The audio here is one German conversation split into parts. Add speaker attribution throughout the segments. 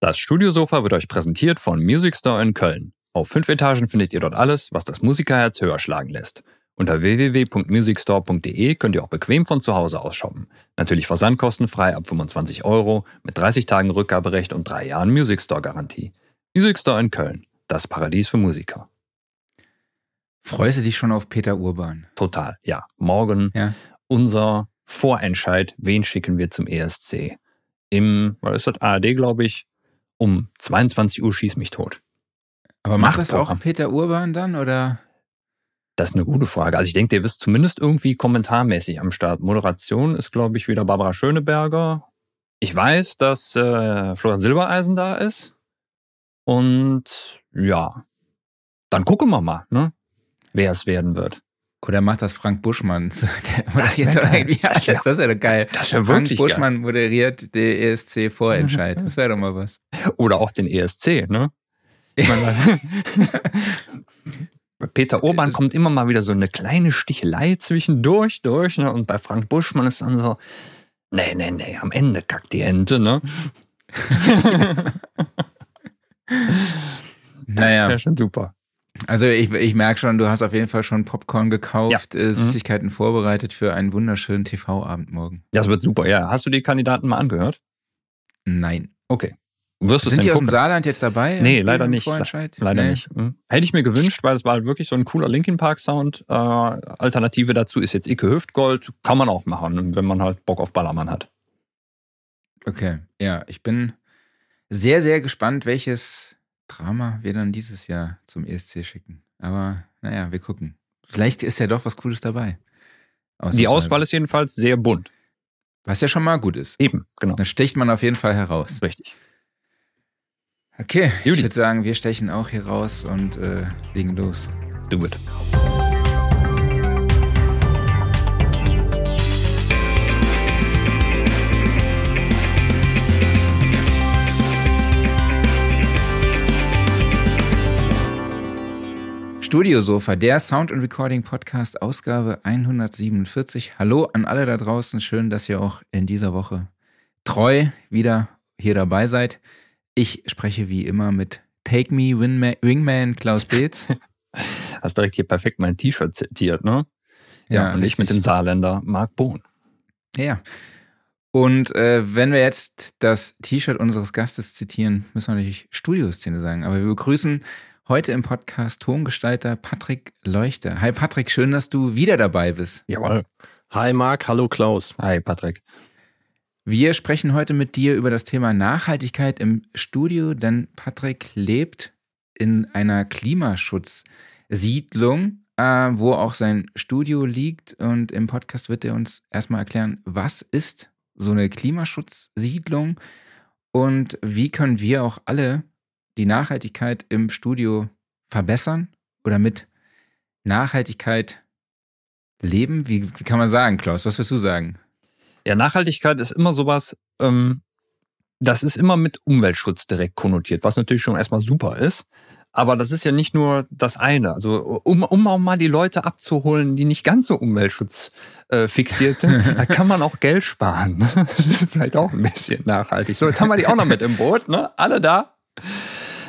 Speaker 1: Das Studiosofa wird euch präsentiert von Music Store in Köln. Auf fünf Etagen findet ihr dort alles, was das Musikerherz höher schlagen lässt. Unter www.musicstore.de könnt ihr auch bequem von zu Hause aus shoppen. Natürlich versandkostenfrei ab 25 Euro, mit 30 Tagen Rückgaberecht und drei Jahren Music Store Garantie. Music Store in Köln, das Paradies für Musiker.
Speaker 2: Freust du dich schon auf Peter Urban?
Speaker 1: Total, ja. Morgen
Speaker 2: Ja.
Speaker 1: unser Vorentscheid, wen schicken wir zum ESC? Im, was ist das, ARD, glaube ich, um 22 Uhr schieß mich tot.
Speaker 2: Aber macht das auch Peter Urban dann oder?
Speaker 1: Das ist eine gute Frage. Also ich denke, der ist zumindest irgendwie kommentarmäßig am Start. Moderation ist, glaube ich, wieder Barbara Schöneberger. Ich weiß, dass äh, Florian Silbereisen da ist. Und ja, dann gucken wir mal, ne? wer es werden wird.
Speaker 2: Oder macht das Frank Buschmann?
Speaker 1: Das
Speaker 2: so
Speaker 1: geil.
Speaker 2: irgendwie-
Speaker 1: Das wär-
Speaker 2: das ist ja geil.
Speaker 1: Das
Speaker 2: Frank
Speaker 1: wirklich
Speaker 2: Buschmann moderiert den ESC-Vorentscheid. Das wäre doch mal was.
Speaker 1: geil. Oder auch den ESC, ne? Peter Urban kommt immer mal wieder so eine kleine Stichelei zwischendurch durch, ne? Und bei Frank Buschmann ist dann so, nee, nee, nee, am Ende kackt die Ente, ne? Das
Speaker 2: Naja.
Speaker 1: wäre schon super.
Speaker 2: Also ich, ich merke schon, du hast auf jeden Fall schon Popcorn gekauft, äh, Süßigkeiten vorbereitet für einen wunderschönen TV-Abend morgen.
Speaker 1: Das wird super, ja. Hast du die Kandidaten mal angehört?
Speaker 2: Nein.
Speaker 1: Okay. Wirst
Speaker 2: Sind die aus dem? Saarland jetzt dabei?
Speaker 1: Nee, leider nicht.
Speaker 2: Vorentscheid?
Speaker 1: Leider
Speaker 2: Nee.
Speaker 1: nicht. Hm. Hätte ich mir gewünscht, weil es war halt wirklich so ein cooler Linkin Park Sound. Äh, Alternative dazu ist jetzt Ike Hüftgold. Kann man auch machen, wenn man halt Bock auf Ballermann hat.
Speaker 2: Okay, ja, ich bin sehr, sehr gespannt, welches Drama wir dann dieses Jahr zum ESC schicken. Aber naja, wir gucken. Vielleicht ist ja doch was Cooles dabei.
Speaker 1: Die. Auswahl ist jedenfalls sehr bunt.
Speaker 2: Was ja schon mal gut ist.
Speaker 1: Eben, genau.
Speaker 2: Da sticht man auf jeden Fall heraus.
Speaker 1: Richtig.
Speaker 2: Okay, ich
Speaker 1: Judy.
Speaker 2: würde sagen, wir stechen auch hier raus und äh, legen los.
Speaker 1: Do it.
Speaker 2: Studiosofa, der Sound and Recording Podcast, Ausgabe 147. Hallo an alle da draußen. Schön, dass ihr auch in dieser Woche treu wieder hier dabei seid. Ich spreche wie immer mit Take Me Wingman, Wingman Klaus Beetz.
Speaker 1: Hast direkt hier perfekt mein T-Shirt zitiert, ne? Ja,
Speaker 2: Ja,
Speaker 1: und ich mit dem
Speaker 2: richtig.
Speaker 1: Saarländer Marc Bohn.
Speaker 2: Ja. Und äh, wenn wir jetzt das T-Shirt unseres Gastes zitieren, müssen wir natürlich Studioszene sagen. Aber wir begrüßen heute im Podcast Tongestalter Patrick Leuchter. Hi Patrick, schön, dass du wieder dabei bist.
Speaker 1: Jawohl.
Speaker 3: Hi Marc, hallo Klaus.
Speaker 1: Hi, Patrick.
Speaker 2: Wir sprechen heute mit dir über das Thema Nachhaltigkeit im Studio, denn Patrick lebt in einer Klimaschutzsiedlung, äh, wo auch sein Studio liegt. Und im Podcast wird er uns erstmal erklären, was ist so eine Klimaschutzsiedlung und wie können wir auch alle die Nachhaltigkeit im Studio verbessern oder mit Nachhaltigkeit leben. Wie, wie kann man sagen, Klaus? Was wirst du sagen?
Speaker 1: Ja, Nachhaltigkeit ist immer sowas, ähm, das ist immer mit Umweltschutz direkt konnotiert, was natürlich schon erstmal super ist. Aber das ist ja nicht nur das eine. Also um, um auch mal die Leute abzuholen, die nicht ganz so umweltschutz äh, fixiert sind, da kann man auch Geld sparen. Ne? Das ist vielleicht auch ein bisschen nachhaltig. So, jetzt haben wir die auch noch mit im Boot, ne? Alle da.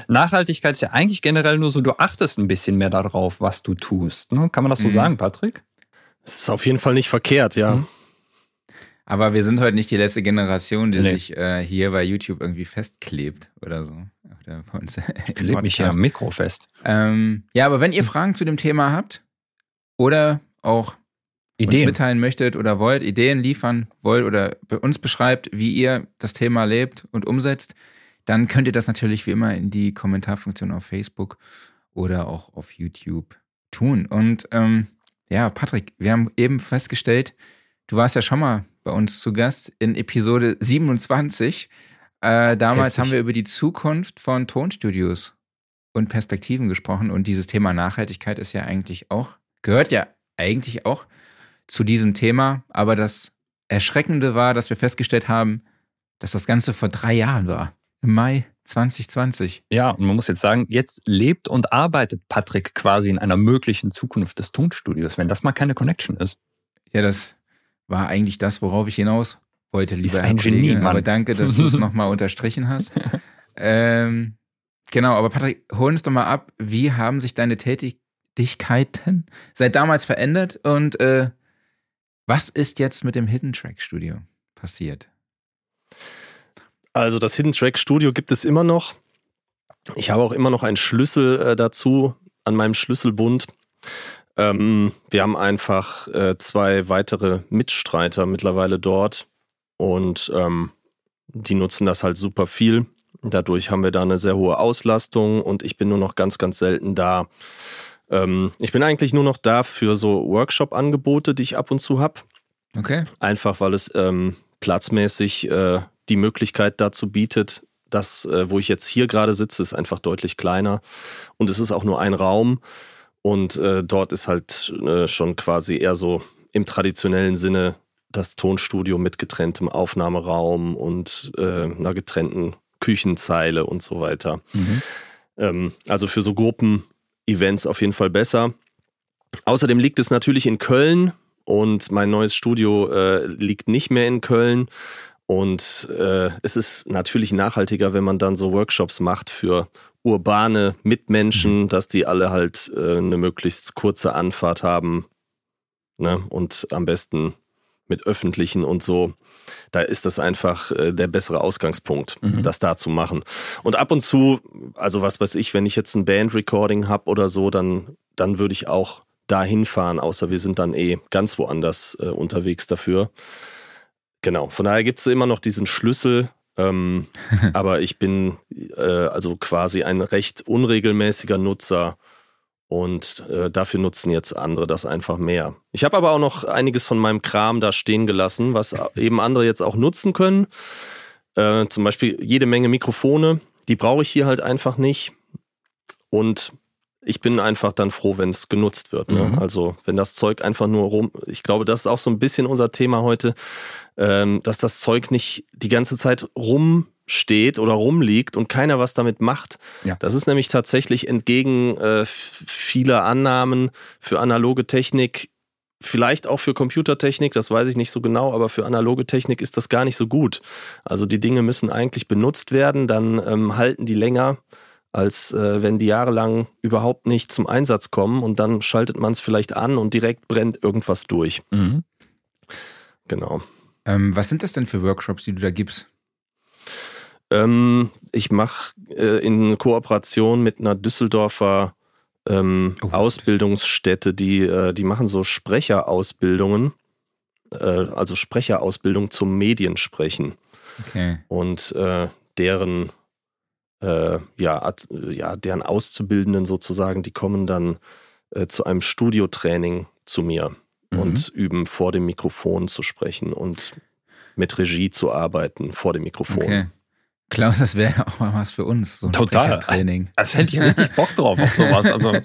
Speaker 1: Nachhaltigkeit ist ja eigentlich generell nur so, du achtest ein bisschen mehr darauf, was du tust. Ne? Kann man das so
Speaker 2: Mhm.
Speaker 1: sagen, Patrick?
Speaker 3: Das ist auf jeden Fall nicht verkehrt, ja.
Speaker 1: Mhm.
Speaker 2: Aber wir sind heute nicht die letzte Generation, die
Speaker 1: Nee.
Speaker 2: sich äh, hier bei YouTube irgendwie festklebt oder so. Bei uns
Speaker 1: Ich lebe mich ja am Mikro fest.
Speaker 2: Ähm, ja, aber wenn ihr Fragen zu dem Thema habt oder auch uns
Speaker 1: Ideen.
Speaker 2: mitteilen möchtet oder wollt, Ideen liefern wollt oder bei uns beschreibt, wie ihr das Thema lebt und umsetzt, dann könnt ihr das natürlich wie immer in die Kommentarfunktion auf Facebook oder auch auf YouTube tun. Und ähm, ja, Patrick, wir haben eben festgestellt, du warst ja schon mal bei uns zu Gast in Episode 27. Äh, damals
Speaker 1: Heftig.
Speaker 2: haben wir über die Zukunft von Tonstudios und Perspektiven gesprochen und dieses Thema Nachhaltigkeit ist ja eigentlich auch, gehört ja eigentlich auch zu diesem Thema, aber das Erschreckende war, dass wir festgestellt haben, dass das Ganze vor drei Jahren war. Im Mai 2020.
Speaker 1: Ja, und man muss jetzt sagen, jetzt lebt und arbeitet Patrick quasi in einer möglichen Zukunft des Tonstudios, wenn das mal keine Connection ist.
Speaker 2: Ja, das war eigentlich das, worauf ich hinaus wollte, lieber
Speaker 1: Ist
Speaker 2: Herr
Speaker 1: ein
Speaker 2: Kollege.
Speaker 1: Genie, Mann.
Speaker 2: Aber danke, dass du es nochmal unterstrichen hast. Ähm, genau, aber Patrick, hol uns doch mal ab, wie haben sich deine Tätigkeiten seit damals verändert und äh, was ist jetzt mit dem Hidden Track Studio passiert?
Speaker 3: Also das Hidden Track Studio gibt es immer noch. Ich habe auch immer noch einen Schlüssel äh, dazu an meinem Schlüsselbund. Ähm, wir haben einfach äh, zwei weitere Mitstreiter mittlerweile dort und ähm, die nutzen das halt super viel. Dadurch haben wir da eine sehr hohe Auslastung und ich bin nur noch ganz, ganz selten da. Ähm, ich bin eigentlich nur noch da für so Workshop-Angebote, die ich ab und zu habe.
Speaker 2: Okay.
Speaker 3: Einfach weil es ähm, platzmäßig äh, die Möglichkeit dazu bietet, das, äh, wo ich jetzt hier gerade sitze, ist einfach deutlich kleiner und es ist auch nur ein Raum und äh, dort ist halt äh, schon quasi eher so im traditionellen Sinne das Tonstudio mit getrenntem Aufnahmeraum und äh, einer getrennten Küchenzeile und so weiter. Mhm. Ähm, also für so Gruppen-Events auf jeden Fall besser. Außerdem liegt es natürlich in Köln und mein neues Studio äh, liegt nicht mehr in Köln. Und äh, es ist natürlich nachhaltiger, wenn man dann so Workshops macht für urbane Mitmenschen, mhm. dass die alle halt äh, eine möglichst kurze Anfahrt haben. Ne? Und am besten mit öffentlichen und so. Da ist das einfach äh, der bessere Ausgangspunkt, mhm. das da zu machen. Und ab und zu, also was weiß ich, wenn ich jetzt ein Band-Recording habe oder so, dann, dann würde ich auch da hinfahren, außer wir sind dann eh ganz woanders äh, unterwegs dafür. Genau, von daher gibt es immer noch diesen Schlüssel, ähm, aber ich bin äh, also quasi ein recht unregelmäßiger Nutzer und äh, dafür nutzen jetzt andere das einfach mehr. Ich habe aber auch noch einiges von meinem Kram da stehen gelassen, was eben andere jetzt auch nutzen können. Äh, zum Beispiel jede Menge Mikrofone, die brauche ich hier halt einfach nicht. Und ich bin einfach dann froh, wenn es genutzt wird. Ne? Mhm. Also wenn das Zeug einfach nur rum, ich glaube, das ist auch so ein bisschen unser Thema heute, ähm, dass das Zeug nicht die ganze Zeit rumsteht oder rumliegt und keiner was damit macht. Ja. Das ist nämlich tatsächlich entgegen äh, vieler Annahmen für analoge Technik Vielleicht auch für Computertechnik, das weiß ich nicht so genau, aber für analoge Technik ist das gar nicht so gut. Also die Dinge müssen eigentlich benutzt werden, dann ähm, halten die länger als äh, wenn die jahrelang überhaupt nicht zum Einsatz kommen und dann schaltet man es vielleicht an und direkt brennt irgendwas durch. Mhm. Genau.
Speaker 2: Ähm, was sind das denn für Workshops, die du da gibst?
Speaker 3: Ähm, ich mache äh, in Kooperation mit einer Düsseldorfer ähm, oh, Ausbildungsstätte, die, äh, die machen so Sprecherausbildungen, äh, also Sprecherausbildung zum Mediensprechen. Okay. Und äh, deren äh, ja, ja, deren Auszubildenden sozusagen, die kommen dann äh, zu einem Studiotraining zu mir mhm. und üben vor dem Mikrofon zu sprechen und mit Regie zu arbeiten vor dem Mikrofon. Okay.
Speaker 2: Klaus, das wäre auch mal was für uns.
Speaker 1: So ein Total. Training. Das hätte ich richtig Bock drauf auf sowas. Also.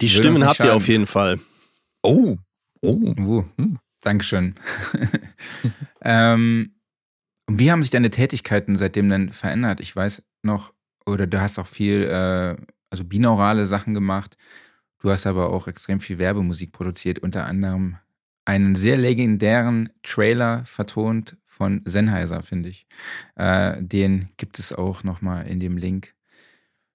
Speaker 3: Die Stimmen habt ihr auf jeden Fall.
Speaker 2: Oh. Oh. Uh, hm. Dankeschön. ähm, und wie haben sich deine Tätigkeiten seitdem denn verändert? Ich weiß noch, oder du hast auch viel, äh, also binaurale Sachen gemacht. Du hast aber auch extrem viel Werbemusik produziert, unter anderem einen sehr legendären Trailer vertont von Sennheiser, finde ich. Äh, den gibt es auch nochmal in dem Link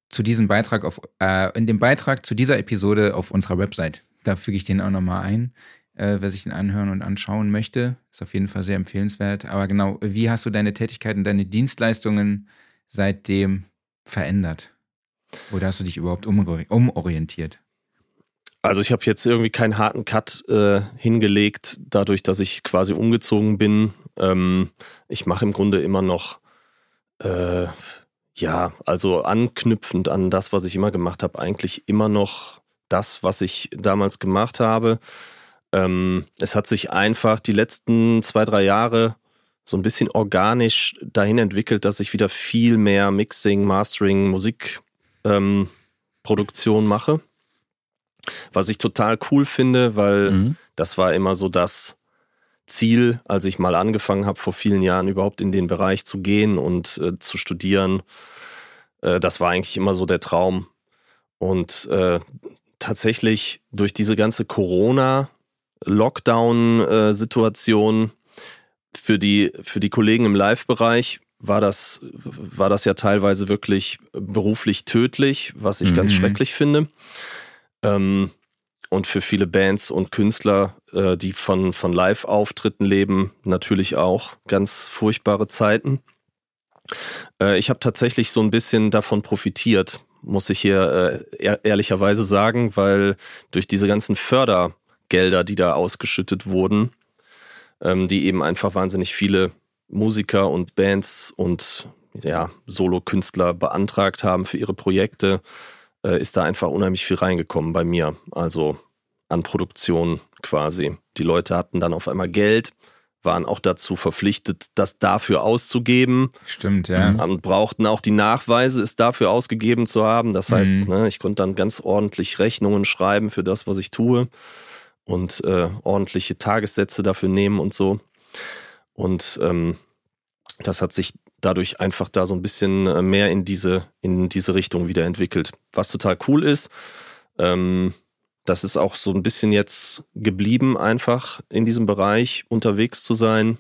Speaker 2: zu diesem Beitrag auf, äh, in dem Beitrag zu dieser Episode auf unserer Website. Da füge ich den auch nochmal ein äh, wer sich den anhören und anschauen möchte. Ist auf jeden Fall sehr empfehlenswert. Aber genau, wie hast du deine Tätigkeiten, deine Dienstleistungen seitdem verändert? Oder hast du dich überhaupt umorientiert?
Speaker 3: Also ich habe jetzt irgendwie keinen harten Cut äh, hingelegt, dadurch, dass ich quasi umgezogen bin. Ähm, ich mache im Grunde immer noch, äh, ja, also anknüpfend an das, was ich immer gemacht habe, eigentlich immer noch das, was ich damals gemacht habe. Ähm, es hat sich einfach die letzten zwei, drei Jahre so ein bisschen organisch dahin entwickelt, dass ich wieder viel mehr Mixing, Mastering, Musikproduktion ähm, mache. Was ich total cool finde, weil mhm. das war immer so das Ziel, als ich mal angefangen habe, vor vielen Jahren überhaupt in den Bereich zu gehen und äh, zu studieren. Äh, das war eigentlich immer so der Traum. Und äh, tatsächlich durch diese ganze Corona- Lockdown-Situation für die, für die Kollegen im Live-Bereich war das, war das ja teilweise wirklich beruflich tödlich, was ich mhm. ganz schrecklich finde. Ähm, und für viele Bands und Künstler, äh, die von, von Live-Auftritten leben, natürlich auch ganz furchtbare Zeiten. Äh, ich habe tatsächlich so ein bisschen davon profitiert, muss ich hier äh, ehrlicherweise sagen, weil durch diese ganzen Fördergelder, die da ausgeschüttet wurden, ähm, die eben einfach wahnsinnig viele Musiker und Bands und ja, Solo-Künstler beantragt haben für ihre Projekte, äh, ist da einfach unheimlich viel reingekommen bei mir. Also an Produktion quasi. Die Leute hatten dann auf einmal Geld, waren auch dazu verpflichtet, das dafür auszugeben.
Speaker 2: Stimmt, ja.
Speaker 3: Und brauchten auch die Nachweise, es dafür ausgegeben zu haben. Das heißt, mhm. ne, ich konnte dann ganz ordentlich Rechnungen schreiben für das, was ich tue und äh, ordentliche Tagessätze dafür nehmen und so. Und ähm, das hat sich dadurch einfach da so ein bisschen äh, mehr in diese, in diese Richtung wieder entwickelt. Was total cool ist, ähm, das ist auch so ein bisschen jetzt geblieben, einfach in diesem Bereich unterwegs zu sein.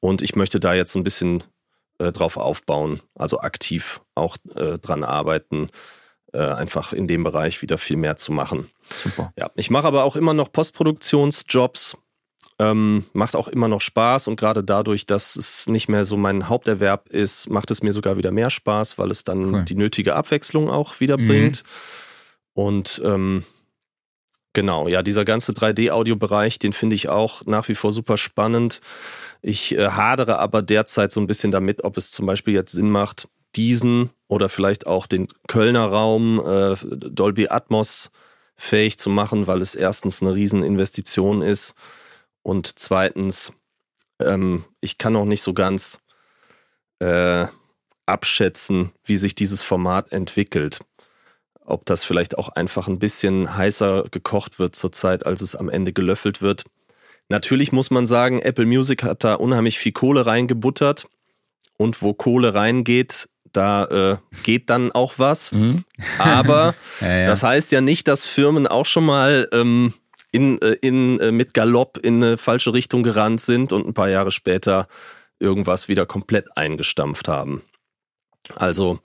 Speaker 3: Und ich möchte da jetzt so ein bisschen äh, drauf aufbauen, also aktiv auch äh, dran arbeiten, einfach in dem Bereich wieder viel mehr zu machen.
Speaker 1: Super.
Speaker 3: Ja, ich mache aber auch immer noch Postproduktionsjobs. Ähm, macht auch immer noch Spaß und gerade dadurch, dass es nicht mehr so mein Haupterwerb ist, macht es mir sogar wieder mehr Spaß, weil es dann cool. die nötige Abwechslung auch wieder mhm. bringt. Und ähm, genau, ja, dieser ganze 3D-Audio-Bereich, den finde ich auch nach wie vor super spannend. Ich äh, hadere aber derzeit so ein bisschen damit, ob es zum Beispiel jetzt Sinn macht, diesen oder vielleicht auch den Kölner Raum äh, Dolby Atmos fähig zu machen, weil es erstens eine Rieseninvestition ist und zweitens, ähm, ich kann noch nicht so ganz äh, abschätzen, wie sich dieses Format entwickelt. Ob das vielleicht auch einfach ein bisschen heißer gekocht wird zurzeit, als es am Ende gelöffelt wird. Natürlich muss man sagen, Apple Music hat da unheimlich viel Kohle reingebuttert. Und wo Kohle reingeht, da äh, geht dann auch was. Mhm. Aber ja, ja. das heißt ja nicht, dass Firmen auch schon mal ähm, in, äh, in, äh, mit Galopp in eine falsche Richtung gerannt sind und ein paar Jahre später irgendwas wieder komplett eingestampft haben. Also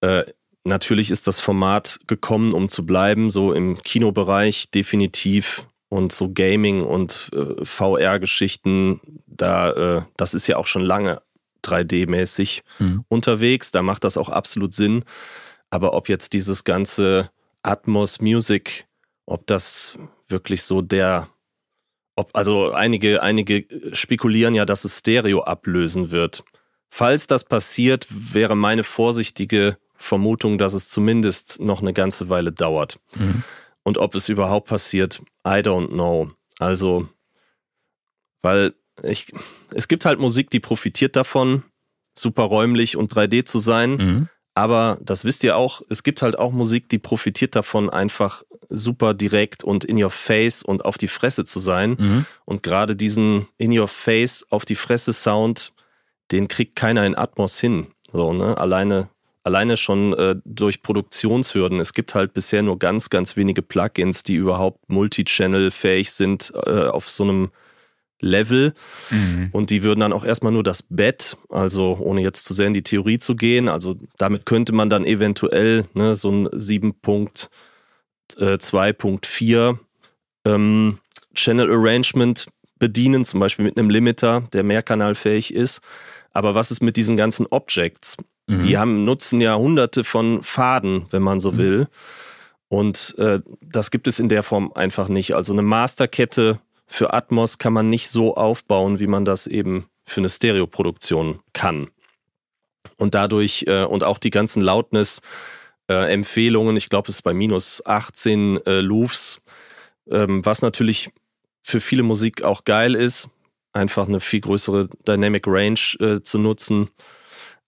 Speaker 3: äh, natürlich ist das Format gekommen, um zu bleiben, so im Kinobereich definitiv und so Gaming und äh, VR-Geschichten, da äh, das ist ja auch schon lange 3D-mäßig mhm. unterwegs, da macht das auch absolut Sinn. Aber ob jetzt dieses ganze Atmos Music, ob das wirklich so der, ob, also einige, einige spekulieren ja, dass es Stereo ablösen wird. Falls das passiert, wäre meine vorsichtige Vermutung, dass es zumindest noch eine ganze Weile dauert. Mhm. Und ob es überhaupt passiert, I don't know. Also, weil ich, es gibt halt Musik, die profitiert davon, super räumlich und 3D zu sein. Mhm. Aber das wisst ihr auch, es gibt halt auch Musik, die profitiert davon, einfach super direkt und in your face und auf die Fresse zu sein. Mhm. Und gerade diesen in your face, auf die Fresse Sound, den kriegt keiner in Atmos hin. So, ne? Alleine, alleine schon äh, durch Produktionshürden. Es gibt halt bisher nur ganz, ganz wenige Plugins, die überhaupt Multichannel fähig sind äh, auf so einem Level. Mhm. Und die würden dann auch erstmal nur das Bett, also ohne jetzt zu sehr in die Theorie zu gehen, also damit könnte man dann eventuell ne, so ein 7.2.4 äh, ähm, Channel Arrangement bedienen, zum Beispiel mit einem Limiter, der mehrkanalfähig ist. Aber was ist mit diesen ganzen Objects? Mhm. Die haben, nutzen ja hunderte von Faden, wenn man so mhm. will. Und äh, das gibt es in der Form einfach nicht. Also eine Masterkette für Atmos kann man nicht so aufbauen, wie man das eben für eine Stereoproduktion kann. Und dadurch äh, und auch die ganzen Loudness-Empfehlungen, äh, ich glaube, es ist bei minus 18 äh, Louvs, ähm, was natürlich für viele Musik auch geil ist, einfach eine viel größere Dynamic Range äh, zu nutzen.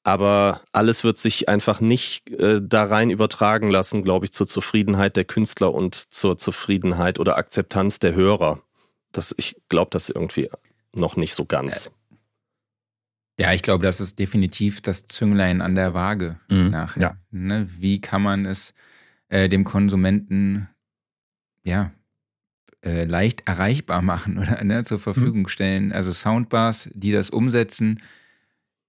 Speaker 3: Aber alles wird sich einfach nicht äh, da rein übertragen lassen, glaube ich, zur Zufriedenheit der Künstler und zur Zufriedenheit oder Akzeptanz der Hörer das, ich glaube das irgendwie noch nicht so ganz.
Speaker 2: Ja, ich glaube, das ist definitiv das Zünglein an der Waage mhm. nachher. Ja. Ne? Wie kann man es äh, dem Konsumenten ja äh, leicht erreichbar machen oder ne, zur Verfügung mhm. stellen? Also Soundbars, die das umsetzen,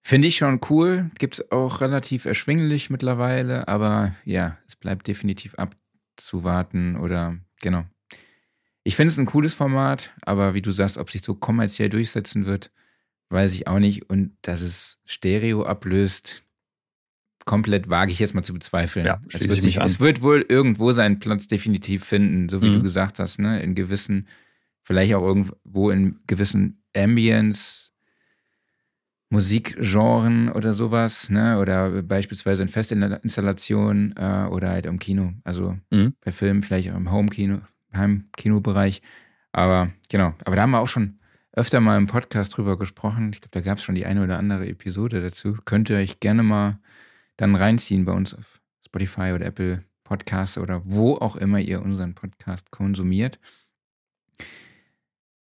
Speaker 2: Finde ich schon cool. Gibt es auch relativ erschwinglich mittlerweile, aber ja, es bleibt definitiv abzuwarten oder genau. Ich finde es ein cooles Format, aber wie du sagst, ob sich so kommerziell durchsetzen wird, weiß ich auch nicht. Und dass es Stereo ablöst, komplett wage ich jetzt mal zu bezweifeln.
Speaker 1: Ja,
Speaker 2: es, wird sich, es wird wohl irgendwo seinen Platz definitiv finden, so wie mhm. du gesagt hast, ne? In gewissen, vielleicht auch irgendwo in gewissen Ambience, Musikgenren oder sowas, ne? Oder beispielsweise in Festinstallationen äh, oder halt im Kino. Also mhm. bei Filmen vielleicht auch im Home-Kino, Heimkinobereich. Aber genau, aber da haben wir auch schon öfter mal im Podcast drüber gesprochen. Ich glaube, da gab es schon die eine oder andere Episode dazu. Könnt ihr euch gerne mal dann reinziehen bei uns auf Spotify oder Apple Podcasts oder wo auch immer ihr unseren Podcast konsumiert.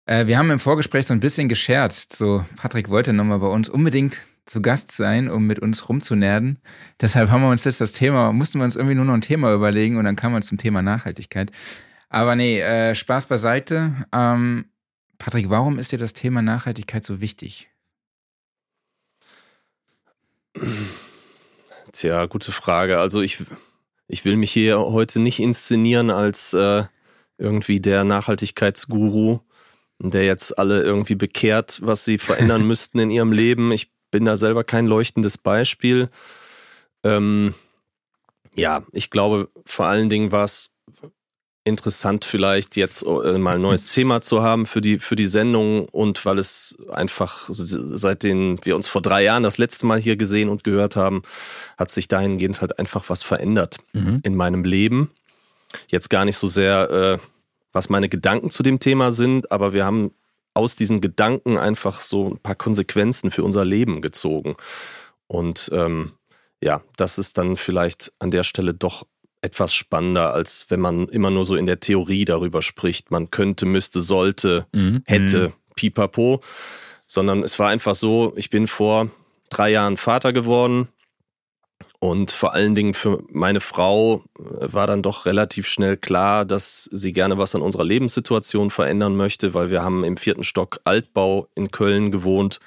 Speaker 2: Äh, wir haben im Vorgespräch so ein bisschen gescherzt. So, Patrick wollte nochmal bei uns unbedingt zu Gast sein, um mit uns rumzunerden. Deshalb haben wir uns jetzt das Thema, mussten wir uns irgendwie nur noch ein Thema überlegen und dann kam man zum Thema Nachhaltigkeit. Aber nee, äh, Spaß beiseite. Ähm, Patrick, warum ist dir das Thema Nachhaltigkeit so wichtig?
Speaker 3: Tja, gute Frage. Also ich, ich will mich hier heute nicht inszenieren als äh, irgendwie der Nachhaltigkeitsguru, der jetzt alle irgendwie bekehrt, was sie verändern müssten in ihrem Leben. Ich bin da selber kein leuchtendes Beispiel. Ähm, ja, ich glaube, vor allen Dingen war es interessant vielleicht jetzt äh, mal ein neues Thema zu haben für die, für die Sendung und weil es einfach, seitdem wir uns vor drei Jahren das letzte Mal hier gesehen und gehört haben, hat sich dahingehend halt einfach was verändert mhm. in meinem Leben. Jetzt gar nicht so sehr, äh, was meine Gedanken zu dem Thema sind, aber wir haben aus diesen Gedanken einfach so ein paar Konsequenzen für unser Leben gezogen. Und ähm, ja, das ist dann vielleicht an der Stelle doch etwas spannender, als wenn man immer nur so in der Theorie darüber spricht. Man könnte, müsste, sollte, mhm. hätte, mhm. pipapo. Sondern es war einfach so, ich bin vor drei Jahren Vater geworden. Und vor allen Dingen für meine Frau äh, war dann doch relativ schnell klar, dass sie gerne was an unserer Lebenssituation verändern möchte, weil wir haben im vierten Stock Altbau in Köln gewohnt.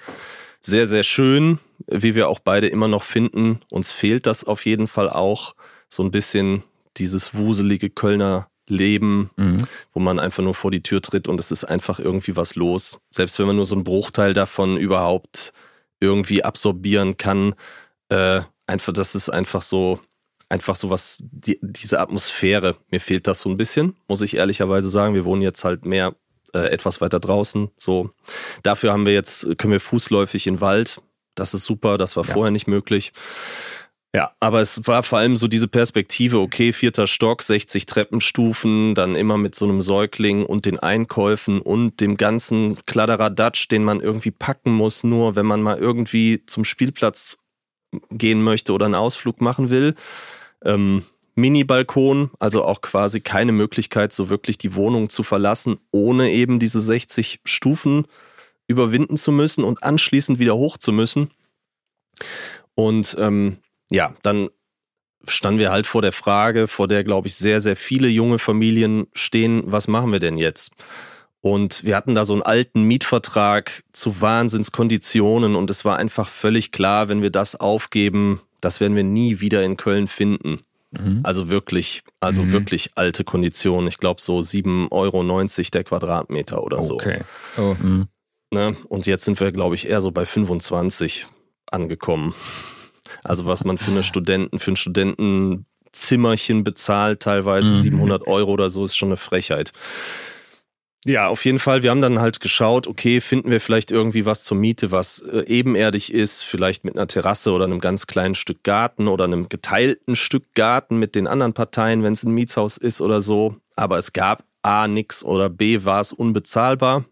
Speaker 3: Sehr, sehr schön, wie wir auch beide immer noch finden. Uns fehlt das auf jeden Fall auch so ein bisschen dieses wuselige Kölner Leben, mhm. wo man einfach nur vor die Tür tritt und es ist einfach irgendwie was los. Selbst wenn man nur so einen Bruchteil davon überhaupt irgendwie absorbieren kann, äh, einfach, das ist einfach so, einfach so was, die, diese Atmosphäre, mir fehlt das so ein bisschen, muss ich ehrlicherweise sagen. Wir wohnen jetzt halt mehr äh, etwas weiter draußen. So, dafür haben wir jetzt, können wir fußläufig in den Wald. Das ist super, das war ja. vorher nicht möglich. Ja, aber es war vor allem so diese Perspektive, okay, vierter Stock, 60 Treppenstufen, dann immer mit so einem Säugling und den Einkäufen und dem ganzen Kladderadatsch, den man irgendwie packen muss, nur wenn man mal irgendwie zum Spielplatz gehen möchte oder einen Ausflug machen will. Ähm, Mini-Balkon, also auch quasi keine Möglichkeit, so wirklich die Wohnung zu verlassen, ohne eben diese 60 Stufen überwinden zu müssen und anschließend wieder hoch zu müssen. Und ähm, ja, dann standen wir halt vor der Frage, vor der, glaube ich, sehr, sehr viele junge Familien stehen, was machen wir denn jetzt? Und wir hatten da so einen alten Mietvertrag zu Wahnsinnskonditionen und es war einfach völlig klar, wenn wir das aufgeben, das werden wir nie wieder in Köln finden. Mhm. Also wirklich, also mhm. wirklich alte Konditionen. Ich glaube so 7,90 Euro der Quadratmeter oder so.
Speaker 1: Okay. Oh.
Speaker 3: Mhm. Ne? Und jetzt sind wir, glaube ich, eher so bei 25 angekommen. Also was man für eine Studenten, für ein Studentenzimmerchen bezahlt, teilweise mhm. 700 Euro oder so, ist schon eine Frechheit. Ja, auf jeden Fall. Wir haben dann halt geschaut, okay, finden wir vielleicht irgendwie was zur Miete, was äh, ebenerdig ist, vielleicht mit einer Terrasse oder einem ganz kleinen Stück Garten oder einem geteilten Stück Garten mit den anderen Parteien, wenn es ein Mietshaus ist oder so. Aber es gab A nix oder B war es unbezahlbar.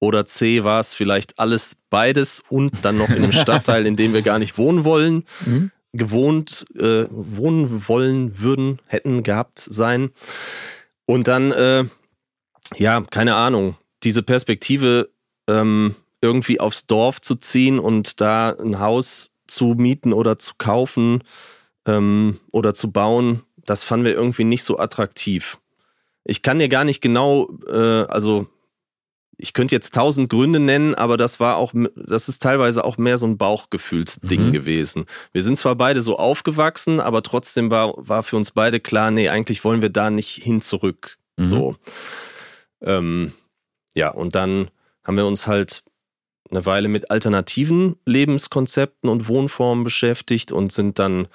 Speaker 3: Oder C war es vielleicht alles beides und dann noch in einem Stadtteil, in dem wir gar nicht wohnen wollen, mhm. gewohnt, äh, wohnen wollen würden, hätten gehabt sein. Und dann, äh, ja, keine Ahnung, diese Perspektive ähm, irgendwie aufs Dorf zu ziehen und da ein Haus zu mieten oder zu kaufen ähm, oder zu bauen, das fanden wir irgendwie nicht so attraktiv. Ich kann dir gar nicht genau, äh, also ich könnte jetzt tausend Gründe nennen, aber das war auch, das ist teilweise auch mehr so ein Bauchgefühlsding mhm. gewesen. Wir sind zwar beide so aufgewachsen, aber trotzdem war, war für uns beide klar, nee, eigentlich wollen wir da nicht hin zurück. Mhm. So. Ähm, ja, und dann haben wir uns halt eine Weile mit alternativen Lebenskonzepten und Wohnformen beschäftigt und sind dann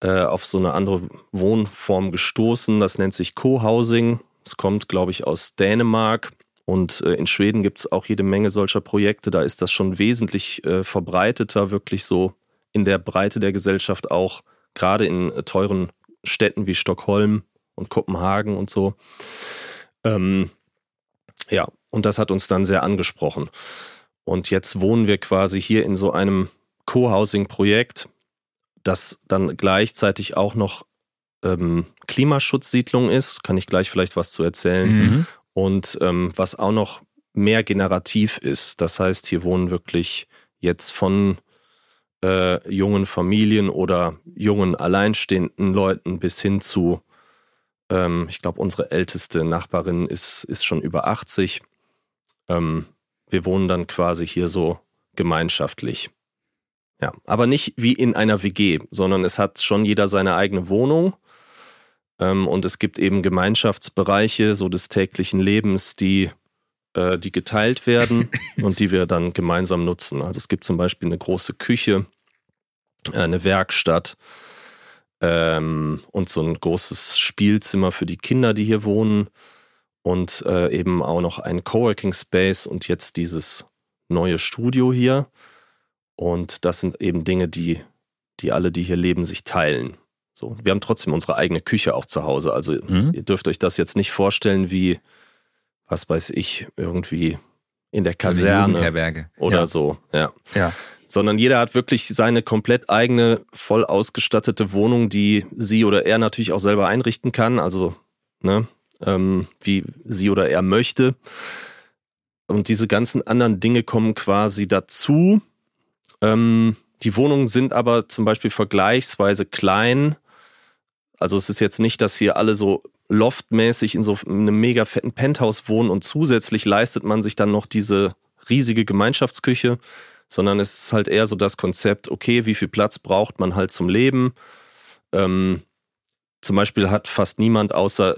Speaker 3: äh, auf so eine andere Wohnform gestoßen. Das nennt sich Co-Housing. Es kommt, glaube ich, aus Dänemark. Und äh, in Schweden gibt es auch jede Menge solcher Projekte. Da ist das schon wesentlich äh, verbreiteter, wirklich so in der Breite der Gesellschaft auch, gerade in äh, teuren Städten wie Stockholm und Kopenhagen und so. Ähm, ja, und das hat uns dann sehr angesprochen. Und jetzt wohnen wir quasi hier in so einem Co-Housing-Projekt, das dann gleichzeitig auch noch ähm, Klimaschutzsiedlung ist. Kann ich gleich vielleicht was zu erzählen. Mhm. Und ähm, was auch noch mehr generativ ist. Das heißt, hier wohnen wirklich jetzt von äh, jungen Familien oder jungen alleinstehenden Leuten bis hin zu, ähm, ich glaube, unsere älteste Nachbarin ist, ist schon über 80. Ähm, wir wohnen dann quasi hier so gemeinschaftlich. Ja, aber nicht wie in einer WG, sondern es hat schon jeder seine eigene Wohnung. Ähm, und es gibt eben Gemeinschaftsbereiche so des täglichen Lebens, die, äh, die geteilt werden und die wir dann gemeinsam nutzen. Also es gibt zum Beispiel eine große Küche, äh, eine Werkstatt ähm, und so ein großes Spielzimmer für die Kinder, die hier wohnen und äh, eben auch noch ein Coworking Space und jetzt dieses neue Studio hier. Und das sind eben Dinge, die, die alle, die hier leben, sich teilen. So, wir haben trotzdem unsere eigene Küche auch zu Hause. Also mhm. ihr dürft euch das jetzt nicht vorstellen wie, was weiß ich, irgendwie in der Kaserne so oder ja. so. Ja.
Speaker 1: ja.
Speaker 3: Sondern jeder hat wirklich seine komplett eigene, voll ausgestattete Wohnung, die sie oder er natürlich auch selber einrichten kann. Also, ne, ähm, wie sie oder er möchte. Und diese ganzen anderen Dinge kommen quasi dazu. Ähm, die Wohnungen sind aber zum Beispiel vergleichsweise klein. Also es ist jetzt nicht, dass hier alle so loftmäßig in so einem mega fetten Penthouse wohnen und zusätzlich leistet man sich dann noch diese riesige Gemeinschaftsküche, sondern es ist halt eher so das Konzept, okay, wie viel Platz braucht man halt zum Leben? Ähm, zum Beispiel hat fast niemand außer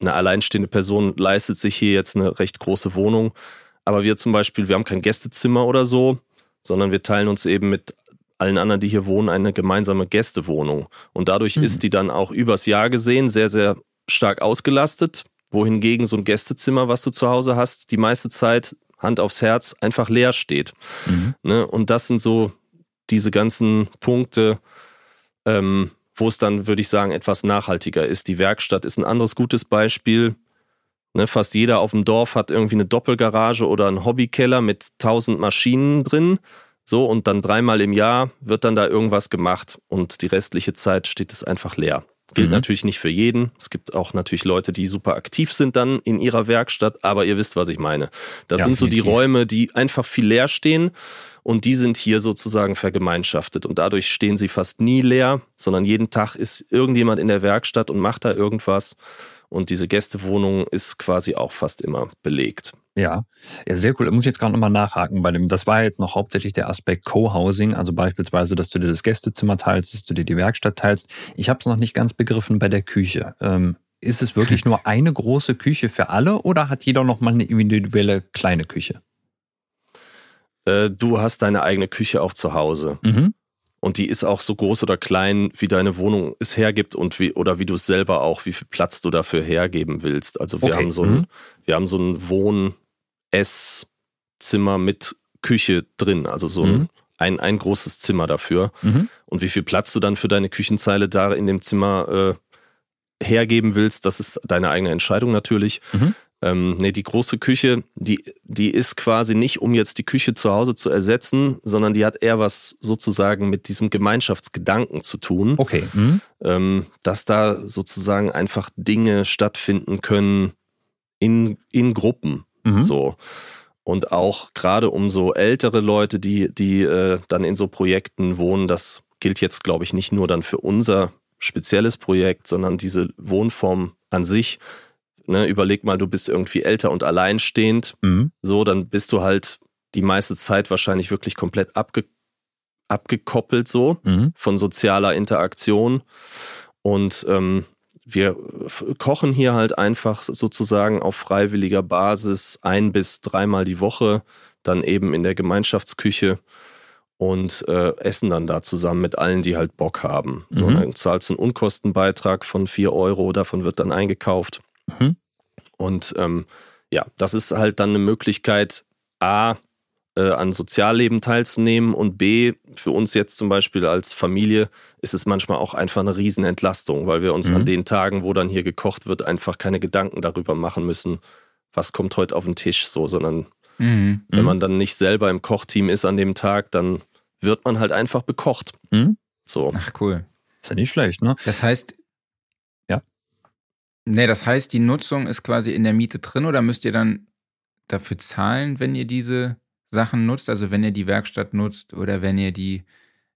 Speaker 3: eine alleinstehende Person leistet sich hier jetzt eine recht große Wohnung. Aber wir zum Beispiel, wir haben kein Gästezimmer oder so, sondern wir teilen uns eben mit allen anderen, die hier wohnen, eine gemeinsame Gästewohnung. Und dadurch mhm. ist die dann auch übers Jahr gesehen sehr, sehr stark ausgelastet. Wohingegen so ein Gästezimmer, was du zu Hause hast, die meiste Zeit Hand aufs Herz einfach leer steht. Mhm. Ne? Und das sind so diese ganzen Punkte, ähm, wo es dann, würde ich sagen, etwas nachhaltiger ist. Die Werkstatt ist ein anderes gutes Beispiel. Ne, fast jeder auf dem Dorf hat irgendwie eine Doppelgarage oder einen Hobbykeller mit tausend Maschinen drin. So, und dann dreimal im Jahr wird dann da irgendwas gemacht und die restliche Zeit steht es einfach leer. Gilt mhm. natürlich nicht für jeden. Es gibt auch natürlich Leute, die super aktiv sind dann in ihrer Werkstatt, aber ihr wisst, was ich meine. Das ja, sind so die Räume, die einfach viel leer stehen und die sind hier sozusagen vergemeinschaftet und dadurch stehen sie fast nie leer, sondern jeden Tag ist irgendjemand in der Werkstatt und macht da irgendwas und diese Gästewohnung ist quasi auch fast immer belegt.
Speaker 1: Ja, ja, sehr cool. Da muss ich jetzt gerade nochmal nachhaken bei dem. Das war jetzt noch hauptsächlich der Aspekt Co-Housing, also beispielsweise, dass du dir das Gästezimmer teilst, dass du dir die Werkstatt teilst. Ich habe es noch nicht ganz begriffen bei der Küche. Ähm, ist es wirklich nur eine große Küche für alle oder hat jeder noch mal eine individuelle kleine Küche?
Speaker 3: Äh, du hast deine eigene Küche auch zu Hause. Mhm. Und die ist auch so groß oder klein, wie deine Wohnung es hergibt und wie, oder wie du es selber auch, wie viel Platz du dafür hergeben willst. Also wir okay. haben so ein, mhm. wir haben so ein Wohn, Esszimmer mit Küche drin, also so mhm. ein, ein großes Zimmer dafür. Mhm. Und wie viel Platz du dann für deine Küchenzeile da in dem Zimmer äh, hergeben willst, das ist deine eigene Entscheidung natürlich. Mhm. Ähm, nee, die große Küche, die, die ist quasi nicht, um jetzt die Küche zu Hause zu ersetzen, sondern die hat eher was sozusagen mit diesem Gemeinschaftsgedanken zu tun.
Speaker 1: Okay. Mhm.
Speaker 3: Ähm, dass da sozusagen einfach Dinge stattfinden können in, in Gruppen. Mhm. So. Und auch gerade um so ältere Leute, die, die äh, dann in so Projekten wohnen, das gilt jetzt, glaube ich, nicht nur dann für unser spezielles Projekt, sondern diese Wohnform an sich ne, überleg mal, du bist irgendwie älter und alleinstehend,
Speaker 1: Mhm.
Speaker 3: so, dann bist du halt die meiste Zeit wahrscheinlich wirklich komplett abge abgekoppelt so
Speaker 1: Mhm.
Speaker 3: von sozialer Interaktion. Und ähm, wir kochen hier halt einfach sozusagen auf freiwilliger Basis ein bis dreimal die Woche, dann eben in der Gemeinschaftsküche und äh, essen dann da zusammen mit allen, die halt Bock haben. So,
Speaker 1: Mhm.
Speaker 3: dann zahlst du einen Unkostenbeitrag von 4 Euro, davon wird dann eingekauft.
Speaker 1: Mhm.
Speaker 3: Und ähm, ja, das ist halt dann eine Möglichkeit, A, äh, an Sozialleben teilzunehmen und B, für uns jetzt zum Beispiel als Familie ist es manchmal auch einfach eine Riesenentlastung, weil wir uns
Speaker 1: Mhm.
Speaker 3: an den Tagen, wo dann hier gekocht wird, einfach keine Gedanken darüber machen müssen, was kommt heute auf den Tisch so, sondern
Speaker 2: Mhm.
Speaker 3: wenn
Speaker 1: Mhm.
Speaker 3: man dann nicht selber im Kochteam ist an dem Tag, dann wird man halt einfach bekocht.
Speaker 1: Mhm.
Speaker 3: So.
Speaker 2: Ach cool.
Speaker 1: Ist ja nicht schlecht, ne?
Speaker 2: Das heißt.
Speaker 1: Ja.
Speaker 2: Nee, das heißt, die Nutzung ist quasi in der Miete drin oder müsst ihr dann dafür zahlen, wenn ihr diese Sachen nutzt? Also wenn ihr die Werkstatt nutzt oder wenn ihr die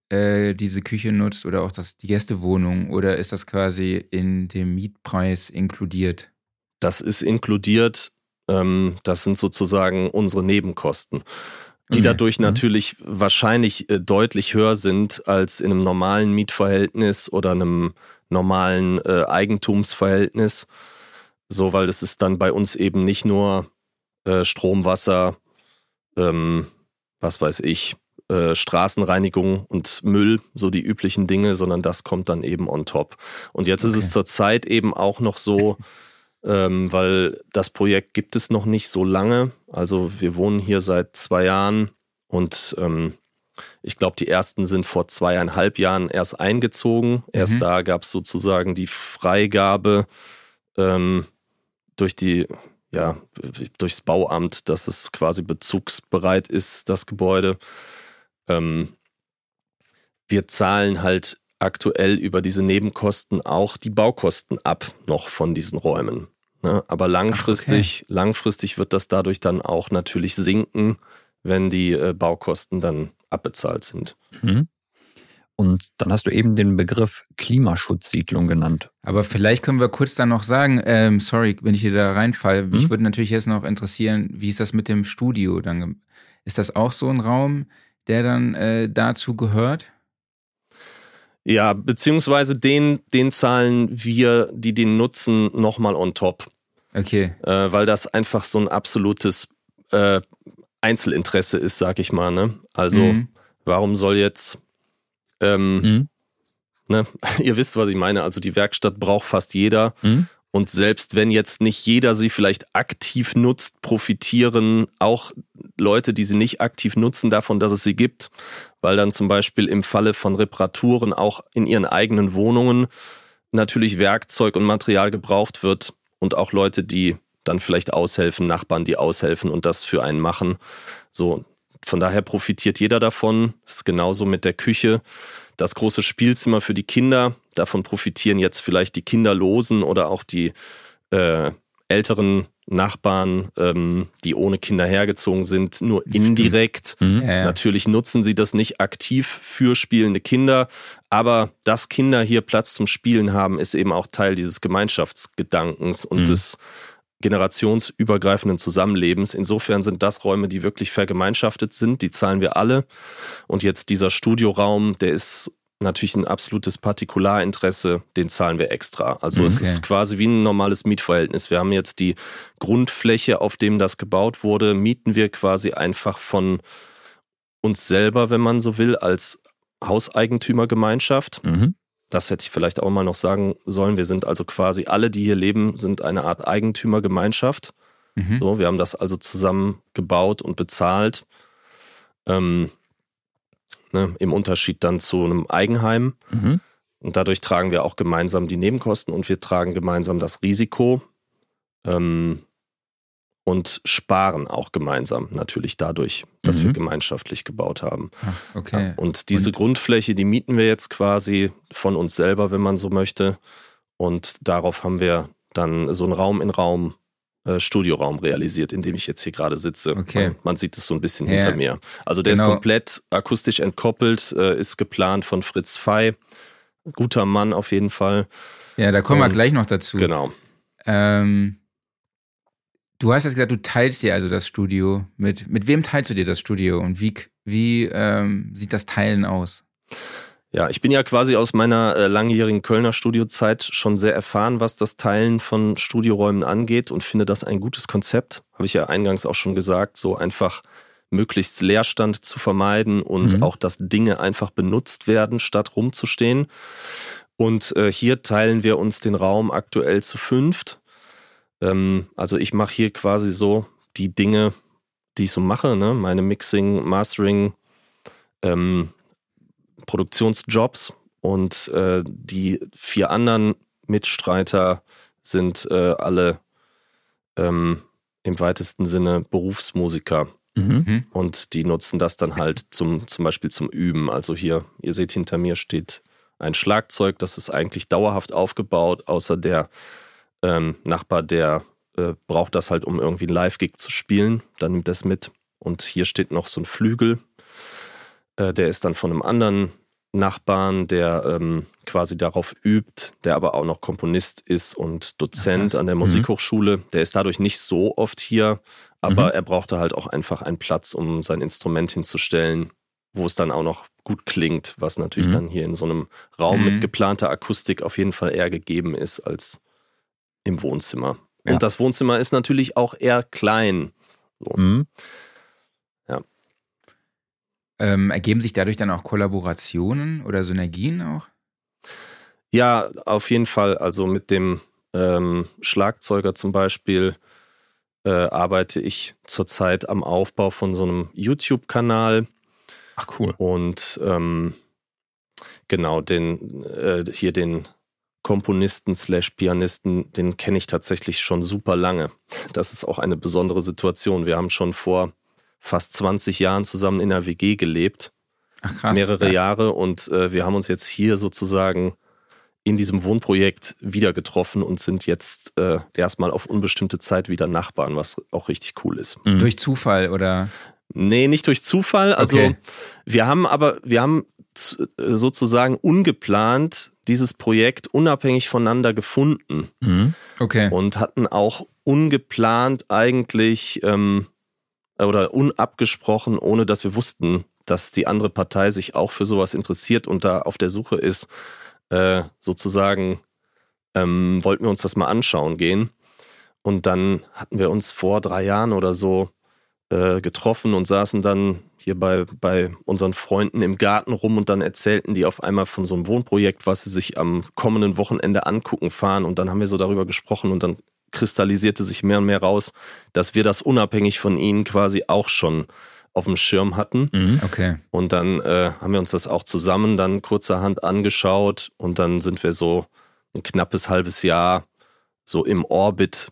Speaker 2: äh, diese Küche nutzt oder auch das, die Gästewohnung oder ist das quasi in dem Mietpreis inkludiert?
Speaker 3: Das ist inkludiert. Ähm, das sind sozusagen unsere Nebenkosten, die
Speaker 2: Okay.
Speaker 3: dadurch
Speaker 1: Mhm.
Speaker 3: natürlich wahrscheinlich äh, deutlich höher sind als in einem normalen Mietverhältnis oder einem normalen äh, Eigentumsverhältnis. So, weil es ist dann bei uns eben nicht nur äh, Strom, Wasser, ähm, was weiß ich, äh, Straßenreinigung und Müll, so die üblichen Dinge, sondern das kommt dann eben on top. Und jetzt ist
Speaker 2: Okay.
Speaker 3: es zurzeit eben auch noch so, ähm, weil das Projekt gibt es noch nicht so lange. Also wir wohnen hier seit zwei Jahren und ähm, ich glaube, die ersten sind vor zweieinhalb Jahren erst eingezogen. Erst
Speaker 2: Mhm.
Speaker 3: da gab es sozusagen die Freigabe ähm, durch die, ja, durchs Bauamt, dass es quasi bezugsbereit ist, das Gebäude. Ähm, wir zahlen halt aktuell über diese Nebenkosten auch die Baukosten ab, noch von diesen Räumen. Ne? Aber langfristig, langfristig wird das dadurch dann auch natürlich sinken, wenn die äh, Baukosten dann abbezahlt sind.
Speaker 1: Mhm. Und dann hast du eben den Begriff Klimaschutzsiedlung genannt.
Speaker 2: Aber vielleicht können wir kurz dann noch sagen, ähm, sorry, wenn ich hier da reinfalle, mich
Speaker 1: Mhm.
Speaker 2: würde natürlich jetzt noch interessieren, wie ist das mit dem Studio dann? Ist das auch so ein Raum, der dann äh, dazu gehört?
Speaker 3: Ja, beziehungsweise den, den zahlen wir, die den nutzen, nochmal on top.
Speaker 2: Okay.
Speaker 3: äh, weil das einfach so ein absolutes äh, Einzelinteresse ist, sag ich mal. Ne? Also
Speaker 2: Mhm.
Speaker 3: warum soll jetzt, ähm,
Speaker 1: Mhm.
Speaker 3: ne? ihr wisst, was ich meine, also die Werkstatt braucht fast jeder.
Speaker 1: Mhm.
Speaker 3: Und selbst wenn jetzt nicht jeder sie vielleicht aktiv nutzt, profitieren auch Leute, die sie nicht aktiv nutzen, davon, dass es sie gibt. Weil dann zum Beispiel im Falle von Reparaturen auch in ihren eigenen Wohnungen natürlich Werkzeug und Material gebraucht wird und auch Leute, die dann vielleicht aushelfen, Nachbarn, die aushelfen und das für einen machen. So, von daher profitiert jeder davon. Das ist genauso mit der Küche. Das große Spielzimmer für die Kinder, davon profitieren jetzt vielleicht die Kinderlosen oder auch die äh, älteren Nachbarn, ähm, die ohne Kinder hergezogen sind, nur indirekt.
Speaker 1: Mhm.
Speaker 2: Ja, ja.
Speaker 3: Natürlich nutzen sie das nicht aktiv für spielende Kinder, aber dass Kinder hier Platz zum Spielen haben, ist eben auch Teil dieses Gemeinschaftsgedankens und
Speaker 1: Mhm.
Speaker 3: des generationsübergreifenden Zusammenlebens. Insofern sind das Räume, die wirklich vergemeinschaftet sind, die zahlen wir alle. Und jetzt dieser Studioraum, der ist natürlich ein absolutes Partikularinteresse, den zahlen wir extra. Also es
Speaker 2: Okay.
Speaker 3: ist quasi wie ein normales Mietverhältnis. Wir haben jetzt die Grundfläche, auf dem das gebaut wurde, mieten wir quasi einfach von uns selber, wenn man so will, als Hauseigentümergemeinschaft.
Speaker 1: Mhm.
Speaker 3: Das hätte ich vielleicht auch mal noch sagen sollen. Wir sind also quasi alle, die hier leben, sind eine Art Eigentümergemeinschaft.
Speaker 2: Mhm.
Speaker 3: So, wir haben das also zusammen gebaut und bezahlt. Ähm, ne, Im Unterschied dann zu einem Eigenheim.
Speaker 1: Mhm.
Speaker 3: Und dadurch tragen wir auch gemeinsam die Nebenkosten und wir tragen gemeinsam das Risiko ähm, und sparen auch gemeinsam natürlich dadurch, dass
Speaker 1: Mhm.
Speaker 3: wir gemeinschaftlich gebaut haben.
Speaker 2: Ach, okay.
Speaker 3: Und diese Grundfläche, die mieten wir jetzt quasi von uns selber, wenn man so möchte. Und darauf haben wir dann so einen Raum in Raum. äh, Studioraum realisiert, in dem ich jetzt hier gerade sitze.
Speaker 2: Okay.
Speaker 3: Man, man sieht es so ein bisschen
Speaker 2: Ja.
Speaker 3: hinter mir. Also der ist
Speaker 2: Genau.
Speaker 3: komplett akustisch entkoppelt, äh, ist geplant von Fritz Fey. Guter Mann auf jeden Fall.
Speaker 2: Ja, da kommen wir
Speaker 3: Und-
Speaker 2: gleich noch dazu.
Speaker 3: Genau.
Speaker 2: Ähm, Du hast jetzt gesagt, du teilst dir also das Studio. Mit, mit wem teilst du dir das Studio und wie, wie ähm, sieht das Teilen aus?
Speaker 3: Ja, ich bin ja quasi aus meiner äh, langjährigen Kölner Studiozeit schon sehr erfahren, was das Teilen von Studioräumen angeht und finde das ein gutes Konzept. Habe ich ja eingangs auch schon gesagt, so einfach möglichst Leerstand zu vermeiden und mhm. auch, dass Dinge einfach benutzt werden, statt rumzustehen. Und äh, hier teilen wir uns den Raum aktuell zu fünft. Ähm, also ich mache hier quasi so die Dinge, die ich so mache, ne? meine Mixing, Mastering, ähm, Produktionsjobs und äh, die vier anderen Mitstreiter sind äh, alle ähm, im weitesten Sinne Berufsmusiker. Mhm. mhm. Und die nutzen das dann halt zum, zum Beispiel zum Üben. Also hier, ihr seht, hinter mir steht ein Schlagzeug, das ist eigentlich dauerhaft aufgebaut, außer der ähm, Nachbar, der äh, braucht das halt, um irgendwie einen Live-Gig zu spielen. Dann nimmt das mit. Und hier steht noch so ein Flügel. Äh, der ist dann von einem anderen Nachbarn, der ähm, quasi darauf übt, der aber auch noch Komponist ist und Dozent an der mhm. Musikhochschule. Mhm. Der ist dadurch nicht so oft hier, aber mhm. er brauchte halt auch einfach einen Platz, um sein Instrument hinzustellen, wo es dann auch noch gut klingt, was natürlich mhm. dann hier in so einem Raum mit mhm. geplanter Akustik auf jeden Fall eher gegeben ist als im Wohnzimmer. Ja. Und das Wohnzimmer ist natürlich auch eher klein. So. Mhm.
Speaker 2: Ja. Ähm, ergeben sich dadurch dann auch Kollaborationen oder Synergien auch?
Speaker 3: Ja, auf jeden Fall. Also mit dem ähm, Schlagzeuger zum Beispiel äh, arbeite ich zurzeit am Aufbau von so einem YouTube-Kanal.
Speaker 1: Ach cool.
Speaker 3: Und ähm, genau, den, äh, hier den Komponisten slash Pianisten, den kenne ich tatsächlich schon super lange. Das ist auch eine besondere Situation. Wir haben schon vor fast 20 Jahren zusammen in der WG gelebt. Ach krass. Mehrere ja. Jahre und äh, wir haben uns jetzt hier sozusagen in diesem Wohnprojekt wieder getroffen und sind jetzt äh, erstmal auf unbestimmte Zeit wieder Nachbarn, was auch richtig cool ist.
Speaker 2: Mhm. Durch Zufall oder?
Speaker 3: Nee, nicht durch Zufall. Also okay. wir haben aber, wir haben sozusagen ungeplant dieses Projekt unabhängig voneinander gefunden. Mhm.
Speaker 2: Okay.
Speaker 3: Und hatten auch ungeplant eigentlich ähm, oder unabgesprochen, ohne dass wir wussten, dass die andere Partei sich auch für sowas interessiert und da auf der Suche ist, äh, sozusagen ähm, wollten wir uns das mal anschauen gehen. Und dann hatten wir uns vor drei Jahren oder so äh, getroffen und saßen dann hier bei, bei unseren Freunden im Garten rum und dann erzählten die auf einmal von so einem Wohnprojekt, was sie sich am kommenden Wochenende angucken fahren. Und dann haben wir so darüber gesprochen und dann kristallisierte sich mehr und mehr raus, dass wir das unabhängig von ihnen quasi auch schon auf dem Schirm hatten.
Speaker 2: Mhm, okay.
Speaker 3: Und dann äh, haben wir uns das auch zusammen dann kurzerhand angeschaut und dann sind wir so ein knappes halbes Jahr so im Orbit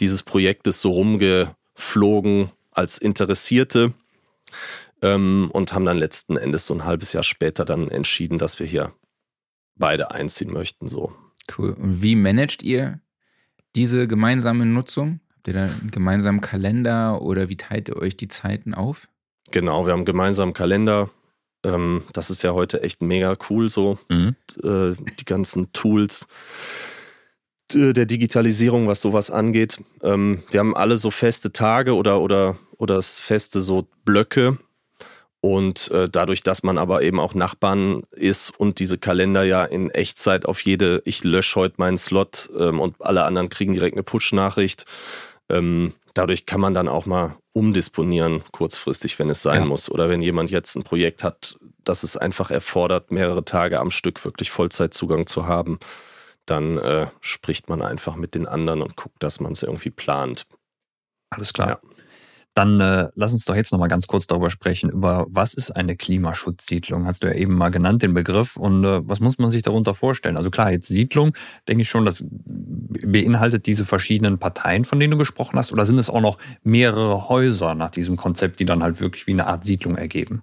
Speaker 3: dieses Projektes so rumgeflogen als Interessierte ähm, und haben dann letzten Endes so ein halbes Jahr später dann entschieden, dass wir hier beide einziehen möchten. So.
Speaker 2: Cool. Und wie managt ihr diese gemeinsame Nutzung? Habt ihr da einen gemeinsamen Kalender oder wie teilt ihr euch die Zeiten auf?
Speaker 3: Genau, wir haben einen gemeinsamen Kalender. Ähm, das ist ja heute echt mega cool so. Mhm. Äh, die ganzen Tools der Digitalisierung, was sowas angeht. Ähm, wir haben alle so feste Tage oder, oder, oder feste so Blöcke. Und äh, dadurch, dass man aber eben auch Nachbarn ist und diese Kalender ja in Echtzeit auf jede, ich lösche heute meinen Slot ähm, und alle anderen kriegen direkt eine Push-Nachricht. Ähm, dadurch kann man dann auch mal umdisponieren, kurzfristig, wenn es sein ja. muss. Oder wenn jemand jetzt ein Projekt hat, das es einfach erfordert, mehrere Tage am Stück wirklich Vollzeitzugang zu haben dann äh, spricht man einfach mit den anderen und guckt, dass man es irgendwie plant.
Speaker 1: Alles klar. Ja. Dann äh, lass uns doch jetzt nochmal ganz kurz darüber sprechen, über was ist eine Klimaschutzsiedlung? Hast du ja eben mal genannt, den Begriff. Und äh, was muss man sich darunter vorstellen? Also klar, jetzt Siedlung, denke ich schon, das beinhaltet diese verschiedenen Parteien, von denen du gesprochen hast, oder sind es auch noch mehrere Häuser nach diesem Konzept, die dann halt wirklich wie eine Art Siedlung ergeben?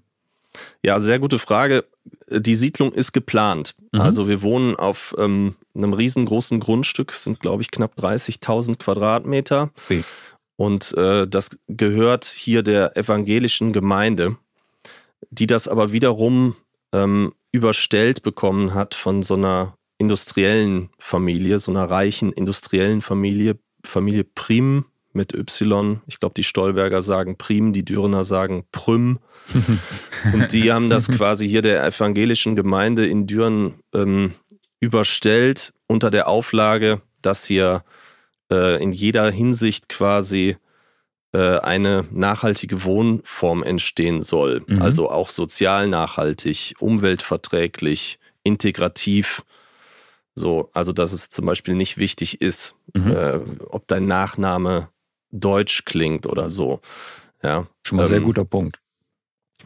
Speaker 3: Ja, sehr gute Frage. Die Siedlung ist geplant. Mhm. Also wir wohnen auf ähm, einem riesengroßen Grundstück, sind glaube ich knapp 30.000 Quadratmeter. Okay. Und äh, das gehört hier der evangelischen Gemeinde, die das aber wiederum ähm, überstellt bekommen hat von so einer industriellen Familie, so einer reichen industriellen Familie, Familie Prim mit Y. Ich glaube, die Stolberger sagen Prim, die Dürener sagen Prüm. und die haben das quasi hier der evangelischen Gemeinde in Düren ähm, überstellt unter der Auflage, dass hier äh, in jeder Hinsicht quasi äh, eine nachhaltige Wohnform entstehen soll. Mhm. Also auch sozial nachhaltig, umweltverträglich, integrativ. So, also dass es zum Beispiel nicht wichtig ist, mhm. äh, ob dein Nachname deutsch klingt oder so. Ja.
Speaker 1: Schon mal ähm, sehr guter Punkt.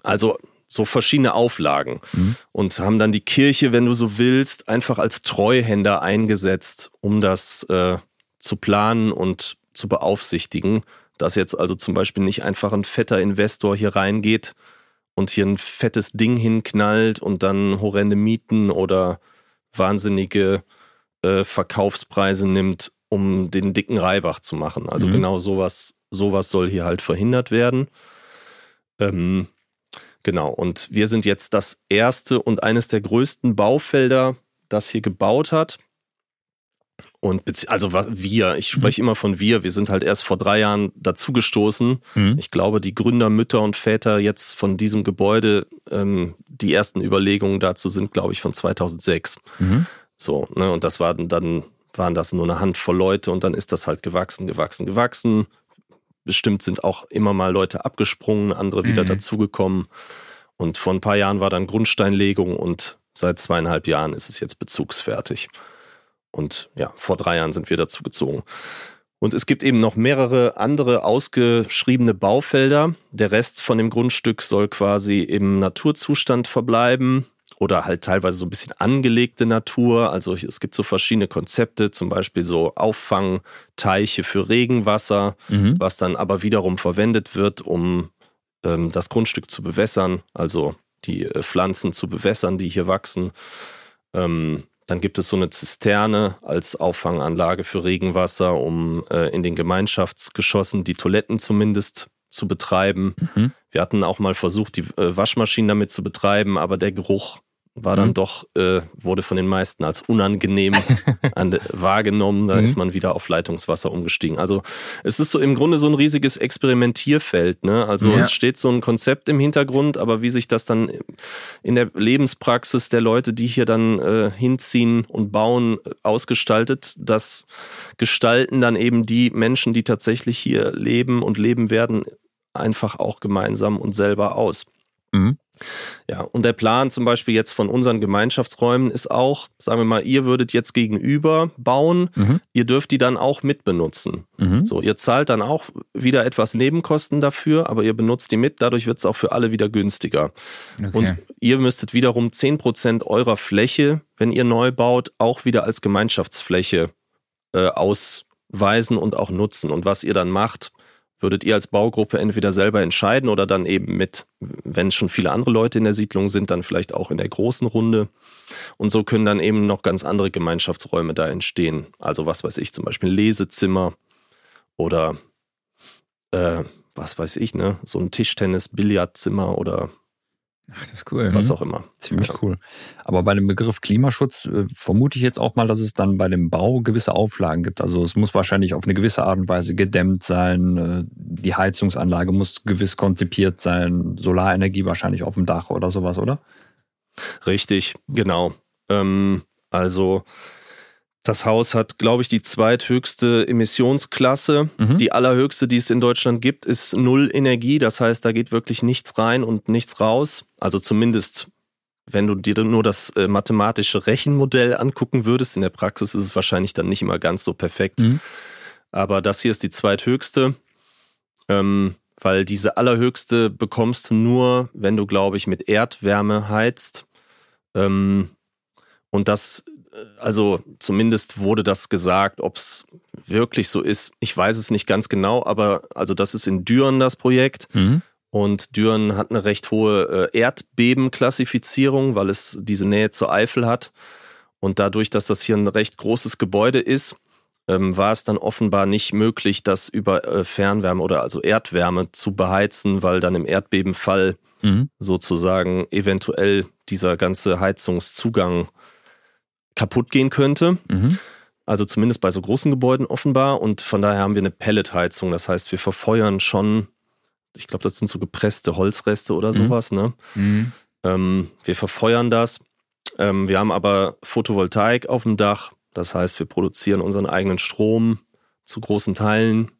Speaker 3: Also so verschiedene Auflagen mhm. und haben dann die Kirche, wenn du so willst, einfach als Treuhänder eingesetzt, um das äh, zu planen und zu beaufsichtigen dass jetzt also zum Beispiel nicht einfach ein fetter Investor hier reingeht und hier ein fettes Ding hinknallt und dann horrende Mieten oder wahnsinnige äh, Verkaufspreise nimmt, um den dicken Reibach zu machen. Also mhm. genau sowas, sowas soll hier halt verhindert werden. Ähm, genau, und wir sind jetzt das erste und eines der größten Baufelder, das hier gebaut hat. Und also wir, ich mhm. spreche mhm. immer von wir, wir sind halt erst vor drei Jahren dazugestoßen. Mhm. Ich glaube, die Gründer, Mütter und Väter jetzt von diesem Gebäude, ähm, die ersten Überlegungen dazu sind, glaube ich, von 2006. Mhm. So, ne, und das waren dann, waren das nur eine Handvoll Leute und dann ist das halt gewachsen, gewachsen, gewachsen. Bestimmt sind auch immer mal Leute abgesprungen, andere wieder mhm. dazugekommen. Und vor ein paar Jahren war dann Grundsteinlegung und seit zweieinhalb Jahren ist es jetzt bezugsfertig. Und ja, vor drei Jahren sind wir dazu gezogen. Und es gibt eben noch mehrere andere ausgeschriebene Baufelder. Der Rest von dem Grundstück soll quasi im Naturzustand verbleiben oder halt teilweise so ein bisschen angelegte Natur. Also es gibt so verschiedene Konzepte, zum Beispiel so Auffangteiche für Regenwasser, mhm. was dann aber wiederum verwendet wird, um ähm, das Grundstück zu bewässern, also die äh, Pflanzen zu bewässern, die hier wachsen. Ähm, dann gibt es so eine Zisterne als Auffanganlage für Regenwasser, um äh, in den Gemeinschaftsgeschossen die Toiletten zumindest zu betreiben. Mhm. Wir hatten auch mal versucht, die äh, Waschmaschinen damit zu betreiben, aber der Geruch war dann mhm. doch, äh, wurde von den meisten als unangenehm an, wahrgenommen. Da mhm. ist man wieder auf Leitungswasser umgestiegen. Also es ist so im Grunde so ein riesiges Experimentierfeld. Ne? Also ja. es steht so ein Konzept im Hintergrund, aber wie sich das dann in der Lebenspraxis der Leute, die hier dann äh, hinziehen und bauen, ausgestaltet, das gestalten dann eben die Menschen, die tatsächlich hier leben und leben werden, einfach auch gemeinsam und selber aus. Mhm. Ja, und der Plan zum Beispiel jetzt von unseren Gemeinschaftsräumen ist auch, sagen wir mal, ihr würdet jetzt gegenüber bauen, mhm. ihr dürft die dann auch mitbenutzen. Mhm. So, ihr zahlt dann auch wieder etwas Nebenkosten dafür, aber ihr benutzt die mit, dadurch wird es auch für alle wieder günstiger. Okay. Und ihr müsstet wiederum 10% eurer Fläche, wenn ihr neu baut, auch wieder als Gemeinschaftsfläche äh, ausweisen und auch nutzen. Und was ihr dann macht, würdet ihr als Baugruppe entweder selber entscheiden oder dann eben mit, wenn schon viele andere Leute in der Siedlung sind, dann vielleicht auch in der großen Runde. Und so können dann eben noch ganz andere Gemeinschaftsräume da entstehen. Also was weiß ich, zum Beispiel Lesezimmer oder äh, was weiß ich, ne, so ein Tischtennis-Billardzimmer oder
Speaker 2: Ach, das ist cool.
Speaker 3: Was mhm. auch immer.
Speaker 1: Ziemlich ja. cool. Aber bei dem Begriff Klimaschutz äh, vermute ich jetzt auch mal, dass es dann bei dem Bau gewisse Auflagen gibt. Also es muss wahrscheinlich auf eine gewisse Art und Weise gedämmt sein. Äh, die Heizungsanlage muss gewiss konzipiert sein. Solarenergie wahrscheinlich auf dem Dach oder sowas, oder?
Speaker 3: Richtig, genau. Ähm, also das Haus hat, glaube ich, die zweithöchste Emissionsklasse. Mhm. Die allerhöchste, die es in Deutschland gibt, ist Null Energie. Das heißt, da geht wirklich nichts rein und nichts raus. Also zumindest, wenn du dir nur das äh, mathematische Rechenmodell angucken würdest. In der Praxis ist es wahrscheinlich dann nicht immer ganz so perfekt. Mhm. Aber das hier ist die zweithöchste. Ähm, weil diese allerhöchste bekommst du nur, wenn du, glaube ich, mit Erdwärme heizt. Ähm, und das also zumindest wurde das gesagt, ob es wirklich so ist. Ich weiß es nicht ganz genau, aber also das ist in Düren das Projekt. Mhm. Und Düren hat eine recht hohe äh, Erdbebenklassifizierung, weil es diese Nähe zur Eifel hat. Und dadurch, dass das hier ein recht großes Gebäude ist, ähm, war es dann offenbar nicht möglich, das über äh, Fernwärme oder also Erdwärme zu beheizen, weil dann im Erdbebenfall mhm. sozusagen eventuell dieser ganze Heizungszugang kaputt gehen könnte. Mhm. Also zumindest bei so großen Gebäuden offenbar. Und von daher haben wir eine Pelletheizung. Das heißt, wir verfeuern schon, ich glaube, das sind so gepresste Holzreste oder sowas. Ne?
Speaker 2: Mhm.
Speaker 3: Ähm, wir verfeuern das. Ähm, wir haben aber Photovoltaik auf dem Dach. Das heißt, wir produzieren unseren eigenen Strom zu großen Teilen.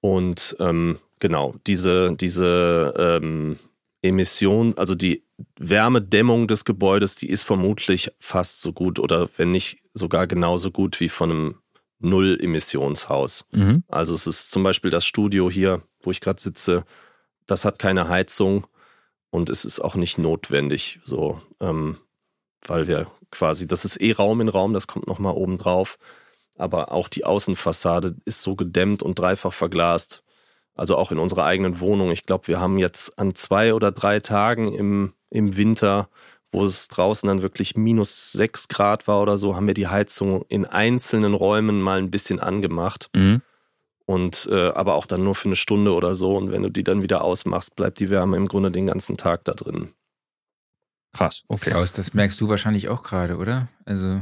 Speaker 3: Und ähm, genau, diese, diese ähm, Emission, also die Wärmedämmung des Gebäudes, die ist vermutlich fast so gut oder wenn nicht sogar genauso gut wie von einem Null-Emissionshaus.
Speaker 1: Mhm.
Speaker 3: Also es ist zum Beispiel das Studio hier, wo ich gerade sitze, das hat keine Heizung und es ist auch nicht notwendig, so, ähm, weil wir quasi, das ist eh Raum in Raum, das kommt nochmal oben drauf, aber auch die Außenfassade ist so gedämmt und dreifach verglast. Also auch in unserer eigenen Wohnung. Ich glaube, wir haben jetzt an zwei oder drei Tagen im, im Winter, wo es draußen dann wirklich minus sechs Grad war oder so, haben wir die Heizung in einzelnen Räumen mal ein bisschen angemacht.
Speaker 1: Mhm.
Speaker 3: Und äh, aber auch dann nur für eine Stunde oder so. Und wenn du die dann wieder ausmachst, bleibt die Wärme im Grunde den ganzen Tag da drin.
Speaker 1: Krass, okay.
Speaker 2: Klaus, das merkst du wahrscheinlich auch gerade, oder? Also,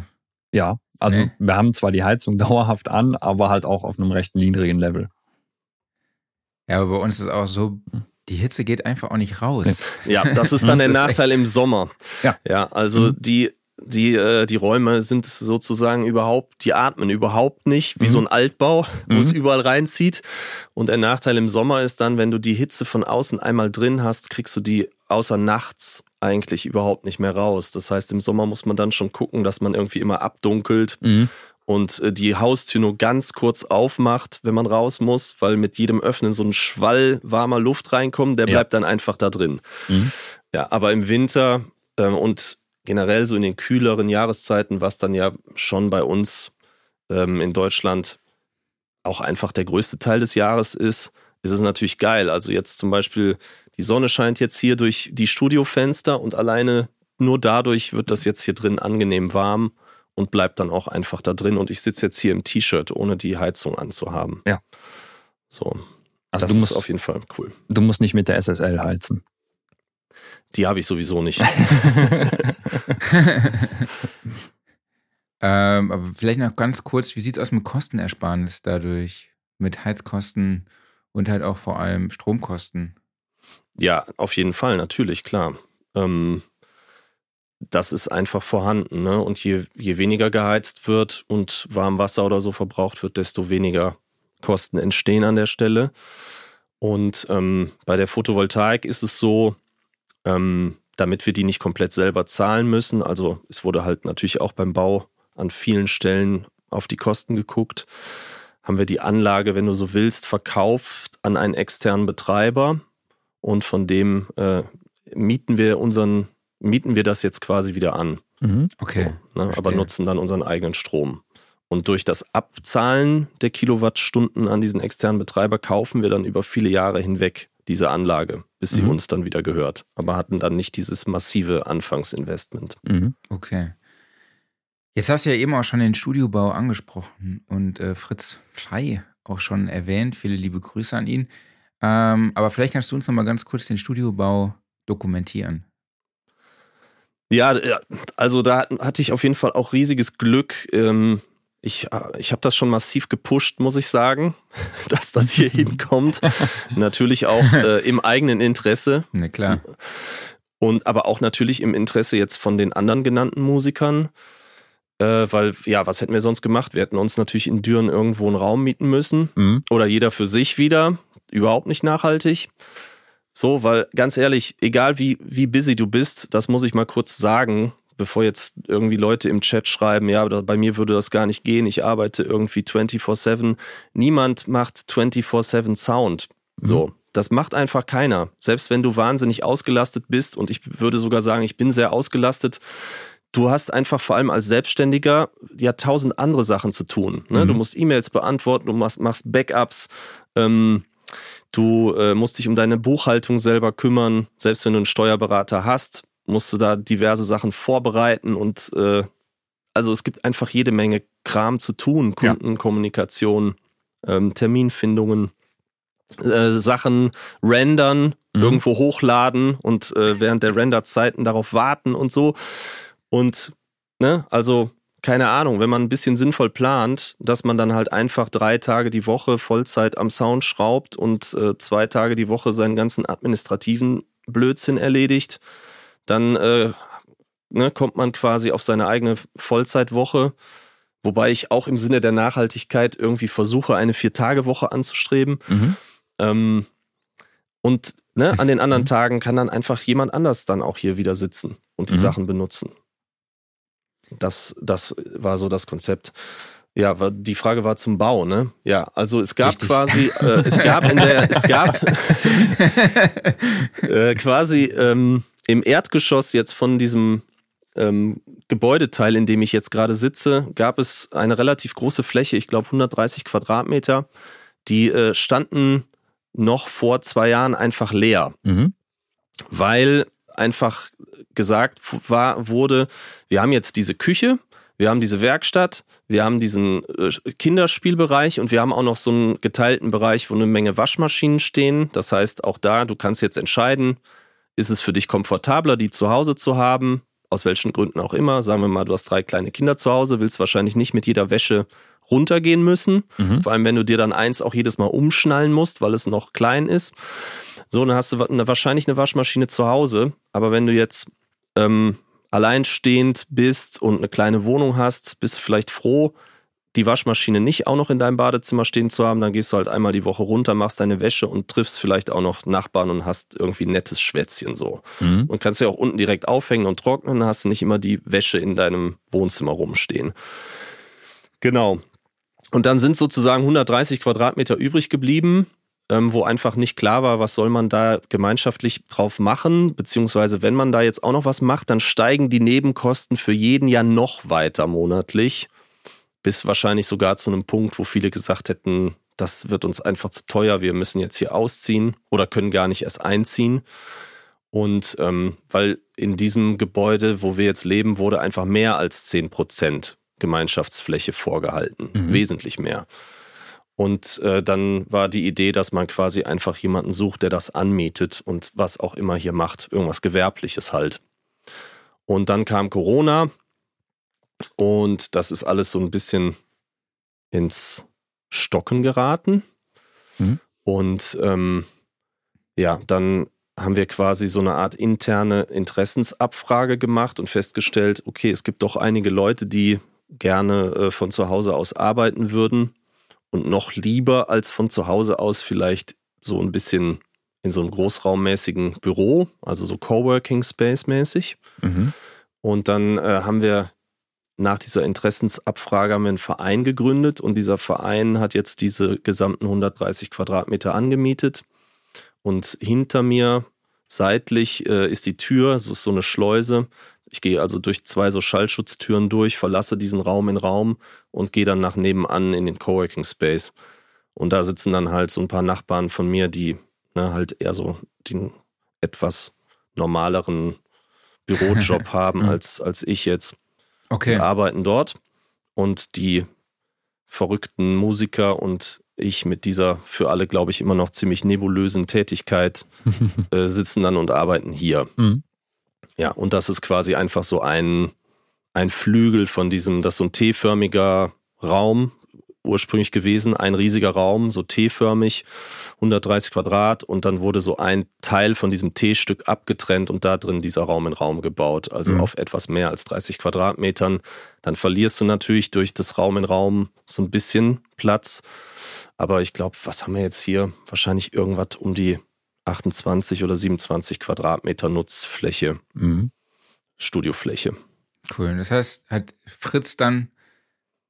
Speaker 1: Ja, also
Speaker 2: Nee.
Speaker 1: wir haben zwar die Heizung dauerhaft an, aber halt auch auf einem recht niedrigen Level.
Speaker 2: Ja, aber bei uns ist es auch so, die Hitze geht einfach auch nicht raus.
Speaker 3: Ja, das ist dann der
Speaker 2: Das ist
Speaker 3: Nachteil im Sommer.
Speaker 1: Ja.
Speaker 3: Ja, also
Speaker 1: Mhm.
Speaker 3: die, die, äh, die Räume sind sozusagen überhaupt, die atmen überhaupt nicht, wie
Speaker 1: Mhm.
Speaker 3: so ein Altbau, wo
Speaker 1: Mhm.
Speaker 3: es überall reinzieht. Und der Nachteil im Sommer ist dann, wenn du die Hitze von außen einmal drin hast, kriegst du die außer nachts eigentlich überhaupt nicht mehr raus. Das heißt, im Sommer muss man dann schon gucken, dass man irgendwie immer abdunkelt
Speaker 1: Mhm.
Speaker 3: Und äh, die Haustür nur ganz kurz aufmacht, wenn man raus muss, weil mit jedem Öffnen so ein Schwall warmer Luft reinkommt, der
Speaker 1: Ja.
Speaker 3: bleibt dann einfach da drin.
Speaker 1: Mhm.
Speaker 3: Ja, aber im Winter ähm, und generell so in den kühleren Jahreszeiten, was dann ja schon bei uns ähm, in Deutschland auch einfach der größte Teil des Jahres ist, ist es natürlich geil. Also jetzt zum Beispiel, die Sonne scheint jetzt hier durch die Studiofenster und alleine nur dadurch wird das jetzt hier drin angenehm warm und bleibt dann auch einfach da drin. Und ich sitze jetzt hier im T-Shirt, ohne die Heizung anzuhaben.
Speaker 1: Ja.
Speaker 3: So,
Speaker 1: Also
Speaker 3: das
Speaker 1: du
Speaker 3: ist
Speaker 1: musst,
Speaker 3: auf jeden Fall cool.
Speaker 1: du musst nicht mit der SSL heizen.
Speaker 3: Die habe ich sowieso nicht.
Speaker 2: ähm, aber vielleicht noch ganz kurz, wie sieht es aus mit Kostenersparnis dadurch? Mit Heizkosten und halt auch vor allem Stromkosten.
Speaker 3: Ja, auf jeden Fall, natürlich, klar. Ähm, das ist einfach vorhanden. Ne? Und je, je weniger geheizt wird und Warmwasser oder so verbraucht wird, desto weniger Kosten entstehen an der Stelle. Und ähm, bei der Photovoltaik ist es so, ähm, damit wir die nicht komplett selber zahlen müssen, also es wurde halt natürlich auch beim Bau an vielen Stellen auf die Kosten geguckt, haben wir die Anlage, wenn du so willst, verkauft an einen externen Betreiber und von dem äh, mieten wir unseren, mieten wir das jetzt quasi wieder an.
Speaker 1: Mhm.
Speaker 2: Okay.
Speaker 3: So, ne? Aber nutzen dann unseren eigenen Strom. Und durch das Abzahlen der Kilowattstunden an diesen externen Betreiber kaufen wir dann über viele Jahre hinweg diese Anlage, bis sie
Speaker 1: Mhm.
Speaker 3: uns dann wieder gehört. Aber hatten dann nicht dieses massive Anfangsinvestment.
Speaker 1: Mhm.
Speaker 2: Okay. Jetzt hast du ja eben auch schon den Studiobau angesprochen und äh, Fritz Fey auch schon erwähnt. Viele liebe Grüße an ihn. Ähm, aber vielleicht kannst du uns noch mal ganz kurz den Studiobau dokumentieren.
Speaker 3: Ja, ja, also da hatte ich auf jeden Fall auch riesiges Glück. Ähm, Ich, ich habe das schon massiv gepusht, muss ich sagen, dass das hier hinkommt. Natürlich auch äh, im eigenen Interesse.
Speaker 2: Na klar.
Speaker 3: Und aber auch natürlich im Interesse jetzt von den anderen genannten Musikern. Äh, weil, ja, was hätten wir sonst gemacht? Wir hätten uns natürlich in Düren irgendwo einen Raum mieten müssen.
Speaker 1: Mhm.
Speaker 3: Oder jeder für sich wieder. Überhaupt nicht nachhaltig. So, weil ganz ehrlich, egal wie, wie busy du bist, das muss ich mal kurz sagen, bevor jetzt irgendwie Leute im Chat schreiben, ja, bei mir würde das gar nicht gehen, ich arbeite irgendwie 24-7. Niemand macht 24-7 Sound. So, das macht einfach keiner. Selbst wenn du wahnsinnig ausgelastet bist und ich würde sogar sagen, ich bin sehr ausgelastet, du hast einfach vor allem als Selbstständiger ja tausend andere Sachen zu tun. Ne?
Speaker 1: Mhm.
Speaker 3: Du musst E-Mails beantworten, du machst, machst Backups, ähm, du äh, musst dich um deine Buchhaltung selber kümmern. Selbst wenn du einen Steuerberater hast, musst du da diverse Sachen vorbereiten und äh, also es gibt einfach jede Menge Kram zu tun. Kundenkommunikation, ähm, Terminfindungen, äh, Sachen rendern,
Speaker 1: Mhm.
Speaker 3: irgendwo hochladen und äh, während der Renderzeiten darauf warten und so. Und ne, also keine Ahnung, wenn man ein bisschen sinnvoll plant, dass man dann halt einfach drei Tage die Woche Vollzeit am Sound schraubt und äh, zwei Tage die Woche seinen ganzen administrativen Blödsinn erledigt, dann äh, ne, kommt man quasi auf seine eigene Vollzeitwoche. Wobei ich auch im Sinne der Nachhaltigkeit irgendwie versuche, eine Vier-Tage-Woche anzustreben.
Speaker 1: Mhm.
Speaker 3: Ähm, und ne, an den anderen Tagen kann dann einfach jemand anders dann auch hier wieder sitzen und die
Speaker 1: Mhm.
Speaker 3: Sachen benutzen. Das, das war so das Konzept. Ja, die Frage war zum Bau, ne? Ja, also es gab
Speaker 2: Richtig.
Speaker 3: quasi, äh, es gab in der, es gab äh, quasi ähm, im Erdgeschoss jetzt von diesem ähm, Gebäudeteil, in dem ich jetzt gerade sitze, gab es eine relativ große Fläche, ich glaube 130 Quadratmeter, die äh, standen noch vor zwei Jahren einfach leer
Speaker 1: Mhm.
Speaker 3: weil einfach gesagt war, wurde, wir haben jetzt diese Küche, wir haben diese Werkstatt, wir haben diesen äh, Kinderspielbereich und wir haben auch noch so einen geteilten Bereich, wo eine Menge Waschmaschinen stehen. Das heißt, auch da, du kannst jetzt entscheiden, ist es für dich komfortabler, die zu Hause zu haben, aus welchen Gründen auch immer. Sagen wir mal, du hast drei kleine Kinder zu Hause, willst wahrscheinlich nicht mit jeder Wäsche runtergehen müssen.
Speaker 1: Mhm.
Speaker 3: Vor allem, wenn du dir dann eins auch jedes Mal umschnallen musst, weil es noch klein ist. So, dann hast du eine, wahrscheinlich eine Waschmaschine zu Hause. Aber wenn du jetzt ähm, alleinstehend bist und eine kleine Wohnung hast, bist du vielleicht froh, die Waschmaschine nicht auch noch in deinem Badezimmer stehen zu haben. Dann gehst du halt einmal die Woche runter, machst deine Wäsche und triffst vielleicht auch noch Nachbarn und hast irgendwie ein nettes Schwätzchen so.
Speaker 1: Mhm.
Speaker 3: Und kannst ja auch unten direkt aufhängen und trocknen, dann hast du nicht immer die Wäsche in deinem Wohnzimmer rumstehen. Genau. Und dann sind sozusagen 130 Quadratmeter übrig geblieben, ähm, wo einfach nicht klar war, was soll man da gemeinschaftlich drauf machen, beziehungsweise wenn man da jetzt auch noch was macht, dann steigen die Nebenkosten für jeden ja noch weiter monatlich, bis wahrscheinlich sogar zu einem Punkt, wo viele gesagt hätten, das wird uns einfach zu teuer, wir müssen jetzt hier ausziehen oder können gar nicht erst einziehen. Und ähm, weil in diesem Gebäude, wo wir jetzt leben, wurde einfach mehr als 10 Prozent Gemeinschaftsfläche vorgehalten.
Speaker 1: Mhm.
Speaker 3: Wesentlich mehr. Und äh, dann war die Idee, dass man quasi einfach jemanden sucht, der das anmietet und was auch immer hier macht. Irgendwas Gewerbliches halt. Und dann kam Corona und das ist alles so ein bisschen ins Stocken geraten.
Speaker 1: Mhm.
Speaker 3: Und ähm, ja, dann haben wir quasi so eine Art interne Interessensabfrage gemacht und festgestellt, okay, es gibt doch einige Leute, die gerne äh, von zu Hause aus arbeiten würden und noch lieber als von zu Hause aus vielleicht so ein bisschen in so einem großraummäßigen Büro, also so Coworking Space mäßig.
Speaker 1: Mhm.
Speaker 3: Und dann äh, haben wir nach dieser Interessensabfrage haben wir einen Verein gegründet und dieser Verein hat jetzt diese gesamten 130 Quadratmeter angemietet. Und hinter mir seitlich äh, ist die Tür, so ist so eine Schleuse. Ich gehe also durch zwei so Schallschutztüren durch, verlasse diesen Raum in Raum und gehe dann nach nebenan in den Coworking Space. Und da sitzen dann halt so ein paar Nachbarn von mir, die ne, halt eher so den etwas normaleren Bürojob haben
Speaker 1: Mhm.
Speaker 3: als, als ich jetzt.
Speaker 2: Okay.
Speaker 3: Wir arbeiten dort und die verrückten Musiker und ich mit dieser für alle, glaube ich, immer noch ziemlich nebulösen Tätigkeit äh, sitzen dann und arbeiten hier.
Speaker 1: Mhm.
Speaker 3: Ja, und das ist quasi einfach so ein, ein Flügel von diesem, das ist so ein T-förmiger Raum ursprünglich gewesen, ein riesiger Raum, so T-förmig, 130 Quadrat und dann wurde so ein Teil von diesem T-Stück abgetrennt und da drin dieser Raum in Raum gebaut, also
Speaker 1: Mhm.
Speaker 3: auf etwas mehr als 30 Quadratmetern. Dann verlierst du natürlich durch das Raum in Raum so ein bisschen Platz, aber ich glaube, was haben wir jetzt hier? Wahrscheinlich irgendwas um die 28 oder 27 Quadratmeter Nutzfläche.
Speaker 1: Mhm.
Speaker 3: Studiofläche.
Speaker 2: Cool. Das heißt, hat Fritz dann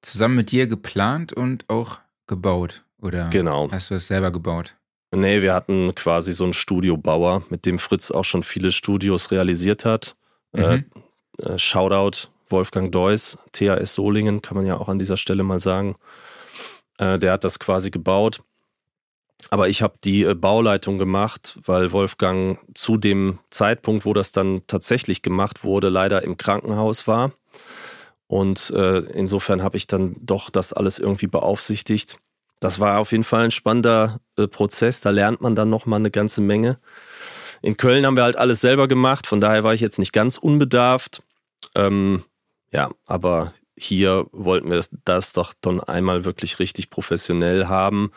Speaker 2: zusammen mit dir geplant und auch gebaut? Oder
Speaker 3: Genau.
Speaker 2: hast du es selber gebaut?
Speaker 3: Nee, wir hatten quasi so einen Studiobauer, mit dem Fritz auch schon viele Studios realisiert hat. Äh,
Speaker 2: Mhm.
Speaker 3: äh, Shoutout Wolfgang Deuss, THS Solingen, kann man ja auch an dieser Stelle mal sagen. Äh, der hat das quasi gebaut. Aber ich habe die äh, Bauleitung gemacht, weil Wolfgang zu dem Zeitpunkt, wo das dann tatsächlich gemacht wurde, leider im Krankenhaus war. Und äh, insofern habe ich dann doch das alles irgendwie beaufsichtigt. Das war auf jeden Fall ein spannender äh, Prozess. Da lernt man dann nochmal eine ganze Menge. In Köln haben wir halt alles selber gemacht. Von daher war ich jetzt nicht ganz unbedarft. Ähm, ja, aber hier wollten wir das, das doch dann einmal wirklich richtig professionell haben.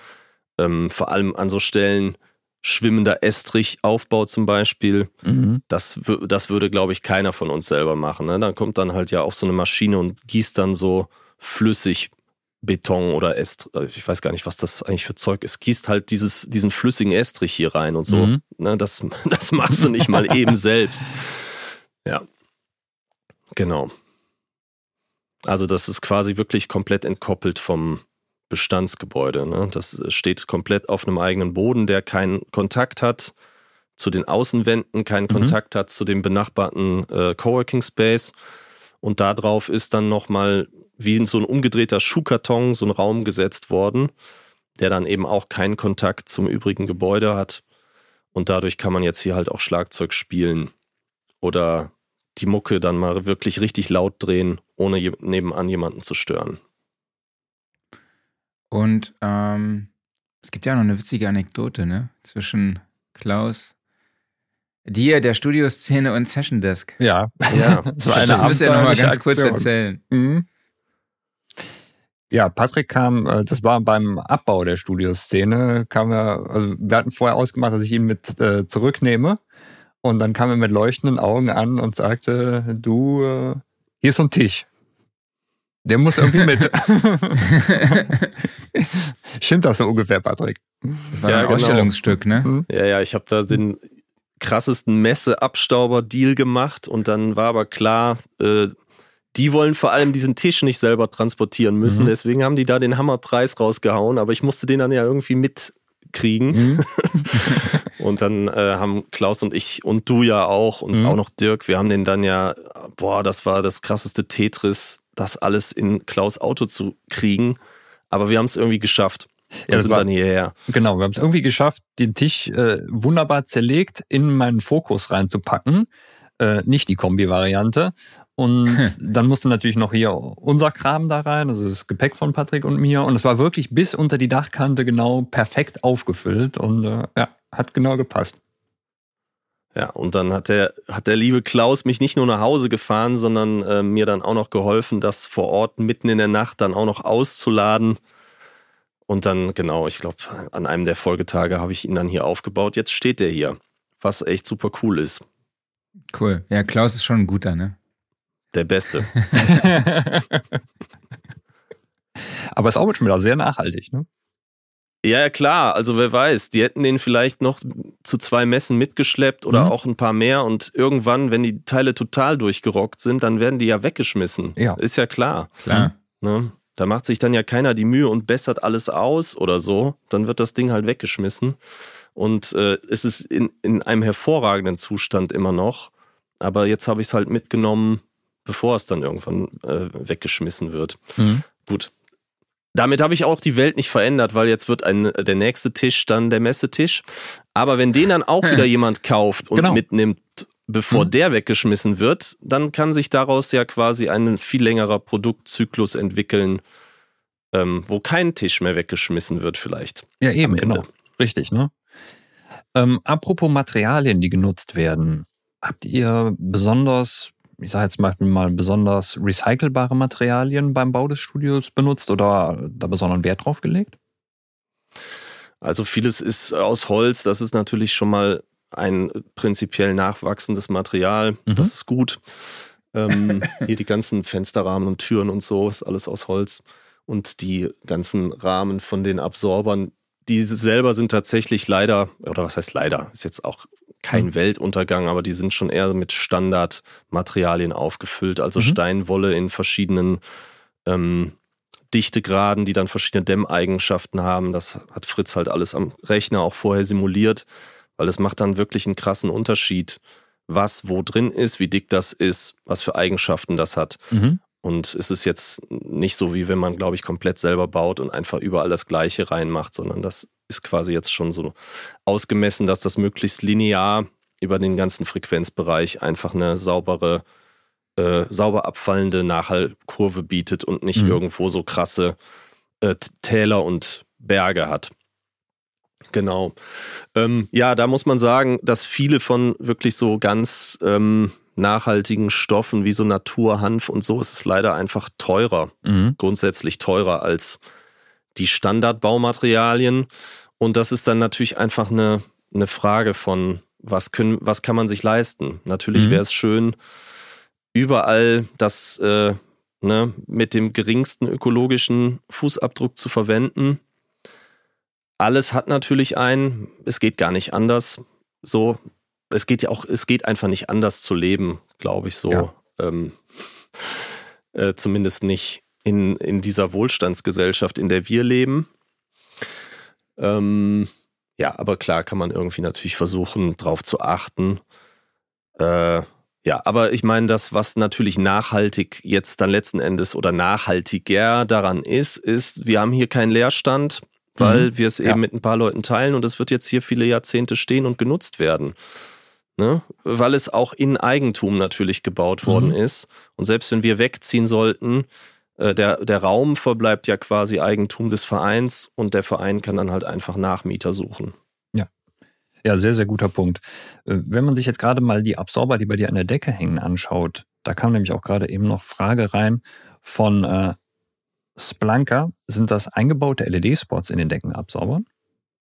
Speaker 3: Ähm, vor allem an so Stellen, schwimmender Estrichaufbau zum Beispiel,
Speaker 1: Mhm.
Speaker 3: das, das würde, glaube ich, keiner von uns selber machen. Ne? Dann kommt dann halt ja auch so eine Maschine und gießt dann so flüssig Beton oder Estrich, ich weiß gar nicht, was das eigentlich für Zeug ist, gießt halt dieses, diesen flüssigen Estrich hier rein und so.
Speaker 1: Mhm.
Speaker 3: Ne? Das, das machst du nicht mal eben selbst. Ja. Genau. Also das ist quasi wirklich komplett entkoppelt vom Bestandsgebäude. Ne? Das steht komplett auf einem eigenen Boden, der keinen Kontakt hat zu den Außenwänden, keinen
Speaker 1: Mhm.
Speaker 3: Kontakt hat zu dem benachbarten äh, Coworking Space. Und darauf ist dann nochmal wie so ein umgedrehter Schuhkarton so ein Raum gesetzt worden, der dann eben auch keinen Kontakt zum übrigen Gebäude hat. Und dadurch kann man jetzt hier halt auch Schlagzeug spielen oder die Mucke dann mal wirklich richtig laut drehen, ohne je nebenan jemanden zu stören.
Speaker 2: Und ähm, es gibt ja noch eine witzige Anekdote, ne? Zwischen Klaus, dir, der Studioszene und Session Desk.
Speaker 1: Ja.
Speaker 3: Ja,
Speaker 1: Das war eine
Speaker 2: das müsst ihr nochmal ganz kurz
Speaker 1: Aktion.
Speaker 2: erzählen.
Speaker 1: Mhm. Ja, Patrick kam, äh, das war beim Abbau der Studioszene, kam er, also wir hatten vorher ausgemacht, dass ich ihn mit äh, zurücknehme. Und dann kam er mit leuchtenden Augen an und sagte, du, äh, hier ist so ein Tisch. Der muss irgendwie mit. Stimmt das so ungefähr, Patrick?
Speaker 2: Das war
Speaker 3: Ja,
Speaker 2: ein
Speaker 3: genau.
Speaker 2: Ausstellungsstück, ne?
Speaker 3: Ja, ja, ich habe da den krassesten Messe-Abstauber-Deal gemacht und dann war aber klar, äh, die wollen vor allem diesen Tisch nicht selber transportieren müssen.
Speaker 1: Mhm.
Speaker 3: Deswegen haben die da den Hammerpreis rausgehauen, aber ich musste den dann ja irgendwie mitkriegen.
Speaker 1: Mhm.
Speaker 3: Und dann äh, haben Klaus und ich und du ja auch und
Speaker 1: Mhm.
Speaker 3: auch noch Dirk, wir haben den dann ja, boah, das war das krasseste Tetris, das alles in Klaus Auto zu kriegen. Aber wir haben es irgendwie geschafft.
Speaker 1: Ja,
Speaker 3: sind
Speaker 1: war-
Speaker 3: dann hierher.
Speaker 1: Genau, wir haben es irgendwie geschafft, den Tisch äh, wunderbar zerlegt in meinen Fokus reinzupacken. Äh, nicht die Kombi-Variante. Und dann musste natürlich noch hier unser Kram da rein, also das Gepäck von Patrick und mir. Und es war wirklich bis unter die Dachkante genau perfekt aufgefüllt und äh, ja, hat genau gepasst.
Speaker 3: Ja, und dann hat der, hat der liebe Klaus mich nicht nur nach Hause gefahren, sondern äh, mir dann auch noch geholfen, das vor Ort mitten in der Nacht dann auch noch auszuladen. Und dann, genau, ich glaube, an einem der Folgetage habe ich ihn dann hier aufgebaut. Jetzt steht der hier, was echt super cool ist.
Speaker 2: Cool. Ja, Klaus ist schon ein guter, ne?
Speaker 3: Der Beste.
Speaker 1: Aber ist auch schon wieder sehr nachhaltig, ne?
Speaker 3: Ja, ja, klar. Also wer weiß, die hätten den vielleicht noch zu zwei Messen mitgeschleppt oder
Speaker 1: Mhm.
Speaker 3: auch ein paar mehr. Und irgendwann, wenn die Teile total durchgerockt sind, dann werden die ja weggeschmissen.
Speaker 1: Ja.
Speaker 3: Ist ja klar.
Speaker 2: Klar.
Speaker 3: Ne? Da macht sich dann ja keiner die Mühe und bessert alles aus oder so. Dann wird das Ding halt weggeschmissen. Und äh, es ist in, in einem hervorragenden Zustand immer noch. Aber jetzt habe ich es halt mitgenommen, bevor es dann irgendwann äh, weggeschmissen wird.
Speaker 1: Mhm.
Speaker 3: Gut. Damit habe ich auch die Welt nicht verändert, weil jetzt wird ein, der nächste Tisch dann der Messetisch. Aber wenn den dann auch wieder jemand kauft und
Speaker 1: Genau.
Speaker 3: mitnimmt, bevor
Speaker 1: Mhm.
Speaker 3: der weggeschmissen wird, dann kann sich daraus ja quasi ein viel längerer Produktzyklus entwickeln, ähm, wo kein Tisch mehr weggeschmissen wird vielleicht.
Speaker 1: Ja, eben, genau. Richtig, ne? Ähm, apropos Materialien, die genutzt werden. Habt ihr besonders, ich sage jetzt mal, mal besonders recycelbare Materialien beim Bau des Studios benutzt oder da besonderen Wert drauf gelegt?
Speaker 3: Also vieles ist aus Holz, das ist natürlich schon mal ein prinzipiell nachwachsendes Material,
Speaker 1: Mhm.
Speaker 3: das ist gut. Ähm, hier die ganzen Fensterrahmen und Türen und so ist alles aus Holz. Und die ganzen Rahmen von den Absorbern, die selber sind tatsächlich leider, oder was heißt leider, ist jetzt auch kein
Speaker 1: Mhm.
Speaker 3: Weltuntergang, aber die sind schon eher mit Standardmaterialien aufgefüllt, also
Speaker 1: Mhm.
Speaker 3: Steinwolle in verschiedenen ähm, Dichtegraden, die dann verschiedene Dämmeigenschaften haben. Das hat Fritz halt alles am Rechner auch vorher simuliert, weil es macht dann wirklich einen krassen Unterschied, was wo drin ist, wie dick das ist, was für Eigenschaften das hat.
Speaker 1: Mhm.
Speaker 3: Und es ist jetzt nicht so, wie wenn man, glaube ich, komplett selber baut und einfach überall das Gleiche reinmacht, sondern das ist quasi jetzt schon so ausgemessen, dass das möglichst linear über den ganzen Frequenzbereich einfach eine saubere, äh, sauber abfallende Nachhallkurve bietet und nicht
Speaker 1: Mhm.
Speaker 3: irgendwo so krasse äh, Täler und Berge hat. Genau. Ähm, ja, da muss man sagen, dass viele von wirklich so ganz ähm, nachhaltigen Stoffen wie so Naturhanf und so ist es leider einfach teurer,
Speaker 1: Mhm.
Speaker 3: grundsätzlich teurer als die Standardbaumaterialien. Und das ist dann natürlich einfach eine, eine Frage von, was, können, was kann man sich leisten? Natürlich
Speaker 1: Mhm.
Speaker 3: wäre es schön, überall das äh, ne, mit dem geringsten ökologischen Fußabdruck zu verwenden. Alles hat natürlich einen, es geht gar nicht anders. So, es geht ja auch, es geht einfach nicht anders zu leben, glaube ich so.
Speaker 1: Ja.
Speaker 3: Ähm, äh, zumindest nicht in, in dieser Wohlstandsgesellschaft, in der wir leben. Ähm, ja, aber klar kann man irgendwie natürlich versuchen, drauf zu achten. Äh, ja, aber ich meine, das, was natürlich nachhaltig jetzt dann letzten Endes oder nachhaltiger daran ist, ist, wir haben hier keinen Leerstand, weil
Speaker 1: Mhm.
Speaker 3: wir es
Speaker 1: Ja.
Speaker 3: eben mit ein paar Leuten teilen und es wird jetzt hier viele Jahrzehnte stehen und genutzt werden. Ne? Weil es auch in Eigentum natürlich gebaut worden
Speaker 1: Mhm.
Speaker 3: ist. Und selbst wenn wir wegziehen sollten, äh, der, der Raum verbleibt ja quasi Eigentum des Vereins und der Verein kann dann halt einfach Nachmieter suchen.
Speaker 1: Ja, sehr, sehr guter Punkt. Äh, Wenn man sich jetzt gerade mal die Absorber, die bei dir an der Decke hängen, anschaut, da kam nämlich auch gerade eben noch Frage rein von äh, Splanker. Sind das eingebaute LED-Spots in den Deckenabsorbern?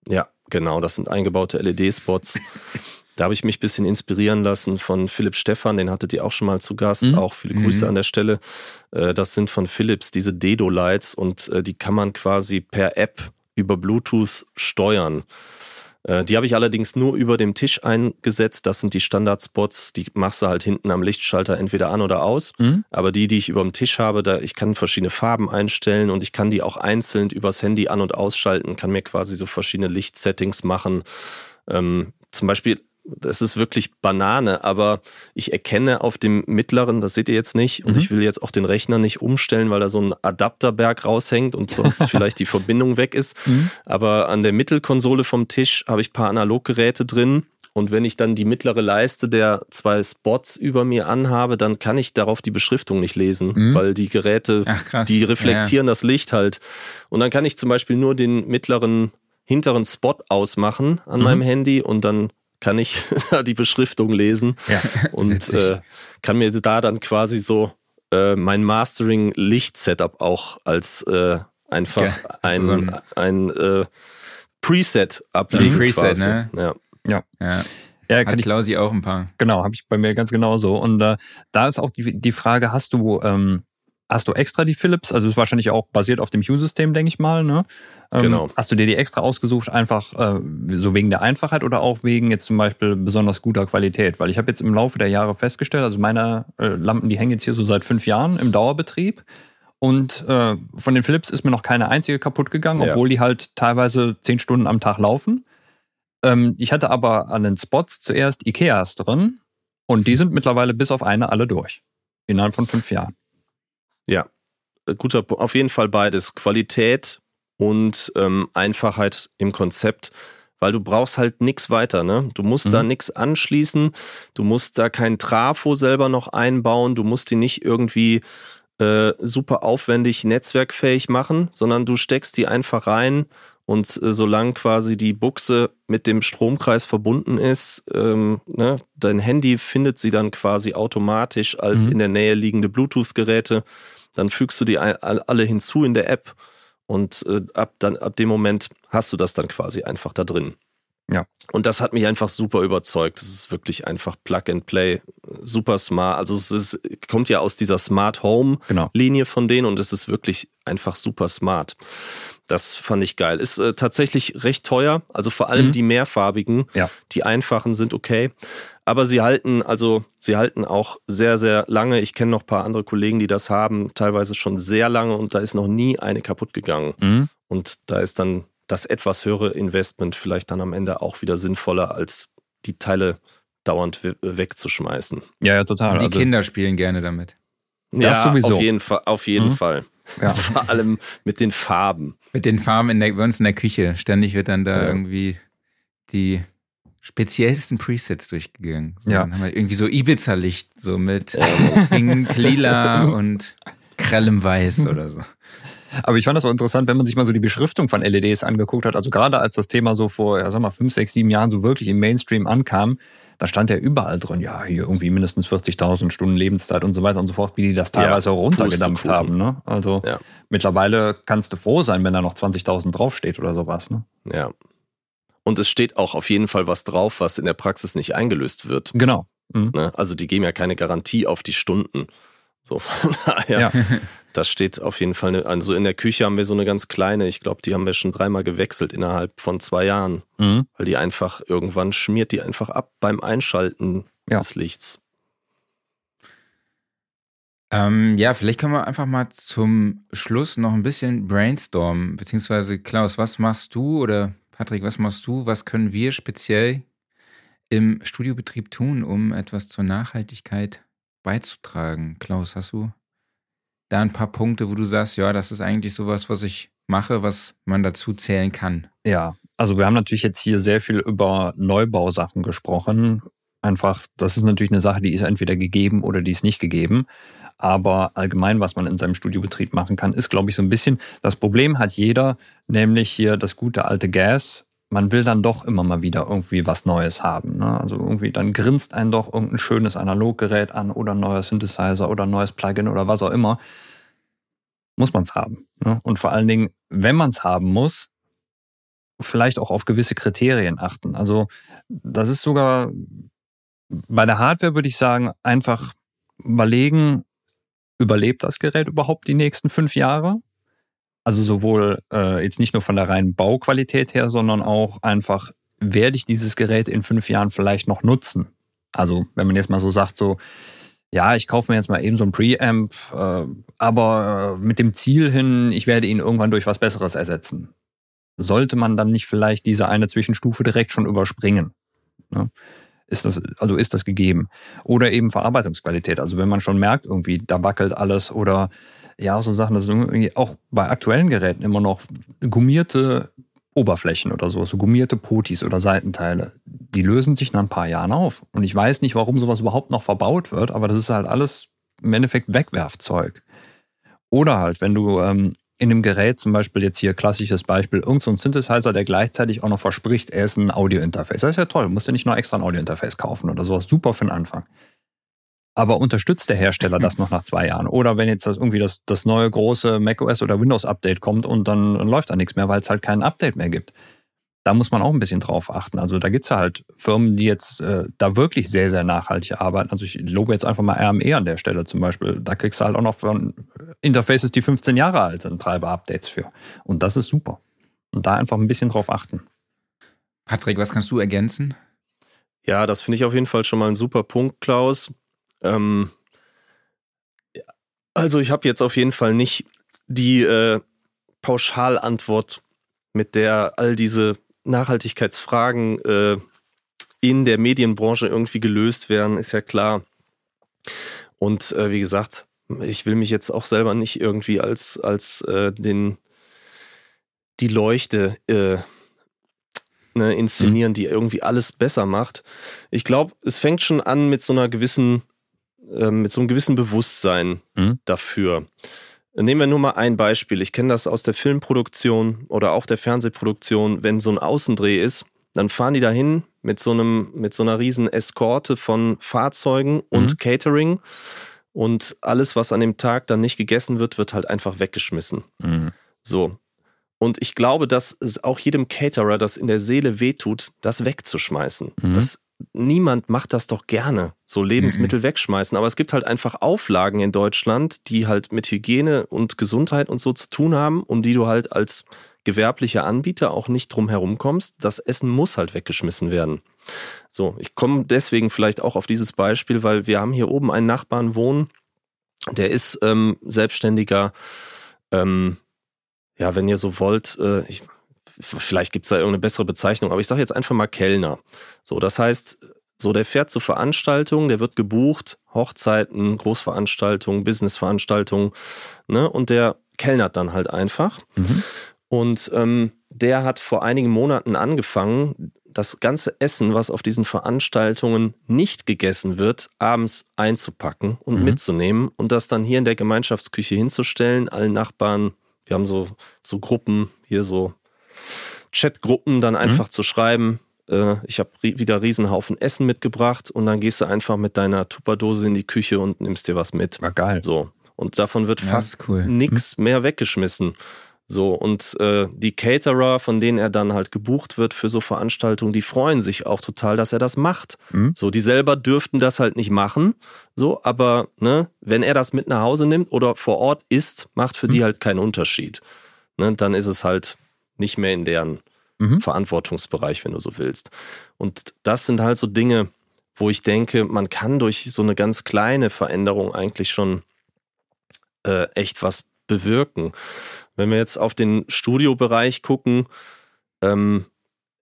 Speaker 3: Ja, genau, das sind eingebaute LED-Spots. Da habe ich mich ein bisschen inspirieren lassen von Philipp Stephan, den hattet ihr auch schon mal zu Gast.
Speaker 1: Mhm.
Speaker 3: Auch viele Grüße
Speaker 2: Mhm.
Speaker 3: an der Stelle. Äh, Das sind von Philips diese Dedo-Lights und äh, die kann man quasi per App über Bluetooth steuern. Äh, Die habe ich allerdings nur über dem Tisch eingesetzt. Das sind die Standardspots, die machst du halt hinten am Lichtschalter entweder an oder aus.
Speaker 1: Mhm.
Speaker 3: Aber die, die ich über dem Tisch habe, da ich kann verschiedene Farben einstellen und ich kann die auch einzeln übers Handy an- und ausschalten, kann mir quasi so verschiedene Lichtsettings machen. Ähm, zum Beispiel, das ist wirklich Banane, aber ich erkenne auf dem mittleren, das seht ihr jetzt nicht, und
Speaker 1: Mhm.
Speaker 3: ich will jetzt auch den Rechner nicht umstellen, weil da so ein Adapterberg raushängt und sonst vielleicht die Verbindung weg ist.
Speaker 1: Mhm.
Speaker 3: Aber an der Mittelkonsole vom Tisch habe ich ein paar Analoggeräte drin. Und wenn ich dann die mittlere Leiste der zwei Spots über mir anhabe, dann kann ich darauf die Beschriftung nicht lesen,
Speaker 1: Mhm.
Speaker 3: weil die Geräte,
Speaker 2: Ach
Speaker 3: die reflektieren das Licht halt. Und dann kann ich zum Beispiel nur den mittleren, hinteren Spot ausmachen an
Speaker 1: Mhm.
Speaker 3: meinem Handy und dann kann ich die Beschriftung lesen
Speaker 1: Ja.
Speaker 3: und äh, kann mir da dann quasi so äh, mein Mastering-Licht-Setup auch als äh, einfach
Speaker 2: Ja,
Speaker 3: ein,
Speaker 2: also so
Speaker 3: ein, äh, Preset ablegen.
Speaker 2: Preset,
Speaker 3: quasi.
Speaker 2: ne?
Speaker 3: Ja.
Speaker 2: Ja.
Speaker 1: Ja,
Speaker 2: Hat
Speaker 1: kann ich,
Speaker 2: Klausi auch ein paar.
Speaker 1: genau, habe ich bei mir ganz genauso. Und äh, da ist auch die, die Frage, hast du, ähm, hast du extra die Philips? Also ist wahrscheinlich auch basiert auf dem Hue-System, denke ich mal, ne? Ähm,
Speaker 3: Genau.
Speaker 1: Hast du dir die extra ausgesucht, einfach äh, so wegen der Einfachheit oder auch wegen jetzt zum Beispiel besonders guter Qualität? Weil ich habe jetzt im Laufe der Jahre festgestellt, also meine äh, Lampen, die hängen jetzt hier so seit fünf Jahren im Dauerbetrieb. Und äh, von den Philips ist mir noch keine einzige kaputt gegangen,
Speaker 3: Ja.
Speaker 1: obwohl die halt teilweise zehn Stunden am Tag laufen. Ähm, ich hatte aber an den Spots zuerst Ikeas drin und die sind mittlerweile bis auf eine alle durch. Innerhalb von fünf Jahren.
Speaker 3: Äh, Guter, Pu- auf jeden Fall beides. Qualität und ähm, Einfachheit im Konzept. Weil du brauchst halt nichts weiter, ne? Du musst
Speaker 1: Mhm.
Speaker 3: da nichts anschließen, du musst da kein Trafo selber noch einbauen, du musst die nicht irgendwie äh, super aufwendig netzwerkfähig machen, sondern du steckst die einfach rein und äh, solange quasi die Buchse mit dem Stromkreis verbunden ist, ähm, ne, dein Handy findet sie dann quasi automatisch als
Speaker 1: Mhm.
Speaker 3: in der Nähe liegende Bluetooth-Geräte. Dann fügst du die alle hinzu in der App und äh, ab, dann, ab dem Moment hast du das dann quasi einfach da drin.
Speaker 1: Ja.
Speaker 3: Und das hat mich einfach super überzeugt. Es ist wirklich einfach Plug and Play, super smart. Also es ist, kommt ja aus dieser Smart Home
Speaker 1: Genau.
Speaker 3: Linie von denen und es ist wirklich einfach super smart. Das fand ich geil. Ist äh, tatsächlich recht teuer, also vor allem
Speaker 1: Mhm.
Speaker 3: die mehrfarbigen.
Speaker 1: Ja.
Speaker 3: Die einfachen sind okay, aber sie halten also sie halten auch sehr sehr lange. Ich kenne noch ein paar andere Kollegen, die das haben, teilweise schon sehr lange und da ist noch nie eine kaputt gegangen.
Speaker 1: Mhm.
Speaker 3: Und da ist dann das etwas höhere Investment vielleicht dann am Ende auch wieder sinnvoller als die Teile dauernd we- wegzuschmeißen.
Speaker 1: Ja, ja, total.
Speaker 2: Und die
Speaker 1: Also,
Speaker 2: Kinder spielen gerne damit.
Speaker 1: Das
Speaker 3: ja,
Speaker 1: sowieso.
Speaker 3: auf jeden Fall, auf jeden
Speaker 1: Mhm.
Speaker 3: Fall.
Speaker 1: Ja.
Speaker 3: Vor allem mit den Farben.
Speaker 2: Mit den Farben in der, bei uns in der Küche. Ständig wird dann da
Speaker 3: Ja.
Speaker 2: irgendwie die speziellsten Presets durchgegangen. So,
Speaker 1: Ja.
Speaker 2: Dann haben wir irgendwie so Ibiza-Licht, so mit Pink, Lila und grellem Weiß oder so.
Speaker 1: Aber ich fand das auch interessant, wenn man sich mal so die Beschriftung von LEDs angeguckt hat. Also gerade als das Thema so vor, ja, sag mal, fünf, sechs, sieben Jahren so wirklich im Mainstream ankam, da stand ja überall drin, ja, hier irgendwie mindestens 40.000 Stunden Lebenszeit und so weiter und so fort, wie die das teilweise ja, runtergedampft haben. Ne? Also ja. mittlerweile kannst du froh sein, wenn da noch 20.000 draufsteht oder sowas. Ne?
Speaker 3: Ja. Und es steht auch auf jeden Fall was drauf, was in der Praxis nicht eingelöst wird.
Speaker 1: Genau.
Speaker 3: Mhm. Ne? Also die geben ja keine Garantie auf die Stunden. So von daher, ja. das steht auf jeden Fall. Eine, also in der Küche haben wir so eine ganz kleine, ich glaube, die haben wir schon dreimal gewechselt innerhalb von zwei Jahren. Mhm. Weil die einfach, irgendwann schmiert die einfach ab beim Einschalten ja. des Lichts.
Speaker 2: Ähm, ja, vielleicht können wir einfach mal zum Schluss noch ein bisschen brainstormen. Beziehungsweise, Klaus, was machst du oder Patrick, was machst du? Was können wir speziell im Studiobetrieb tun, um etwas zur Nachhaltigkeit beizutragen? Klaus, hast du da ein paar Punkte, wo du sagst, ja, das ist eigentlich sowas, was ich mache, was man dazu zählen kann?
Speaker 1: Ja, also wir haben natürlich jetzt hier sehr viel über Neubausachen gesprochen. Einfach, das ist natürlich eine Sache, die ist entweder gegeben oder die ist nicht gegeben. Aber allgemein, was man in seinem Studiobetrieb machen kann, ist, glaube ich, so ein bisschen, das Problem hat jeder, nämlich hier das gute alte Gas. Man will dann doch immer mal wieder irgendwie was Neues haben. Ne? Also irgendwie, dann grinst einen doch irgendein schönes Analoggerät an oder ein neuer Synthesizer oder ein neues Plugin oder was auch immer. Muss man es haben. Ne? Und vor allen Dingen, wenn man es haben muss, vielleicht auch auf gewisse Kriterien achten. Also das ist sogar bei der Hardware würde ich sagen, einfach überlegen, überlebt das Gerät überhaupt die nächsten fünf Jahre? Also sowohl äh, jetzt nicht nur von der reinen Bauqualität her, sondern auch einfach, werde ich dieses Gerät in fünf Jahren vielleicht noch nutzen? Also wenn man jetzt mal so sagt, so, ja, ich kaufe mir jetzt mal eben so ein Preamp, äh, aber äh, mit dem Ziel hin, ich werde ihn irgendwann durch was Besseres ersetzen. Sollte man dann nicht vielleicht diese eine Zwischenstufe direkt schon überspringen? Ne? ist das, also ist das gegeben. Oder eben Verarbeitungsqualität. Also wenn man schon merkt, irgendwie, da wackelt alles oder ja, so Sachen, das sind auch bei aktuellen Geräten immer noch gummierte Oberflächen oder so, so gummierte Potis oder Seitenteile. Die lösen sich nach ein paar Jahren auf. Und ich weiß nicht, warum sowas überhaupt noch verbaut wird, aber das ist halt alles im Endeffekt Wegwerfzeug. Oder halt, wenn du ähm, in dem Gerät, zum Beispiel jetzt hier klassisches Beispiel, irgendein so Synthesizer, der gleichzeitig auch noch verspricht, er ist ein Audio-Interface. Das ist ja toll, musst du nicht noch extra ein Audio-Interface kaufen oder sowas. Super für den Anfang. Aber unterstützt der Hersteller das noch nach zwei Jahren? Oder wenn jetzt das irgendwie das, das neue große macOS oder Windows-Update kommt und dann, dann läuft da nichts mehr, weil es halt kein Update mehr gibt da muss man auch ein bisschen drauf achten. Also da gibt's ja halt Firmen, die jetzt äh, da wirklich sehr, sehr nachhaltig arbeiten. Also ich lobe jetzt einfach mal RME an der Stelle zum Beispiel. Da kriegst du halt auch noch von Interfaces, die 15 Jahre alt sind, Treiber-Updates für. Und das ist super. Und da einfach ein bisschen drauf achten.
Speaker 2: Patrick, was kannst du ergänzen?
Speaker 3: Ja, das finde ich auf jeden Fall schon mal ein super Punkt, Klaus. Ähm, also ich habe jetzt auf jeden Fall nicht die äh, Pauschalantwort, mit der all diese Nachhaltigkeitsfragen äh, in der Medienbranche irgendwie gelöst werden, ist ja klar. Und äh, wie gesagt, ich will mich jetzt auch selber nicht irgendwie als, als äh, den, die Leuchte äh, ne, inszenieren, mhm. die irgendwie alles besser macht. Ich glaube, es fängt schon an mit so einer gewissen, äh, mit so einem gewissen Bewusstsein mhm. dafür. Nehmen wir nur mal ein Beispiel. Ich kenne das aus der Filmproduktion oder auch der Fernsehproduktion. Wenn so ein Außendreh ist, dann fahren die dahin mit so einem, mit so einer riesen Eskorte von Fahrzeugen und mhm. Catering. Und alles, was an dem Tag dann nicht gegessen wird, wird halt einfach weggeschmissen. Mhm. So. Und ich glaube, dass es auch jedem Caterer das in der Seele wehtut, das wegzuschmeißen. Mhm. Das niemand macht das doch gerne, so Lebensmittel mhm. wegschmeißen. Aber es gibt halt einfach Auflagen in Deutschland, die halt mit Hygiene und Gesundheit und so zu tun haben, um die du halt als gewerblicher Anbieter auch nicht drum herum kommst. Das Essen muss halt weggeschmissen werden. So, ich komme deswegen vielleicht auch auf dieses Beispiel, weil wir haben hier oben einen Nachbarn wohnen, der ist ähm, selbstständiger, ähm, ja, wenn ihr so wollt, äh, ich vielleicht gibt es da irgendeine bessere Bezeichnung, aber ich sage jetzt einfach mal Kellner. So, das heißt, so der fährt zu Veranstaltungen, der wird gebucht, Hochzeiten, Großveranstaltungen, Businessveranstaltungen, ne? Und der kellnert dann halt einfach. Mhm. Und ähm, der hat vor einigen Monaten angefangen, das ganze Essen, was auf diesen Veranstaltungen nicht gegessen wird, abends einzupacken und mhm. mitzunehmen und das dann hier in der Gemeinschaftsküche hinzustellen, allen Nachbarn. Wir haben so, so Gruppen, hier so Chatgruppen dann mhm. einfach mhm. zu schreiben, äh, ich habe wieder Riesenhaufen Essen mitgebracht und dann gehst du einfach mit deiner Tupperdose in die Küche und nimmst dir was mit.
Speaker 1: War geil.
Speaker 3: So. Und davon wird fast
Speaker 2: cool.
Speaker 3: nichts mehr weggeschmissen. So, und äh, die Caterer, von denen er dann halt gebucht wird für so Veranstaltungen, die freuen sich auch total, dass er das macht.
Speaker 1: Mhm.
Speaker 3: So, die selber dürften das halt nicht machen. So, aber ne, wenn er das mit nach Hause nimmt oder vor Ort isst, macht für die halt keinen Unterschied. Ne, dann ist es halt nicht mehr in deren
Speaker 1: Mhm.
Speaker 3: Verantwortungsbereich, wenn du so willst. Und das sind halt so Dinge, wo ich denke, man kann durch so eine ganz kleine Veränderung eigentlich schon äh, echt was bewirken. Wenn wir jetzt auf den Studiobereich gucken, ähm,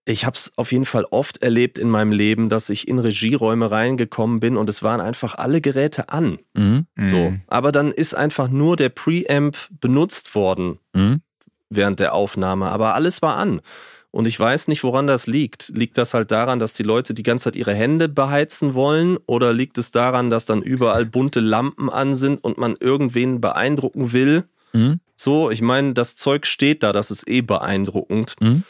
Speaker 3: ich habe es auf jeden Fall oft erlebt in meinem Leben, dass ich in Regieräume reingekommen bin und es waren einfach alle Geräte an.
Speaker 1: Mhm.
Speaker 3: So.
Speaker 2: Mhm.
Speaker 3: Aber dann ist einfach nur der Preamp benutzt worden
Speaker 1: Mhm.
Speaker 3: Während der Aufnahme, aber alles war an. Und ich weiß nicht, woran das liegt. Liegt das halt daran, dass die Leute die ganze Zeit ihre Hände beheizen wollen? Oder liegt es daran, dass dann überall bunte Lampen an sind und man irgendwen beeindrucken will?
Speaker 1: Mhm.
Speaker 3: So, ich meine, das Zeug steht da, das ist eh beeindruckend.
Speaker 1: Mhm.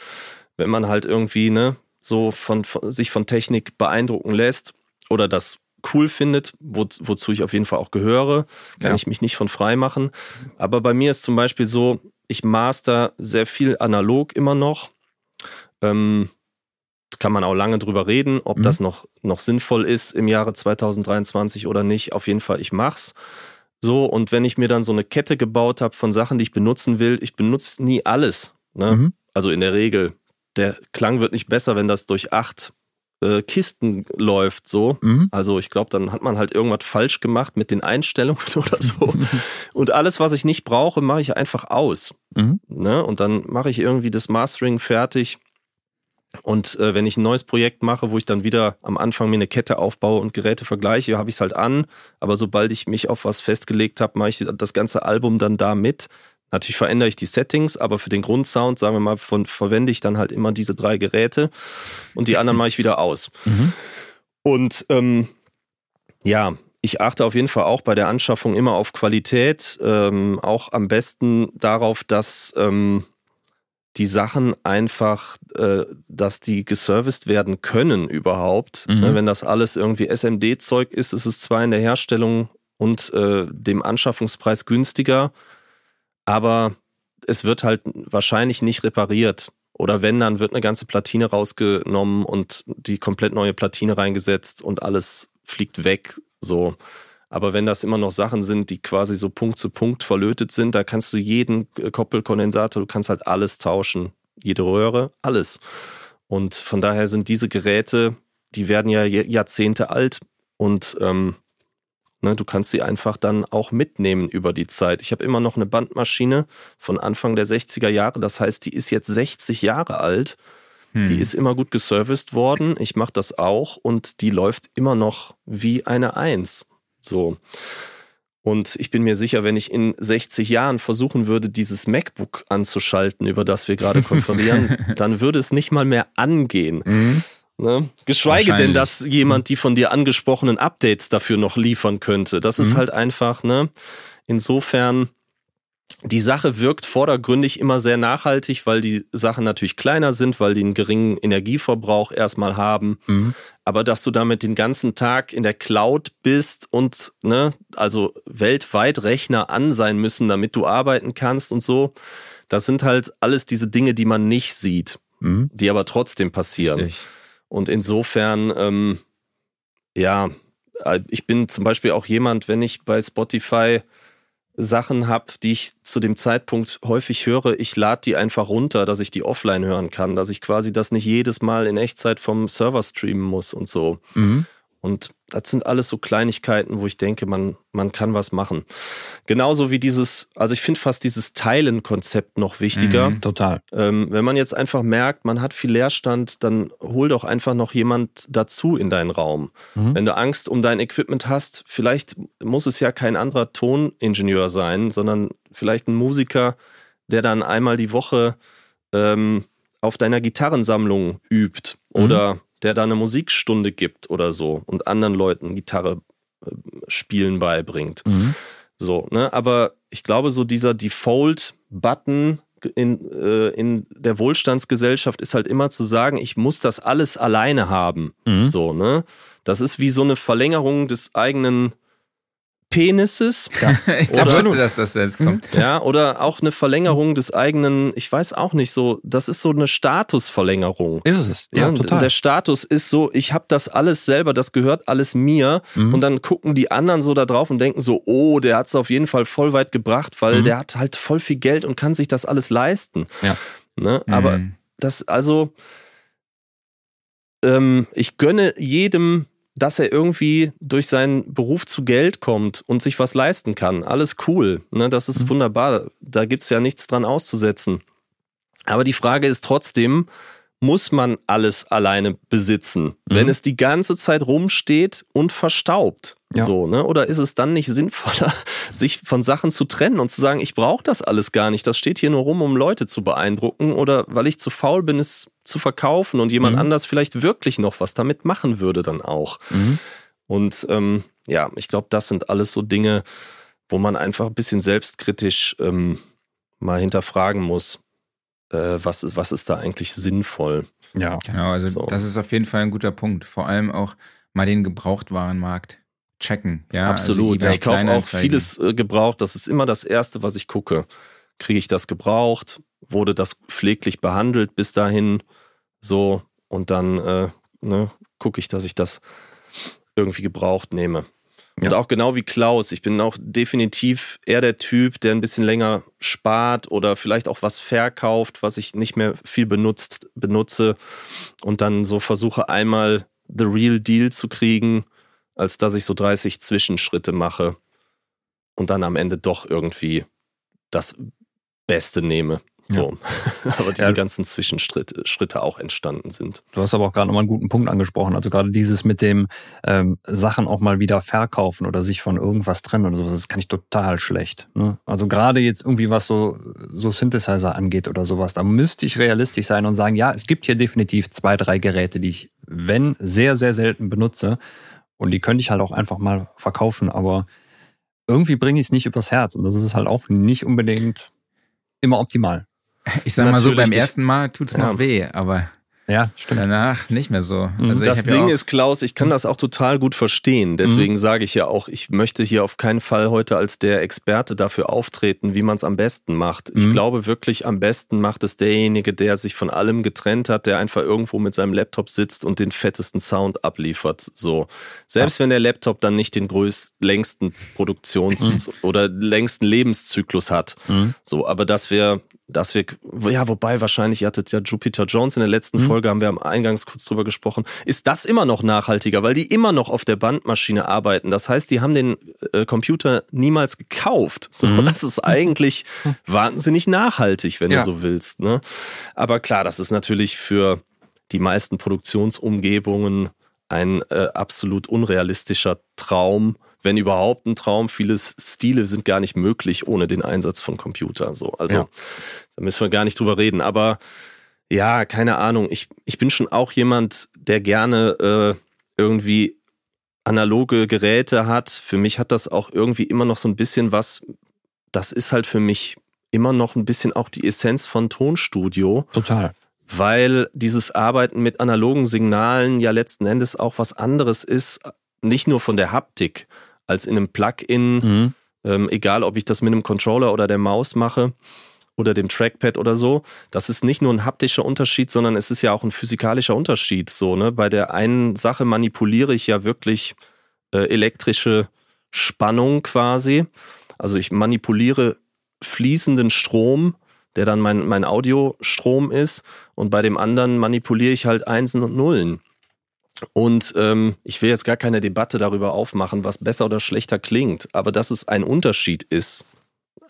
Speaker 3: Wenn man halt irgendwie, ne, so von, von sich von Technik beeindrucken lässt oder das cool findet, wo, wozu ich auf jeden Fall auch gehöre, kann
Speaker 1: Ja.
Speaker 3: ich mich nicht von frei machen. Aber bei mir ist zum Beispiel so, ich master sehr viel analog immer noch. Ähm, kann man auch lange drüber reden, ob
Speaker 1: Mhm.
Speaker 3: das noch, noch sinnvoll ist im Jahre 2023 oder nicht. Auf jeden Fall, ich mach's. So, und wenn ich mir dann so eine Kette gebaut habe von Sachen, die ich benutzen will, ich benutze nie alles. Ne?
Speaker 1: Mhm.
Speaker 3: Also in der Regel. Der Klang wird nicht besser, wenn das durch acht äh, Kisten läuft, so.
Speaker 1: Mhm.
Speaker 3: Also ich glaube, dann hat man halt irgendwas falsch gemacht mit den Einstellungen oder so. Und alles, was ich nicht brauche, mache ich einfach aus.
Speaker 1: Mhm.
Speaker 3: Ne? Und dann mache ich irgendwie das Mastering fertig. Und äh, wenn ich ein neues Projekt mache, wo ich dann wieder am Anfang mir eine Kette aufbaue und Geräte vergleiche, habe ich es halt an. Aber sobald ich mich auf was festgelegt habe, mache ich das ganze Album dann da mit. Natürlich verändere ich die Settings, aber für den Grundsound, sagen wir mal, von, verwende ich dann halt immer diese drei Geräte und die anderen mache ich wieder aus.
Speaker 1: Mhm.
Speaker 3: Und ähm, ja, ich achte auf jeden Fall auch bei der Anschaffung immer auf Qualität, ähm, auch am besten darauf, dass ähm, die Sachen einfach, äh, dass die geserviced werden können überhaupt.
Speaker 1: Mhm.
Speaker 3: Ne, wenn das alles irgendwie SMD-Zeug ist, ist es zwar in der Herstellung und äh, dem Anschaffungspreis günstiger, aber es wird halt wahrscheinlich nicht repariert. Oder wenn, dann wird eine ganze Platine rausgenommen und die komplett neue Platine reingesetzt und alles fliegt weg. So. Aber wenn das immer noch Sachen sind, die quasi so Punkt zu Punkt verlötet sind, da kannst du jeden äh, Koppelkondensator, du kannst halt alles tauschen. Jede Röhre, alles. Und von daher sind diese Geräte, die werden ja Jahrzehnte alt und ähm, ne, du kannst sie einfach dann auch mitnehmen über die Zeit. Ich habe immer noch eine Bandmaschine von Anfang der 60er Jahre, das heißt, die ist jetzt 60 Jahre alt.
Speaker 2: Hm.
Speaker 3: Die ist immer gut geserviced worden. Ich mache das auch und die läuft immer noch wie eine Eins. So. Und ich bin mir sicher, wenn ich in 60 Jahren versuchen würde, dieses MacBook anzuschalten, über das wir gerade konferieren, dann würde es nicht mal mehr angehen.
Speaker 1: Mhm.
Speaker 3: Ne? Geschweige denn, dass jemand die von dir angesprochenen Updates dafür noch liefern könnte. Das ist
Speaker 1: Mhm.
Speaker 3: halt einfach, ne? Insofern, die Sache wirkt vordergründig immer sehr nachhaltig, weil die Sachen natürlich kleiner sind, weil die einen geringen Energieverbrauch erstmal haben.
Speaker 1: Mhm.
Speaker 3: Aber dass du damit den ganzen Tag in der Cloud bist und ne, also weltweit Rechner an sein müssen, damit du arbeiten kannst und so, das sind halt alles diese Dinge, die man nicht sieht,
Speaker 1: Mhm.
Speaker 3: die aber trotzdem passieren.
Speaker 2: Richtig.
Speaker 3: Und insofern, ähm, ja, äh, ich bin zum Beispiel auch jemand, wenn ich bei Spotify Sachen habe, die ich zu dem Zeitpunkt häufig höre, ich lade die einfach runter, dass ich die offline hören kann, dass ich quasi das nicht jedes Mal in Echtzeit vom Server streamen muss und so.
Speaker 1: Mhm.
Speaker 3: Und das sind alles so Kleinigkeiten, wo ich denke, man, man kann was machen. Genauso wie dieses, also ich finde fast dieses Teilen-Konzept noch wichtiger.
Speaker 2: Mhm.
Speaker 1: Total.
Speaker 3: Ähm, wenn man jetzt einfach merkt, man hat viel Leerstand, dann hol doch einfach noch jemand dazu in deinen Raum.
Speaker 1: Mhm.
Speaker 3: Wenn du Angst um dein Equipment hast, vielleicht muss es ja kein anderer Toningenieur sein, sondern vielleicht ein Musiker, der dann einmal die Woche ähm, auf deiner Gitarrensammlung übt oder der da eine Musikstunde gibt oder so und anderen Leuten Gitarre äh, spielen beibringt.
Speaker 1: Mhm.
Speaker 3: So, ne? Aber ich glaube, so dieser Default-Button, in, äh, in der Wohlstandsgesellschaft ist halt immer zu sagen, ich muss das alles alleine haben.
Speaker 1: Mhm.
Speaker 3: So, ne? Das ist wie so eine Verlängerung des eigenen Penises.
Speaker 2: ich
Speaker 3: Oder-
Speaker 2: wusste, dass das jetzt kommt.
Speaker 3: Ja, oder auch eine Verlängerung des eigenen, ich weiß auch nicht so, das ist so eine Statusverlängerung.
Speaker 1: Ist es. Ja,
Speaker 3: Ne?
Speaker 1: total.
Speaker 3: Der Status ist so, ich habe das alles selber, das gehört alles mir.
Speaker 1: Mhm.
Speaker 3: Und dann gucken die anderen so da drauf und denken so, oh, der hat es auf jeden Fall voll weit gebracht, weil
Speaker 1: Mhm.
Speaker 3: der hat halt voll viel Geld und kann sich das alles leisten.
Speaker 1: Ja.
Speaker 3: Ne? Aber
Speaker 2: Mhm.
Speaker 3: das, also, ähm, ich gönne jedem, dass er irgendwie durch seinen Beruf zu Geld kommt und sich was leisten kann. Alles cool. Ne? Das ist
Speaker 1: Mhm.
Speaker 3: wunderbar. Da gibt es ja nichts dran auszusetzen. Aber die Frage ist trotzdem, muss man alles alleine besitzen,
Speaker 1: Mhm.
Speaker 3: wenn es die ganze Zeit rumsteht und verstaubt?
Speaker 1: Ja.
Speaker 3: So, ne? Oder ist es dann nicht sinnvoller, sich von Sachen zu trennen und zu sagen, ich brauche das alles gar nicht, das steht hier nur rum, um Leute zu beeindrucken oder weil ich zu faul bin, es zu verkaufen und jemand
Speaker 1: Mhm.
Speaker 3: anders vielleicht wirklich noch was damit machen würde dann auch.
Speaker 1: Mhm.
Speaker 3: Und ähm, ja, ich glaube, das sind alles so Dinge, wo man einfach ein bisschen selbstkritisch ähm, mal hinterfragen muss, äh, was, ist- was ist da eigentlich sinnvoll.
Speaker 1: Ja.
Speaker 2: Genau, also
Speaker 3: So.
Speaker 2: das ist auf jeden Fall ein guter Punkt. Vor allem auch mal den Gebrauchtwarenmarkt checken. Ja,
Speaker 3: Absolut.
Speaker 2: Also
Speaker 3: ich kaufe auch vieles äh, gebraucht. Das ist immer das Erste, was ich gucke. Kriege ich das gebraucht? Wurde das pfleglich behandelt bis dahin? So, und dann äh, ne, gucke ich, dass ich das irgendwie gebraucht nehme. Und
Speaker 1: Ja.
Speaker 3: auch genau wie Klaus, ich bin auch definitiv eher der Typ, der ein bisschen länger spart oder vielleicht auch was verkauft, was ich nicht mehr viel benutzt, benutze und dann so versuche einmal the real deal zu kriegen, als dass ich so 30 Zwischenschritte mache und dann am Ende doch irgendwie das Beste nehme. So. Aber diese
Speaker 1: Ja.
Speaker 3: ganzen Zwischenschritte Schritte auch entstanden sind.
Speaker 1: Du hast aber auch gerade nochmal einen guten Punkt angesprochen. Also gerade dieses mit dem ähm, Sachen auch mal wieder verkaufen oder sich von irgendwas trennen oder sowas, das kann ich total schlecht. Ne? Also gerade jetzt irgendwie was so, so Synthesizer angeht oder sowas, da müsste ich realistisch sein und sagen, ja, es gibt hier definitiv zwei, drei Geräte, die ich, wenn, sehr, sehr selten benutze. Und die könnte ich halt auch einfach mal verkaufen, aber irgendwie bringe ich es nicht übers Herz. Und das ist halt auch nicht unbedingt immer optimal.
Speaker 2: Ich sag mal so, beim
Speaker 3: nicht.
Speaker 2: ersten Mal tut's
Speaker 3: Ja.
Speaker 2: noch weh, aber
Speaker 1: Ja, stimmt.
Speaker 2: danach nicht mehr so.
Speaker 1: Mhm.
Speaker 2: Also
Speaker 3: das
Speaker 2: ich ja
Speaker 3: Ding
Speaker 2: auch,
Speaker 3: ist, Klaus, ich kann das auch total gut verstehen. Deswegen sage ich ja auch, ich möchte hier auf keinen Fall heute als der Experte dafür auftreten, wie man es am besten macht. Ich
Speaker 1: Mhm.
Speaker 3: glaube wirklich, am besten macht es derjenige, der sich von allem getrennt hat, der einfach irgendwo mit seinem Laptop sitzt und den fettesten Sound abliefert. So. Selbst wenn der Laptop dann nicht den größten, längsten Produktions- oder längsten Lebenszyklus hat.
Speaker 1: Mhm.
Speaker 3: So, aber dass wir, dass wir, ja, wobei wahrscheinlich, ihr hattet ja Jupiter Jones in der letzten
Speaker 1: Mhm.
Speaker 3: Folge, haben wir am Eingangs kurz drüber gesprochen, ist das immer noch nachhaltiger, weil die immer noch auf der Bandmaschine arbeiten. Das heißt, die haben den äh, Computer niemals gekauft. So,
Speaker 1: Mhm.
Speaker 3: Das ist eigentlich wahnsinnig nachhaltig, wenn
Speaker 1: Ja.
Speaker 3: du so willst. Ne? Aber klar, das ist natürlich für die meisten Produktionsumgebungen ein äh, absolut unrealistischer Traum, wenn überhaupt ein Traum. Viele Stile sind gar nicht möglich ohne den Einsatz von Computer. So, also
Speaker 1: Ja.
Speaker 3: da müssen wir gar nicht drüber reden. Aber ja, keine Ahnung. Ich, ich bin schon auch jemand, der gerne äh, irgendwie analoge Geräte hat. Für mich hat das auch irgendwie immer noch so ein bisschen was. Das ist halt für mich immer noch ein bisschen auch die Essenz von Tonstudio
Speaker 1: Total.
Speaker 3: weil dieses Arbeiten mit analogen Signalen ja letzten Endes auch was anderes ist, nicht nur von der Haptik, als in einem Plugin,
Speaker 1: Mhm.
Speaker 3: ähm, egal ob ich das mit einem Controller oder der Maus mache oder dem Trackpad oder so. Das ist nicht nur ein haptischer Unterschied, sondern es ist ja auch ein physikalischer Unterschied. So, ne? Bei der einen Sache manipuliere ich ja wirklich äh, elektrische Spannung quasi. Also ich manipuliere fließenden Strom, der dann mein, mein Audiostrom ist. Und bei dem anderen manipuliere ich halt Einsen und Nullen. Und ähm, ich will jetzt gar keine Debatte darüber aufmachen, was besser oder schlechter klingt, aber dass es ein Unterschied ist,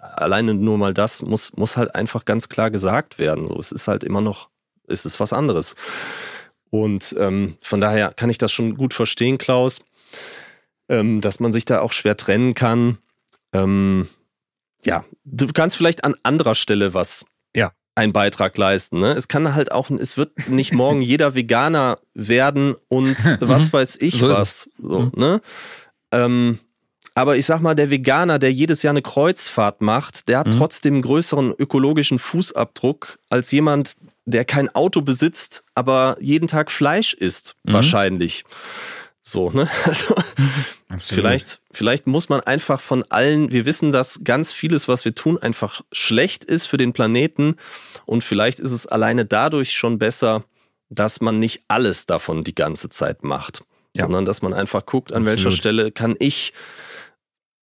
Speaker 3: alleine nur mal das muss, muss halt einfach ganz klar gesagt werden. So, es ist halt immer noch, es ist was anderes. Und ähm, von daher kann ich das schon gut verstehen, Klaus, ähm, dass man sich da auch schwer trennen kann. Ähm, ja, du kannst vielleicht an anderer Stelle was
Speaker 1: Ja.
Speaker 3: Einen Beitrag leisten. Ne? Es kann halt auch, es wird nicht morgen jeder Veganer werden und was weiß ich
Speaker 1: So
Speaker 3: was. So,
Speaker 1: Mhm.
Speaker 3: ne? ähm, aber ich sag mal, der Veganer, der jedes Jahr eine Kreuzfahrt macht, der hat
Speaker 1: Mhm.
Speaker 3: trotzdem einen größeren ökologischen Fußabdruck als jemand, der kein Auto besitzt, aber jeden Tag Fleisch isst,
Speaker 1: Mhm.
Speaker 3: wahrscheinlich. So, ne? Also,
Speaker 2: Absolut.
Speaker 3: vielleicht, vielleicht muss man einfach von allen, wir wissen, dass ganz vieles, was wir tun, einfach schlecht ist für den Planeten. Und vielleicht ist es alleine dadurch schon besser, dass man nicht alles davon die ganze Zeit macht,
Speaker 1: Ja.
Speaker 3: sondern dass man einfach guckt, an welcher
Speaker 2: Absolut.
Speaker 3: Stelle kann ich,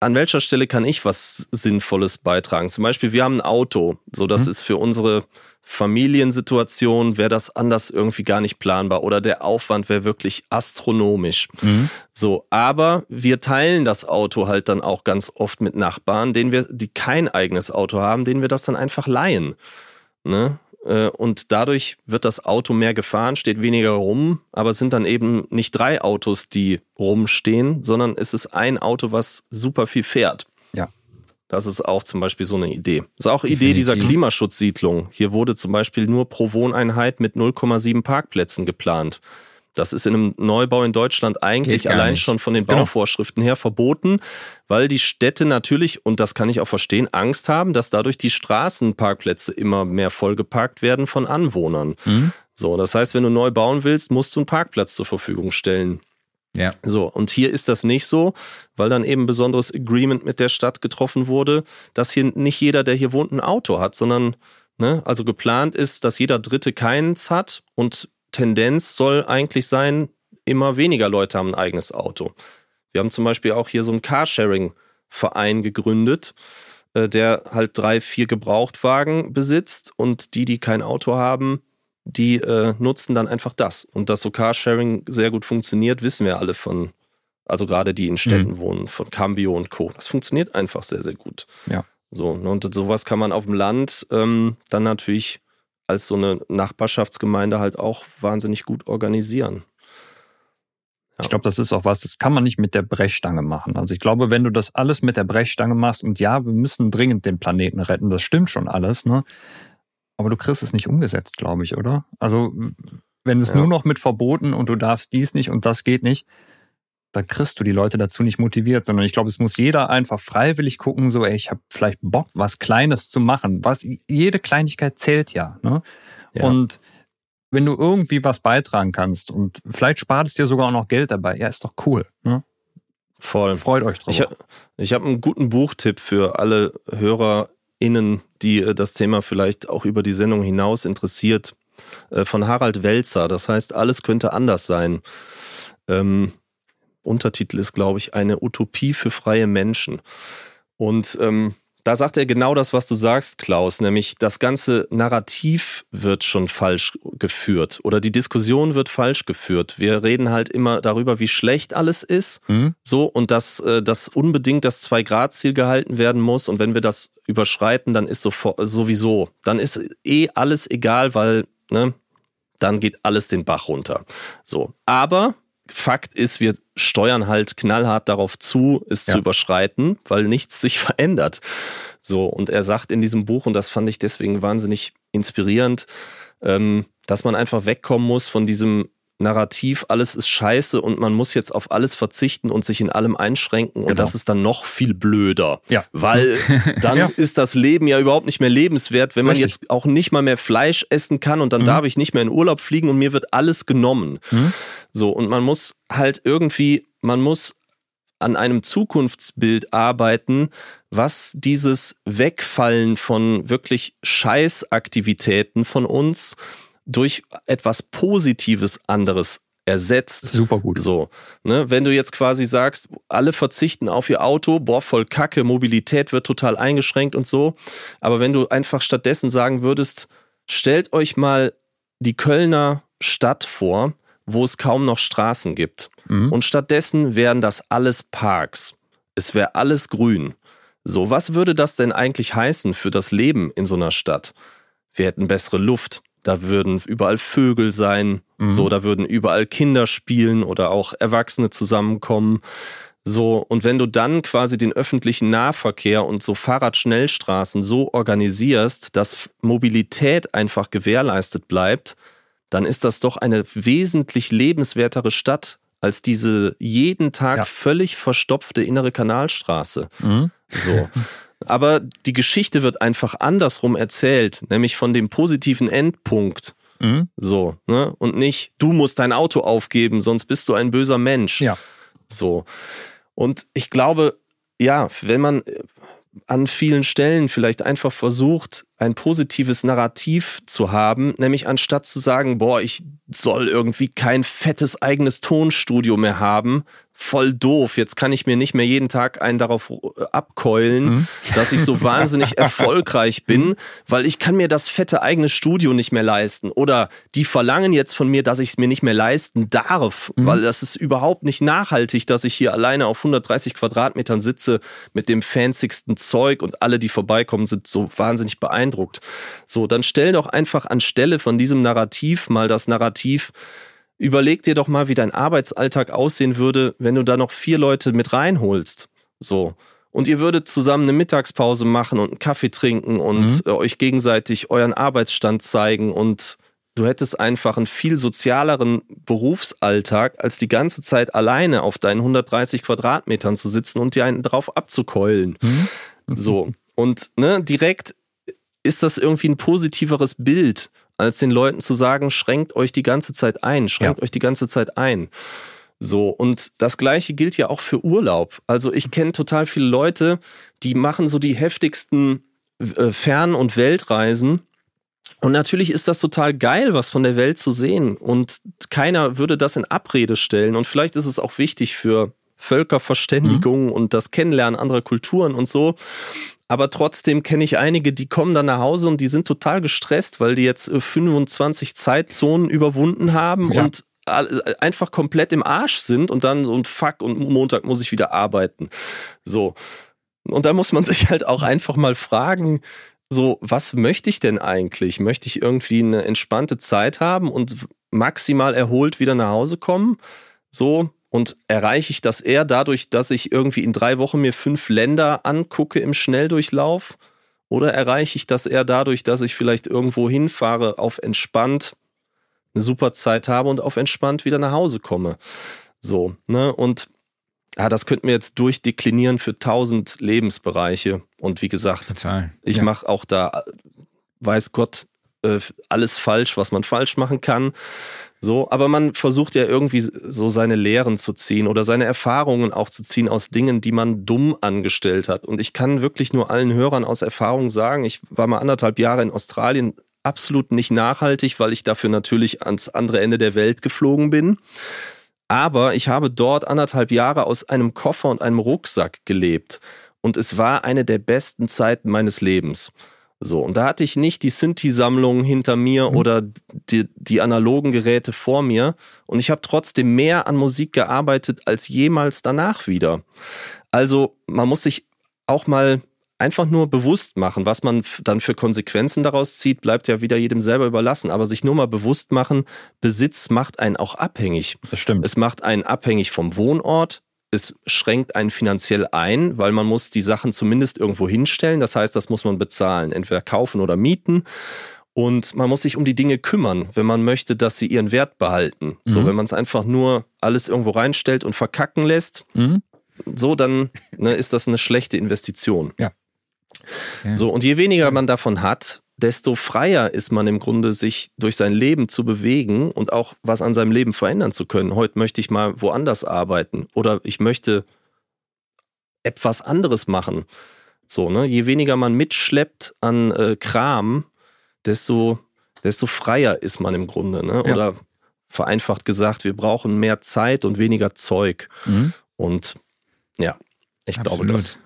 Speaker 3: an welcher Stelle kann ich was Sinnvolles beitragen. Zum Beispiel, wir haben ein Auto. So, das
Speaker 1: Mhm.
Speaker 3: ist für unsere Familiensituation, wäre das anders irgendwie gar nicht planbar oder der Aufwand wäre wirklich astronomisch.
Speaker 1: Mhm.
Speaker 3: So, aber wir teilen das Auto halt dann auch ganz oft mit Nachbarn, denen wir, die kein eigenes Auto haben, denen wir das dann einfach leihen. Ne? Äh, Und dadurch wird das Auto mehr gefahren, steht weniger rum, aber es sind dann eben nicht drei Autos, die rumstehen, sondern es ist ein Auto, was super viel fährt. Das ist auch zum Beispiel so eine Idee. Das ist auch Idee dieser
Speaker 2: Definitiv.
Speaker 3: Klimaschutzsiedlung. Hier wurde zum Beispiel nur pro Wohneinheit mit 0,7 Parkplätzen geplant. Das ist in einem Neubau in Deutschland eigentlich allein
Speaker 2: nicht.
Speaker 3: schon von den
Speaker 1: Genau.
Speaker 3: Bauvorschriften her verboten, weil die Städte natürlich, und das kann ich auch verstehen, Angst haben, dass dadurch die Straßenparkplätze immer mehr vollgeparkt werden von Anwohnern.
Speaker 1: Mhm.
Speaker 3: So, das heißt, wenn du neu bauen willst, musst du einen Parkplatz zur Verfügung stellen.
Speaker 2: Ja.
Speaker 3: So, und hier ist das nicht so, weil dann eben ein besonderes Agreement mit der Stadt getroffen wurde, dass hier nicht jeder, der hier wohnt, ein Auto hat, sondern, ne, also geplant ist, dass jeder Dritte keins hat und Tendenz soll eigentlich sein, immer weniger Leute haben ein eigenes Auto. Wir haben zum Beispiel auch hier so einen Carsharing-Verein gegründet, äh, der halt drei, vier Gebrauchtwagen besitzt und die, die kein Auto haben, die äh, nutzen dann einfach das. Und dass so Carsharing sehr gut funktioniert, wissen wir alle von, also gerade die in Städten wohnen, von Cambio und Co. Das funktioniert einfach sehr, sehr gut.
Speaker 1: Ja.
Speaker 3: So, ne, und sowas kann man auf dem Land ähm, dann natürlich als so eine Nachbarschaftsgemeinde halt auch wahnsinnig gut organisieren.
Speaker 1: Ich glaube, das ist auch was, das kann man nicht mit der Brechstange machen. Also ich glaube, wenn du das alles mit der Brechstange machst und ja, wir müssen dringend den Planeten retten, das stimmt schon alles, ne? Aber du kriegst es nicht umgesetzt, glaube ich, oder? Also wenn es
Speaker 3: Ja.
Speaker 1: nur noch mit Verboten und du darfst dies nicht und das geht nicht, dann kriegst du die Leute dazu nicht motiviert, sondern ich glaube, es muss jeder einfach freiwillig gucken, so, ey, ich habe vielleicht Bock, was Kleines zu machen. Was jede Kleinigkeit zählt ja. Ne?
Speaker 3: Ja.
Speaker 1: Und wenn du irgendwie was beitragen kannst und vielleicht spart es dir sogar auch noch Geld dabei, ja, ist doch cool. Ne?
Speaker 3: Voll.
Speaker 1: Freut euch drauf.
Speaker 3: Ich, ha- ich habe einen guten Buchtipp für alle HörerInnen, die äh, das Thema vielleicht auch über die Sendung hinaus interessiert, äh, von Harald Welzer. Das heißt, alles könnte anders sein. Ähm, Untertitel ist, glaube ich, eine Utopie für freie Menschen. Und ähm, da sagt er genau das, was du sagst, Klaus, nämlich das ganze Narrativ wird schon falsch geführt oder die Diskussion wird falsch geführt. Wir reden halt immer darüber, wie schlecht alles ist
Speaker 1: Hm?
Speaker 3: so und dass, äh, dass unbedingt das Zwei-Grad-Ziel gehalten werden muss und wenn wir das überschreiten, dann ist sofort, sowieso, dann ist eh alles egal, weil, ne, dann geht alles den Bach runter. So. Aber Fakt ist, wir steuern halt knallhart darauf zu, es
Speaker 1: Ja.
Speaker 3: zu überschreiten, weil nichts sich verändert. So, und er sagt in diesem Buch, und das fand ich deswegen wahnsinnig inspirierend, ähm, dass man einfach wegkommen muss von diesem Narrativ, alles ist scheiße und man muss jetzt auf alles verzichten und sich in allem einschränken und
Speaker 1: Genau.
Speaker 3: das ist dann noch viel blöder.
Speaker 1: Ja.
Speaker 3: Weil dann
Speaker 1: Ja.
Speaker 3: ist das Leben ja überhaupt nicht mehr lebenswert, wenn man
Speaker 1: Richtig.
Speaker 3: jetzt auch nicht mal mehr Fleisch essen kann und dann
Speaker 1: Mhm.
Speaker 3: darf ich nicht mehr in Urlaub fliegen und mir wird alles genommen.
Speaker 1: Mhm.
Speaker 3: So, und man muss halt irgendwie, man muss an einem Zukunftsbild arbeiten, was dieses Wegfallen von wirklich Scheißaktivitäten von uns durch etwas Positives anderes ersetzt.
Speaker 1: Super gut.
Speaker 3: So, ne, wenn du jetzt quasi sagst, alle verzichten auf ihr Auto, boah, voll Kacke, Mobilität wird total eingeschränkt und so. Aber wenn du einfach stattdessen sagen würdest, stellt euch mal die Kölner Stadt vor, wo es kaum noch Straßen gibt.
Speaker 1: Mhm.
Speaker 3: Und stattdessen wären das alles Parks. Es wäre alles grün. So, was würde das denn eigentlich heißen für das Leben in so einer Stadt? Wir hätten bessere Luft. Da würden überall Vögel sein.
Speaker 1: Mhm.
Speaker 3: So, da würden überall Kinder spielen oder auch Erwachsene zusammenkommen. So, und wenn du dann quasi den öffentlichen Nahverkehr und so Fahrradschnellstraßen so organisierst, dass Mobilität einfach gewährleistet bleibt, dann ist das doch eine wesentlich lebenswertere Stadt als diese jeden Tag
Speaker 1: Ja.
Speaker 3: völlig verstopfte innere Kanalstraße.
Speaker 1: Mhm.
Speaker 3: So. Aber die Geschichte wird einfach andersrum erzählt, nämlich von dem positiven Endpunkt.
Speaker 1: Mhm.
Speaker 3: So, ne? Und nicht, du musst dein Auto aufgeben, sonst bist du ein böser Mensch.
Speaker 1: Ja.
Speaker 3: So. Und ich glaube, ja, wenn man äh, an vielen Stellen vielleicht einfach versucht, ein positives Narrativ zu haben, nämlich anstatt zu sagen, boah, ich soll irgendwie kein fettes eigenes Tonstudio mehr haben, voll doof, jetzt kann ich mir nicht mehr jeden Tag einen darauf äh, abkeulen,
Speaker 1: Mhm.
Speaker 3: dass ich so wahnsinnig erfolgreich bin, weil ich kann mir das fette eigene Studio nicht mehr leisten. Oder die verlangen jetzt von mir, dass ich es mir nicht mehr leisten darf,
Speaker 1: Mhm.
Speaker 3: weil das ist überhaupt nicht nachhaltig, dass ich hier alleine auf 130 Quadratmetern sitze mit dem fancysten Zeug und alle, die vorbeikommen, sind so wahnsinnig beeindruckt. So, dann stell doch einfach anstelle von diesem Narrativ mal das Narrativ, überleg dir doch mal, wie dein Arbeitsalltag aussehen würde, wenn du da noch vier Leute mit reinholst. So. Und ihr würdet zusammen eine Mittagspause machen und einen Kaffee trinken und
Speaker 1: Mhm.
Speaker 3: äh, euch gegenseitig euren Arbeitsstand zeigen und du hättest einfach einen viel sozialeren Berufsalltag, als die ganze Zeit alleine auf deinen 130 Quadratmetern zu sitzen und dir einen drauf abzukeulen.
Speaker 1: Mhm.
Speaker 3: So. Und ne, direkt ist das irgendwie ein positiveres Bild, als den Leuten zu sagen, schränkt euch die ganze Zeit ein, schränkt euch die ganze Zeit ein. So, und das gleiche gilt ja auch für Urlaub. Also ich kenne total viele Leute, die machen so die heftigsten äh, Fern- und Weltreisen. Und natürlich ist das total geil, was von der Welt zu sehen. Und keiner würde das in Abrede stellen. Und vielleicht ist es auch wichtig für Völkerverständigung und das Kennenlernen anderer Kulturen und so. Aber trotzdem kenne ich einige, die kommen dann nach Hause und die sind total gestresst, weil die jetzt äh, 25 Zeitzonen überwunden haben
Speaker 1: Ja.
Speaker 3: und äh, einfach komplett im Arsch sind und dann und fuck und Montag muss ich wieder arbeiten. So. Und da muss man sich halt auch einfach mal fragen, so, was möchte ich denn eigentlich? Möchte ich irgendwie eine entspannte Zeit haben und maximal erholt wieder nach Hause kommen? So, und erreiche ich das eher dadurch, dass ich irgendwie in drei Wochen mir fünf Länder angucke im Schnelldurchlauf? Oder erreiche ich das eher dadurch, dass ich vielleicht irgendwo hinfahre, auf entspannt eine super Zeit habe und auf entspannt wieder nach Hause komme? So, ne? Und ja, das könnten wir jetzt durchdeklinieren für tausend Lebensbereiche. Und wie gesagt,
Speaker 2: Total.
Speaker 3: ich
Speaker 1: Ja.
Speaker 3: mache auch da, weiß Gott, äh, alles falsch, was man falsch machen kann. So, aber man versucht ja irgendwie so seine Lehren zu ziehen oder seine Erfahrungen auch zu ziehen aus Dingen, die man dumm angestellt hat. Und ich kann wirklich nur allen Hörern aus Erfahrung sagen, ich war mal anderthalb Jahre in Australien, absolut nicht nachhaltig, weil ich dafür natürlich ans andere Ende der Welt geflogen bin. Aber ich habe dort anderthalb Jahre aus einem Koffer und einem Rucksack gelebt. Und es war eine der besten Zeiten meines Lebens. So, und da hatte ich nicht die Synthi-Sammlung hinter mir
Speaker 1: Mhm.
Speaker 3: oder die, die analogen Geräte vor mir. Und ich habe trotzdem mehr an Musik gearbeitet als jemals danach wieder. Also man muss sich auch mal einfach nur bewusst machen, was man dann für Konsequenzen daraus zieht, bleibt ja wieder jedem selber überlassen. Aber sich nur mal bewusst machen, Besitz macht einen auch abhängig.
Speaker 1: Das stimmt.
Speaker 3: Es macht einen abhängig vom Wohnort. Es schränkt einen finanziell ein, weil man muss die Sachen zumindest irgendwo hinstellen. Das heißt, das muss man bezahlen, entweder kaufen oder mieten. Und man muss sich um die Dinge kümmern, wenn man möchte, dass sie ihren Wert behalten. So,
Speaker 1: Mhm.
Speaker 3: wenn man es einfach nur alles irgendwo reinstellt und verkacken lässt,
Speaker 1: Mhm.
Speaker 3: so dann ne, ist das eine schlechte Investition.
Speaker 2: Ja.
Speaker 3: So, und je weniger man davon hat, desto freier ist man im Grunde, sich durch sein Leben zu bewegen und auch was an seinem Leben verändern zu können. Heute möchte ich mal woanders arbeiten oder ich möchte etwas anderes machen. So, ne? Je weniger man mitschleppt an äh, Kram, desto, desto freier ist man im Grunde. Ne?
Speaker 1: Ja.
Speaker 3: Oder vereinfacht gesagt, wir brauchen mehr Zeit und weniger Zeug.
Speaker 1: Mhm.
Speaker 3: Und ja, ich glaube
Speaker 2: Absolut.
Speaker 3: das.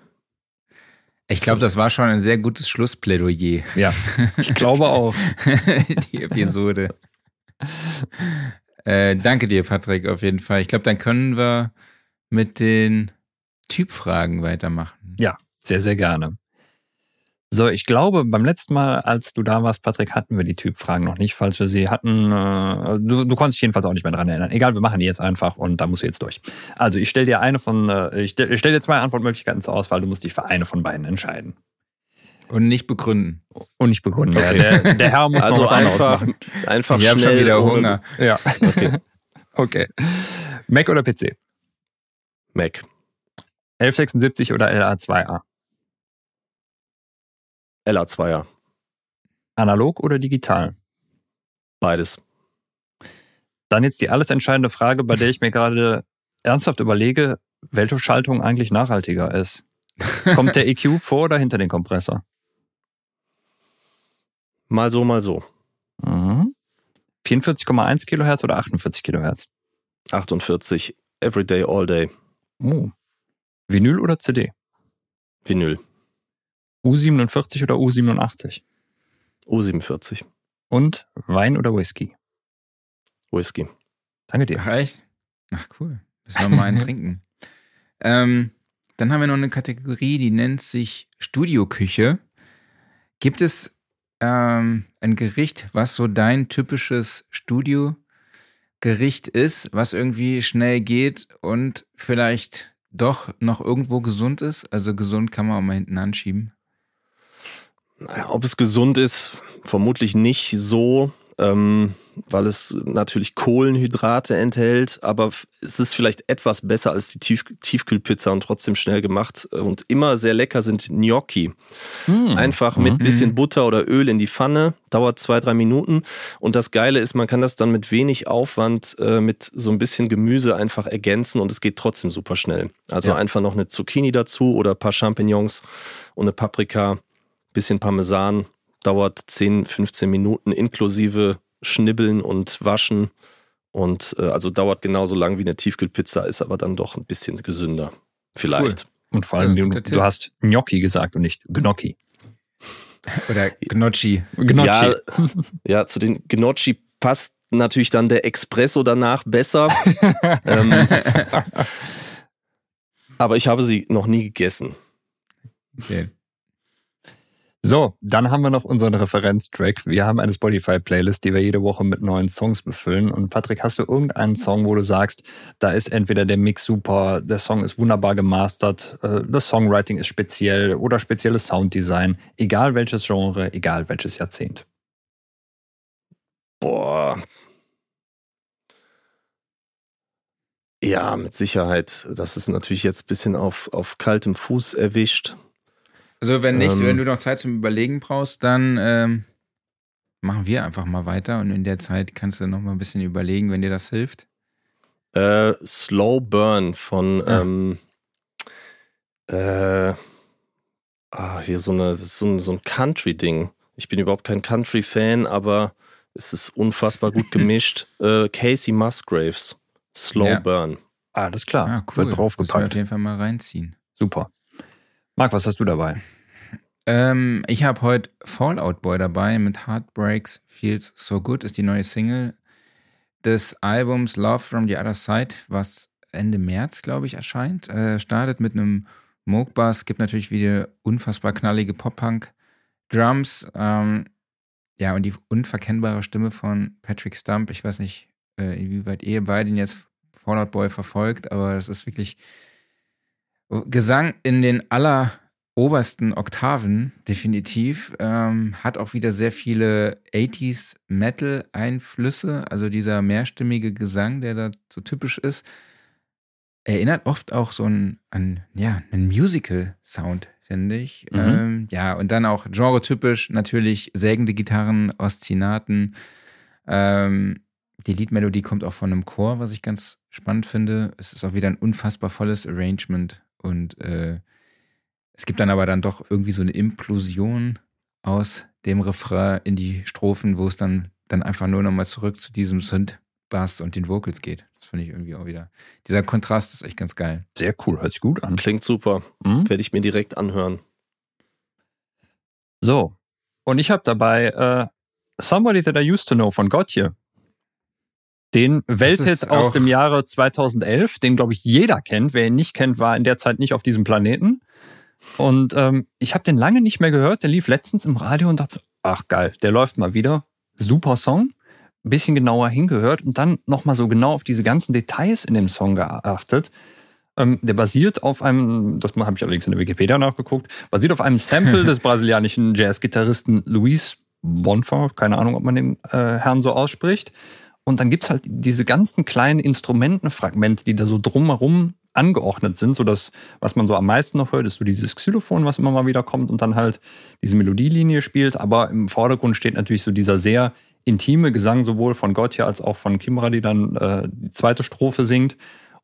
Speaker 2: Ich glaube, das war schon ein sehr gutes Schlussplädoyer,
Speaker 1: Ja, ich glaube auch.
Speaker 2: die Episode. äh, danke dir, Patrick, auf jeden Fall. Ich glaube, dann können wir mit den Typfragen weitermachen.
Speaker 1: Sehr, sehr gerne. So, ich glaube, beim letzten Mal, als du da warst, Patrick, hatten wir die Typfragen noch nicht. Falls wir sie hatten, äh, du, du konntest dich jedenfalls auch nicht mehr dran erinnern. Egal, wir machen die jetzt einfach und da musst du jetzt durch. Also, ich stelle dir eine von, äh, ich stelle stell dir zwei Antwortmöglichkeiten zur Auswahl. Du musst dich für eine von beiden entscheiden.
Speaker 2: Und nicht begründen.
Speaker 1: Und nicht begründen.
Speaker 3: Okay.
Speaker 1: Der, der Herr muss
Speaker 3: Also
Speaker 1: noch was anderes
Speaker 3: einfach,
Speaker 1: machen.
Speaker 3: einfach
Speaker 2: Ich habe
Speaker 3: schnell
Speaker 2: schon wieder Hunger.
Speaker 1: Ja.
Speaker 3: Okay.
Speaker 1: Okay. Mac oder PC?
Speaker 3: Mac.
Speaker 1: 1176 oder LA2A?
Speaker 3: LA2er.
Speaker 1: Analog oder digital?
Speaker 3: Beides.
Speaker 1: Dann jetzt die alles entscheidende Frage, bei der ich mir gerade ernsthaft überlege, welche Schaltung eigentlich nachhaltiger ist. Kommt der EQ vor oder hinter den Kompressor?
Speaker 3: Mal so, mal so.
Speaker 1: Mhm. 44,1 Kilohertz oder 48 Kilohertz?
Speaker 3: 48. Every day, all day.
Speaker 1: Oh. Vinyl oder CD?
Speaker 3: Vinyl.
Speaker 1: U47 oder U87?
Speaker 3: U47.
Speaker 1: Und Wein oder Whisky?
Speaker 3: Whisky.
Speaker 1: Danke dir.
Speaker 2: Ach, echt? Ach, cool. Müssen wir mal einen trinken. Ähm, dann haben wir noch eine Kategorie, die nennt sich Studioküche. Gibt es ähm, ein Gericht, was so dein typisches Studiogericht ist, was irgendwie schnell geht und vielleicht doch noch irgendwo gesund ist? Also gesund kann man auch mal hinten anschieben.
Speaker 3: Ob es gesund ist, vermutlich nicht so, ähm, weil es natürlich Kohlenhydrate enthält, aber es ist vielleicht etwas besser als die Tief Tiefkühlpizza und trotzdem schnell gemacht. Und immer sehr lecker sind Gnocchi.
Speaker 1: Hm.
Speaker 3: Einfach mit bisschen Butter oder Öl in die Pfanne, dauert zwei, drei Minuten. Und das Geile ist, man kann das dann mit wenig Aufwand äh, mit so ein bisschen Gemüse einfach ergänzen und es geht trotzdem super schnell. Also
Speaker 1: Ja.
Speaker 3: einfach noch eine Zucchini dazu oder ein paar Champignons und eine Paprika, bisschen Parmesan, dauert 10, 15 Minuten inklusive Schnibbeln und Waschen. Und äh, also dauert genauso lang wie eine Tiefkühlpizza, ist aber dann doch ein bisschen gesünder. Vielleicht.
Speaker 1: Und vor allem, du, du hast Gnocchi gesagt und nicht Gnocchi.
Speaker 2: Oder Gnocchi.
Speaker 1: Gnocchi.
Speaker 3: Ja, ja, zu den Gnocchi passt natürlich dann der Espresso danach besser. ähm, aber ich habe sie noch nie gegessen.
Speaker 2: Okay.
Speaker 1: So, dann haben wir noch unseren Referenztrack. Wir haben eine Spotify-Playlist, die wir jede Woche mit neuen Songs befüllen. Und Patrick, hast du irgendeinen Song, wo du sagst, da ist entweder der Mix super, der Song ist wunderbar gemastert, äh, das Songwriting ist speziell oder spezielles Sounddesign, egal welches Genre, egal welches Jahrzehnt.
Speaker 3: Boah. Ja, mit Sicherheit. Das ist natürlich jetzt ein bisschen auf, auf kaltem Fuß erwischt.
Speaker 2: Also wenn nicht,
Speaker 3: Ähm.
Speaker 2: wenn du noch Zeit zum Überlegen brauchst, dann ähm, machen wir einfach mal weiter und in der Zeit kannst du noch mal ein bisschen überlegen, wenn dir das hilft.
Speaker 3: Äh, Slow Burn von
Speaker 2: Ah.
Speaker 3: ähm, äh, ah, hier so eine, das ist so ein, so ein Country-Ding. Ich bin überhaupt kein Country-Fan, aber es ist unfassbar gut gemischt. äh, Casey Musgraves, Slow
Speaker 2: Ja.
Speaker 3: Burn.
Speaker 1: Alles klar,
Speaker 2: Ah, cool.
Speaker 1: wird draufgepackt.
Speaker 2: auf jeden Fall mal reinziehen.
Speaker 1: Super. Marc, was hast du dabei?
Speaker 2: Ähm, ich habe heute Fallout Boy dabei mit Heartbreaks Feels So Good, ist die neue Single des Albums Love from the Other Side, was Ende März, glaube ich, erscheint. Äh, startet mit einem Moog Bass, gibt natürlich wieder unfassbar knallige Pop-Punk-Drums. Ähm, ja, und die unverkennbare Stimme von Patrick Stump. Ich weiß nicht, äh, inwieweit ihr beide ihn jetzt Fallout Boy verfolgt, aber das ist wirklich Gesang in den allerobersten Oktaven, definitiv. Ähm, hat auch wieder sehr viele 80s Metal-Einflüsse, also dieser mehrstimmige Gesang, der da so typisch ist. Erinnert oft auch so an, an ja, einen Musical-Sound, finde ich.
Speaker 1: Mhm.
Speaker 2: Ähm, ja, und dann auch genretypisch natürlich sägende Gitarren, Oszinaten. Ähm, die Liedmelodie kommt auch von einem Chor, was ich ganz spannend finde. Es ist auch wieder ein unfassbar volles Arrangement und äh, es gibt dann aber dann doch irgendwie so eine Implosion aus dem Refrain in die Strophen, wo es dann, dann einfach nur nochmal zurück zu diesem Synth-Bass und den Vocals geht. Das finde ich irgendwie auch wieder. Dieser Kontrast ist echt ganz geil.
Speaker 1: Sehr cool, hört sich gut an.
Speaker 3: Klingt super.
Speaker 1: Hm?
Speaker 3: Werde ich mir direkt anhören.
Speaker 1: So, und ich habe dabei äh, Somebody That I Used to Know von Gotye. Den Welthit aus dem Jahre 2011, den glaube ich jeder kennt. Wer ihn nicht kennt, war in der Zeit nicht auf diesem Planeten. Und ähm, ich habe den lange nicht mehr gehört. Der lief letztens im Radio und dachte, ach geil, der läuft mal wieder. Super Song. Ein bisschen genauer hingehört und dann nochmal so genau auf diese ganzen Details in dem Song geachtet. Ähm, der basiert auf einem, das habe ich allerdings in der Wikipedia nachgeguckt, basiert auf einem Sample des brasilianischen Jazzgitarristen Luis Bonfa, keine Ahnung, ob man den äh, Herrn so ausspricht. Und dann gibt's halt diese ganzen kleinen Instrumentenfragmente, die da so drumherum angeordnet sind, so dass was man so am meisten noch hört, ist so dieses Xylophon, was immer mal wieder kommt und dann halt diese Melodielinie spielt. Aber im Vordergrund steht natürlich so dieser sehr intime Gesang sowohl von Gottja als auch von Kimra, die dann äh, die zweite Strophe singt.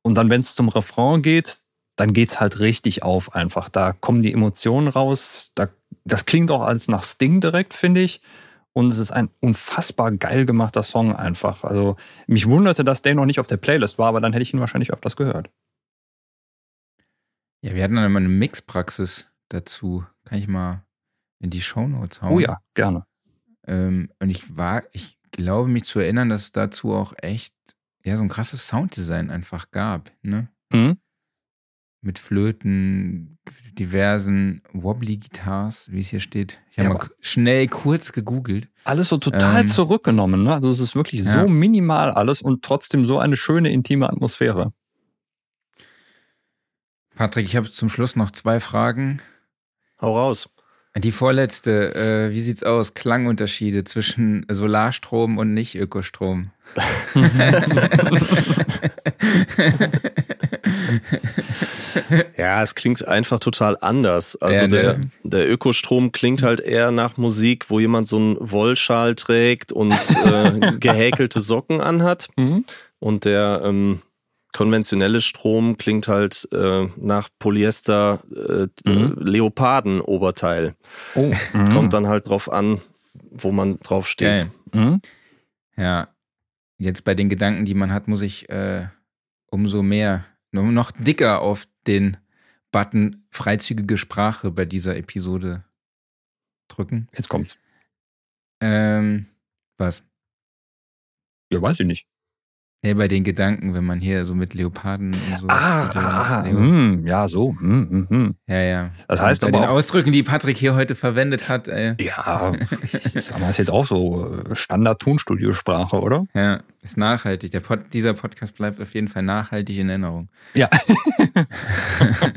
Speaker 1: Und dann, wenn es zum Refrain geht, dann geht's halt richtig auf einfach. Da kommen die Emotionen raus. Da, das klingt auch als nach Sting direkt, finde ich. Und es ist ein unfassbar geil gemachter Song einfach. Also mich wunderte, dass der noch nicht auf der Playlist war, aber dann hätte ich ihn wahrscheinlich öfters gehört.
Speaker 2: Ja, wir hatten dann immer eine Mixpraxis dazu. Kann ich mal in die Shownotes hauen?
Speaker 1: Oh ja, gerne.
Speaker 2: Ähm, und ich war, ich glaube mich zu erinnern, dass es dazu auch echt ja so ein krasses Sounddesign einfach gab, ne?
Speaker 1: Mhm.
Speaker 2: Mit Flöten, diversen Wobbly Guitars, wie es hier steht. Ich habe
Speaker 1: Ja,
Speaker 2: mal schnell kurz gegoogelt.
Speaker 1: Alles so total
Speaker 2: Ähm,
Speaker 1: zurückgenommen. Ne? Also es ist wirklich
Speaker 2: ja.
Speaker 1: so minimal alles und trotzdem so eine schöne, intime Atmosphäre.
Speaker 2: Patrick, ich habe zum Schluss noch zwei Fragen.
Speaker 3: Hau raus.
Speaker 2: Die vorletzte, äh, wie sieht's aus? Klangunterschiede zwischen Solarstrom und Nicht-Ökostrom.
Speaker 3: Ja, es klingt einfach total anders. Also
Speaker 2: Ja, ne?
Speaker 3: der, der Ökostrom klingt halt eher nach Musik, wo jemand so einen Wollschal trägt und äh, gehäkelte Socken anhat.
Speaker 1: Mhm.
Speaker 3: Und der ähm, konventionelle Strom klingt halt äh, nach Polyester äh,
Speaker 1: Mhm.
Speaker 3: Leopardenoberteil.
Speaker 1: Oh.
Speaker 3: Kommt dann halt drauf an, wo man drauf steht.
Speaker 1: Mhm.
Speaker 2: Ja, jetzt bei den Gedanken, die man hat, muss ich äh, umso mehr, noch- noch dicker auf den Button freizügige Sprache bei dieser Episode drücken.
Speaker 1: Jetzt kommt's.
Speaker 2: Ähm, was?
Speaker 1: Ja, weiß ich nicht.
Speaker 2: Nee, bei den Gedanken, wenn man hier so mit Leoparden und so.
Speaker 1: Ah, ah,
Speaker 2: Leo-
Speaker 1: mm, ja, so. Mm, mm, mm.
Speaker 2: Ja, ja.
Speaker 1: Das heißt
Speaker 2: bei
Speaker 1: aber
Speaker 2: den
Speaker 1: auch-
Speaker 2: Ausdrücken, die Patrick hier heute verwendet hat, ey.
Speaker 1: Ja, ich sag mal, ist jetzt auch so äh, Standard-Tonstudiosprache, oder?
Speaker 2: Ja, ist nachhaltig. Der Pod, dieser Podcast bleibt auf jeden Fall nachhaltig in Erinnerung.
Speaker 1: Ja.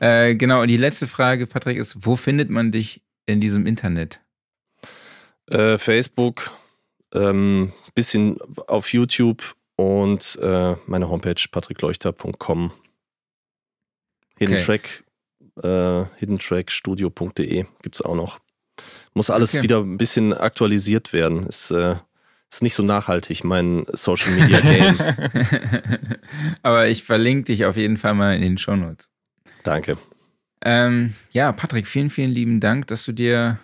Speaker 2: Äh, genau, und die letzte Frage, Patrick, ist, wo findet man dich in diesem Internet?
Speaker 3: Äh, Facebook, ähm, bisschen auf YouTube und äh, meine Homepage patrickleuchter.com. Hidden
Speaker 2: Okay.
Speaker 3: Track, äh, hiddentrackstudio.de gibt es auch noch. Muss alles
Speaker 2: Okay.
Speaker 3: wieder ein bisschen aktualisiert werden. Ist, äh, ist nicht so nachhaltig, mein Social Media Game.
Speaker 2: Aber ich verlinke dich auf jeden Fall mal in den Shownotes.
Speaker 3: Danke.
Speaker 2: Ähm, ja, Patrick, vielen, vielen lieben Dank, dass du dir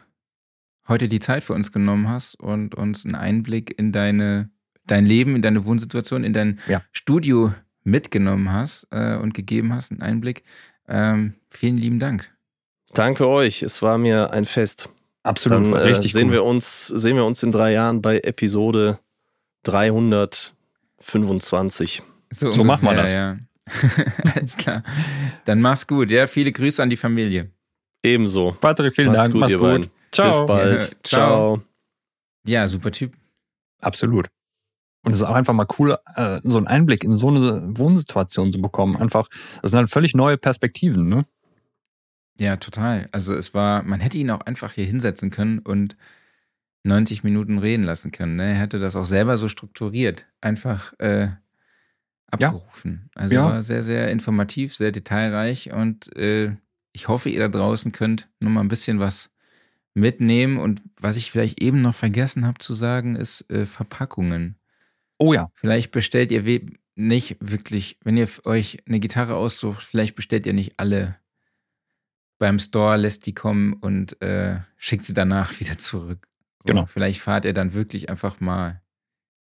Speaker 2: heute die Zeit für uns genommen hast und uns einen Einblick in deine, dein Leben, in deine Wohnsituation, in dein
Speaker 1: Ja.
Speaker 2: Studio mitgenommen hast äh, und gegeben hast, einen Einblick. Ähm, vielen lieben Dank.
Speaker 3: Danke euch. Es war mir ein Fest.
Speaker 1: Absolut,
Speaker 3: Dann äh,
Speaker 1: richtig
Speaker 3: sehen,
Speaker 1: cool.
Speaker 3: wir uns, sehen wir uns in drei Jahren bei Episode 325.
Speaker 1: So machen wir das.
Speaker 2: Ja. Alles klar. Dann mach's gut. Ja, viele Grüße an die Familie.
Speaker 3: Ebenso.
Speaker 1: Patrick, vielen
Speaker 3: Macht's
Speaker 1: Dank.
Speaker 3: gut,
Speaker 1: Mach's
Speaker 3: ihr
Speaker 1: gut.
Speaker 3: beiden.
Speaker 1: Ciao.
Speaker 3: Bis bald.
Speaker 2: Ja, ciao.
Speaker 3: Ciao.
Speaker 2: Ja, super Typ.
Speaker 1: Absolut. Und es ist auch einfach mal cool, äh, so einen Einblick in so eine Wohnsituation zu bekommen. Einfach, das sind halt völlig neue Perspektiven, ne?
Speaker 2: Ja, total. Also es war, man hätte ihn auch einfach hier hinsetzen können und 90 Minuten reden lassen können. Ne? Er hätte das auch selber so strukturiert, einfach äh, abgerufen. Also
Speaker 1: Ja.
Speaker 2: war sehr, sehr informativ, sehr detailreich und äh, ich hoffe, ihr da draußen könnt noch mal ein bisschen was mitnehmen. Und was ich vielleicht eben noch vergessen habe zu sagen, ist äh, Verpackungen.
Speaker 1: Oh ja.
Speaker 2: Vielleicht bestellt ihr nicht wirklich, wenn ihr euch eine Gitarre aussucht, vielleicht bestellt ihr nicht alle beim Store, lässt die kommen und äh, schickt sie danach wieder zurück. So,
Speaker 1: Genau.
Speaker 2: Vielleicht fahrt ihr dann wirklich einfach mal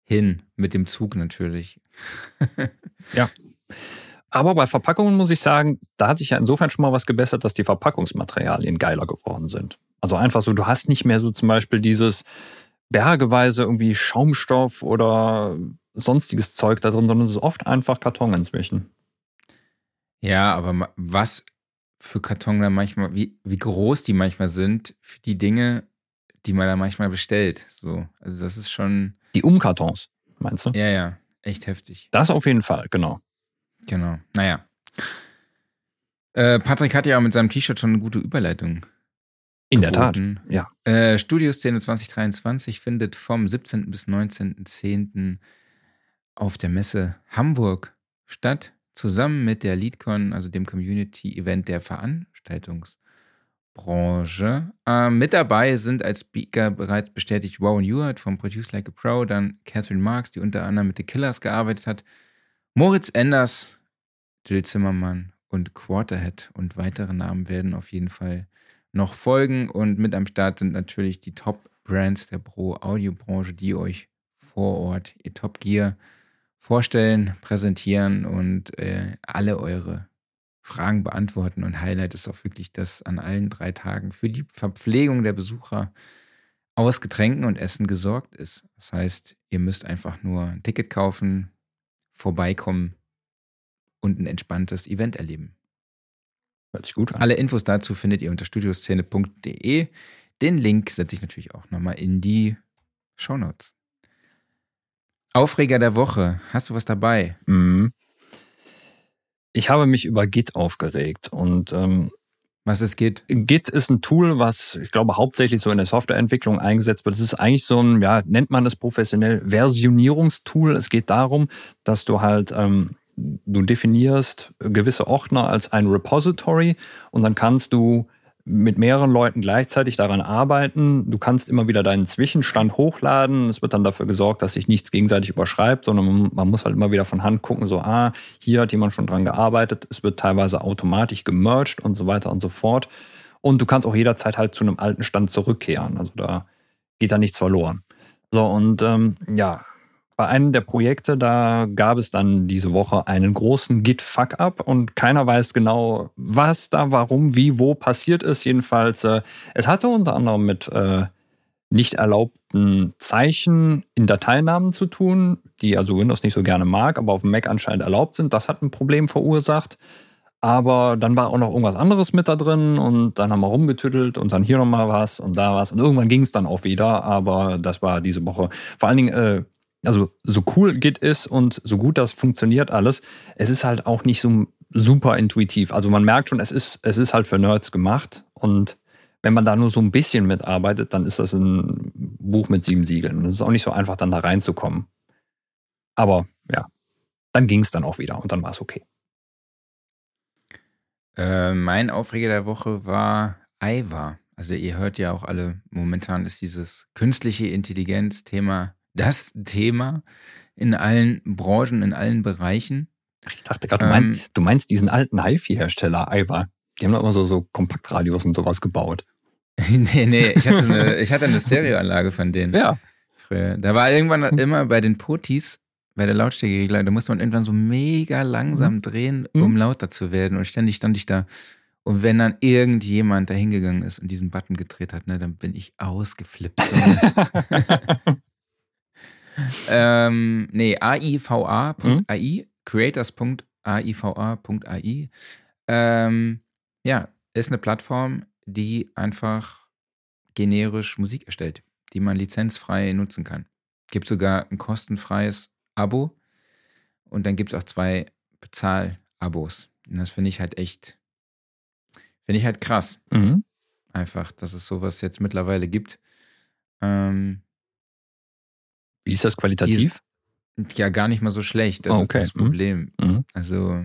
Speaker 2: hin, mit dem Zug natürlich.
Speaker 1: Aber bei Verpackungen muss ich sagen, da hat sich ja insofern schon mal was gebessert, dass die Verpackungsmaterialien geiler geworden sind. Also einfach so, du hast nicht mehr so zum Beispiel dieses bergeweise irgendwie Schaumstoff oder sonstiges Zeug da drin, sondern es ist oft einfach Karton inzwischen.
Speaker 2: Ja, aber was für Karton da manchmal, wie, wie groß die manchmal sind, für die Dinge, die man da manchmal bestellt. So, also das ist schon,
Speaker 1: Die Umkartons, meinst du?
Speaker 2: ja, ja, echt heftig.
Speaker 1: Das auf jeden Fall, genau.
Speaker 2: Genau. Naja. Äh, Patrick hat ja auch mit seinem T-Shirt schon eine gute Überleitung
Speaker 1: In der Tat, ja.
Speaker 2: Äh, Studioszene 2023 findet vom 17. bis 19.10. auf der Messe Hamburg statt, zusammen mit der LeadCon, also dem Community-Event der Veranstaltungsbranche. Äh, mit dabei sind als Speaker bereits bestätigt Rowan Ewart vom Produce Like a Pro, dann Catherine Marks, die unter anderem mit The Killers gearbeitet hat, Moritz Enders, Jill Zimmermann und Quarterhead und weitere Namen werden auf jeden Fall noch folgen. Und mit am Start sind natürlich die Top-Brands der Pro-Audio-Branche, die euch vor Ort ihr Top Gear vorstellen, präsentieren und äh, alle eure Fragen beantworten. Und Highlight ist auch wirklich, dass an allen drei Tagen für die Verpflegung der Besucher aus Getränken und Essen gesorgt ist. Das heißt, ihr müsst einfach nur ein Ticket kaufen, vorbeikommen und ein entspanntes Event erleben.
Speaker 1: Hört sich gut an.
Speaker 2: Alle Infos dazu findet ihr unter studioszene.de. Den Link setze ich natürlich auch nochmal in die Shownotes. Aufreger der Woche. Hast du was dabei?
Speaker 1: Mhm. Ich habe mich über Git aufgeregt und ähm,
Speaker 2: Was es geht?
Speaker 1: Git ist ein Tool, was ich glaube hauptsächlich so in der Softwareentwicklung eingesetzt wird. Es ist eigentlich so ein, ja, nennt man es professionell, Versionierungstool. Es geht darum, dass du halt, ähm, du definierst gewisse Ordner als ein Repository und dann kannst du mit mehreren Leuten gleichzeitig daran arbeiten. Du kannst immer wieder deinen Zwischenstand hochladen. Es wird dann dafür gesorgt, dass sich nichts gegenseitig überschreibt, sondern man, muss halt immer wieder von Hand gucken, so, ah, hier hat jemand schon dran gearbeitet. Es wird teilweise automatisch gemerged und so weiter und so fort. Und du kannst auch jederzeit halt zu einem alten Stand zurückkehren. Also da geht da nichts verloren. So, und ähm, ja, bei einem der Projekte, da gab es dann diese Woche einen großen Git-Fuck-up und keiner weiß genau, was da, warum, wie, wo passiert ist. Jedenfalls, äh, es hatte unter anderem mit äh, nicht erlaubten Zeichen in Dateinamen zu tun, die also Windows nicht so gerne mag, aber auf dem Mac anscheinend erlaubt sind. Das hat ein Problem verursacht. Aber dann war auch noch irgendwas anderes mit da drin und dann haben wir rumgetüttelt und dann hier nochmal was und da was. Und irgendwann ging es dann auch wieder, aber das war diese Woche. Vor allen Dingen, äh, also so cool Git ist und so gut das funktioniert alles, es ist halt auch nicht so super intuitiv. Also man merkt schon, es ist, es ist halt für Nerds gemacht und wenn man da nur so ein bisschen mitarbeitet, dann ist das ein Buch mit sieben Siegeln. Und es ist auch nicht so einfach, dann da reinzukommen. Aber ja, dann ging es dann auch wieder und dann war es okay.
Speaker 2: Äh, mein Aufreger der Woche war Aiwa. Also ihr hört ja auch alle, momentan ist dieses künstliche Intelligenz-Thema das Thema in allen Branchen, in allen Bereichen.
Speaker 1: Ich dachte gerade, du, mein,
Speaker 2: Ähm,
Speaker 1: du meinst diesen alten HiFi-Hersteller, Aiwa. Die haben doch immer so, so Kompaktradios und sowas gebaut.
Speaker 2: nee, nee, ich hatte eine, ich hatte eine Stereoanlage von denen
Speaker 1: Ja.
Speaker 2: früher. Da war irgendwann immer bei den Potis, bei der Lautstärkeregler, da musste man irgendwann so mega langsam drehen, um
Speaker 1: Mhm.
Speaker 2: lauter zu werden. Und ständig stand ich da. Und wenn dann irgendjemand da hingegangen ist und diesen Button gedreht hat, ne, dann bin ich ausgeflippt. Ähm, nee, aiva.ai, creators.aiva.ai. Ähm, ja, ist eine Plattform, die einfach generisch Musik erstellt, die man lizenzfrei nutzen kann. Gibt sogar ein kostenfreies Abo und dann gibt es auch zwei Bezahl-Abos. Und das finde ich halt echt, finde ich halt krass,
Speaker 1: Mhm.
Speaker 2: einfach, dass es sowas jetzt mittlerweile gibt. Ähm,
Speaker 1: Wie ist das qualitativ?
Speaker 2: Ja, gar nicht mal so schlecht. Das
Speaker 1: Ah, okay.
Speaker 2: ist das
Speaker 1: Mhm.
Speaker 2: Problem.
Speaker 1: Mhm.
Speaker 2: Also,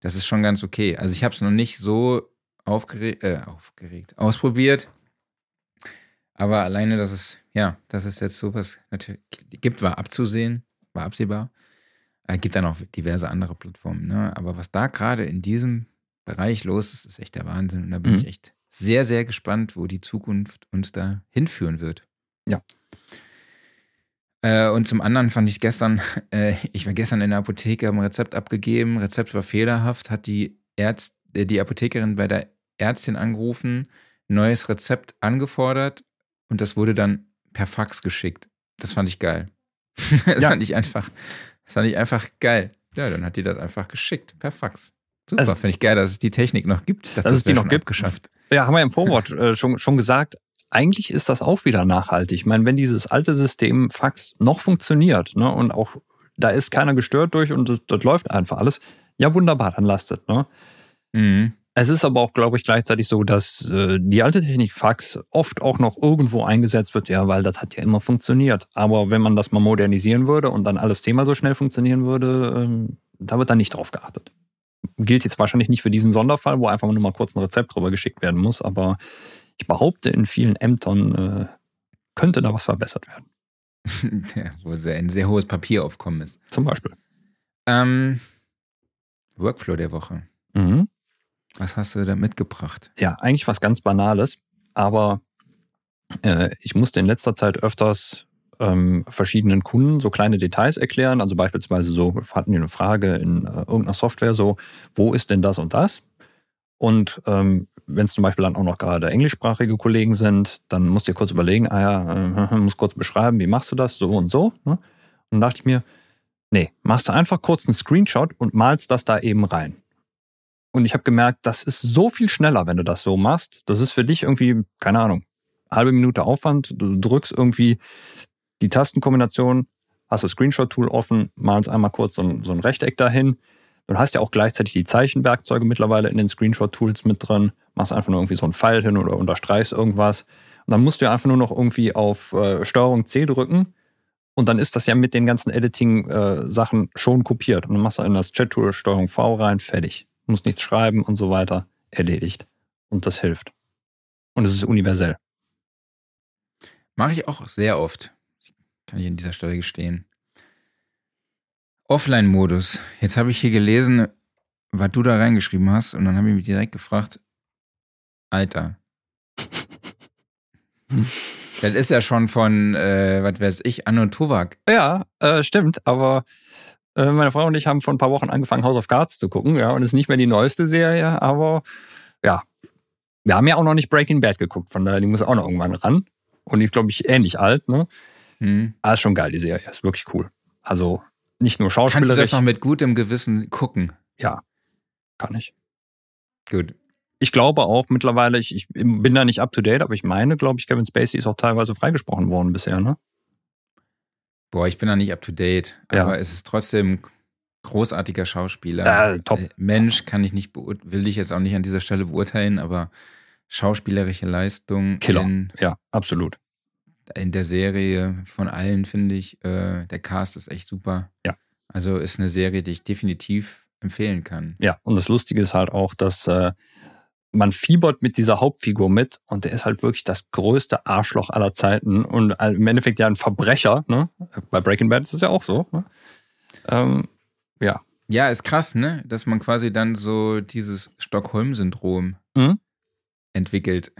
Speaker 2: das ist schon ganz okay. Also, ich habe es noch nicht so aufgeregt, äh, aufgeregt, ausprobiert. Aber alleine, dass es, ja, dass es jetzt sowas natürlich gibt, war abzusehen, war absehbar. Es gibt dann auch diverse andere Plattformen. Ne? Aber was da gerade in diesem Bereich los ist, ist echt der Wahnsinn. Und da bin
Speaker 1: Mhm.
Speaker 2: ich echt sehr, sehr gespannt, wo die Zukunft uns da hinführen wird.
Speaker 1: Ja.
Speaker 2: Äh, und zum anderen fand ich gestern, äh, ich war gestern in der Apotheke, habe ein Rezept abgegeben, Rezept war fehlerhaft, hat die Ärzt, äh, die Apothekerin bei der Ärztin angerufen, neues Rezept angefordert und das wurde dann per Fax geschickt. Das fand ich geil. das
Speaker 1: Ja.
Speaker 2: fand ich einfach, das fand ich einfach geil. Ja, dann hat die das einfach geschickt, per Fax. Super,
Speaker 1: Also-
Speaker 2: finde ich geil, dass es die Technik noch gibt. Dachte,
Speaker 1: Dass es
Speaker 2: das
Speaker 1: die noch gibt.
Speaker 2: Abgeschafft.
Speaker 1: Ja, haben wir im Vorwort äh, schon, schon gesagt. Eigentlich ist das auch wieder nachhaltig. Ich meine, wenn dieses alte System Fax noch funktioniert ne, und auch da ist keiner gestört durch und das, das läuft einfach alles, ja wunderbar, dann lastet. Ne?
Speaker 2: Mhm.
Speaker 1: Es ist aber auch, glaube ich, gleichzeitig so, dass äh, die alte Technik Fax oft auch noch irgendwo eingesetzt wird, ja, weil das hat ja immer funktioniert. Aber wenn man das mal modernisieren würde und dann alles Thema so schnell funktionieren würde, ähm, da wird dann nicht drauf geachtet. Gilt jetzt wahrscheinlich nicht für diesen Sonderfall, wo einfach nur mal kurz ein Rezept drüber geschickt werden muss, aber ich behaupte, in vielen Ämtern äh, könnte da was verbessert werden.
Speaker 2: Ja, wo sehr, ein sehr hohes Papieraufkommen ist.
Speaker 1: Zum Beispiel.
Speaker 2: Ähm, Workflow der Woche.
Speaker 1: Mhm.
Speaker 2: Was hast du da mitgebracht?
Speaker 1: Ja, eigentlich was ganz Banales, aber äh, ich musste in letzter Zeit öfters ähm, verschiedenen Kunden so kleine Details erklären. Also beispielsweise so, hatten die eine Frage in äh, irgendeiner Software so, wo ist denn das und das? Und ähm, wenn es zum Beispiel dann auch noch gerade englischsprachige Kollegen sind, dann musst du dir kurz überlegen, ah ja, äh, muss kurz beschreiben, wie machst du das, so und so. Ne? Und dachte ich mir, nee, machst du einfach kurz einen Screenshot und malst das da eben rein. Und ich habe gemerkt, das ist so viel schneller, wenn du das so machst. Das ist für dich irgendwie, keine Ahnung, halbe Minute Aufwand. Du drückst irgendwie die Tastenkombination, hast das Screenshot-Tool offen, malst einmal kurz so ein, so ein Rechteck dahin. Du hast ja auch gleichzeitig die Zeichenwerkzeuge mittlerweile in den Screenshot-Tools mit drin. Machst einfach nur irgendwie so einen Pfeil hin oder unterstreichst irgendwas. Und dann musst du ja einfach nur noch irgendwie auf äh, Steuerung C drücken. Und dann ist das ja mit den ganzen Editing-Sachen äh, schon kopiert. Und dann machst du in das Chat-Tool Steuerung V rein, fertig muss nichts schreiben und so weiter, erledigt. Und das hilft. Und es ist universell.
Speaker 2: Mache ich auch sehr oft. Kann ich an dieser Stelle gestehen. Offline-Modus. Jetzt habe ich hier gelesen, was du da reingeschrieben hast, und dann habe ich mich direkt gefragt, Alter. das ist ja schon von, äh, was weiß ich, Anno Towak.
Speaker 1: Ja, äh, stimmt, aber äh, meine Frau und ich haben vor ein paar Wochen angefangen, House of Cards zu gucken, ja, und es ist nicht mehr die neueste Serie, aber ja, wir haben ja auch noch nicht Breaking Bad geguckt, von daher, die muss auch noch irgendwann ran. Und die ist, glaube ich, ähnlich alt, ne? Hm. Aber ist schon geil, die Serie, ist wirklich cool. Also nicht nur schauspielerisch.
Speaker 2: Kannst du das noch mit gutem Gewissen gucken?
Speaker 1: Ja, kann ich.
Speaker 2: Gut.
Speaker 1: Ich glaube auch mittlerweile, ich, ich bin da nicht up to date, aber ich meine, glaube ich, Kevin Spacey ist auch teilweise freigesprochen worden bisher, ne?
Speaker 2: Boah, ich bin da nicht up to date, ja. aber es ist trotzdem großartiger Schauspieler.
Speaker 1: Äh, top.
Speaker 2: Mensch kann ich nicht will ich jetzt auch nicht an dieser Stelle beurteilen, aber schauspielerische Leistung.
Speaker 1: Killer. In, ja, absolut.
Speaker 2: In der Serie von allen finde ich, äh, der Cast ist echt super.
Speaker 1: Ja.
Speaker 2: Also ist eine Serie, die ich definitiv empfehlen kann.
Speaker 1: Ja, und das Lustige ist halt auch, dass äh, man fiebert mit dieser Hauptfigur mit und der ist halt wirklich das größte Arschloch aller Zeiten und im Endeffekt ja ein Verbrecher. Ne? Bei Breaking Bad ist es ja auch so. Ne? Ähm, ja.
Speaker 2: Ja, ist krass, ne? Dass man quasi dann so dieses Stockholm-Syndrom
Speaker 1: mhm.
Speaker 2: entwickelt.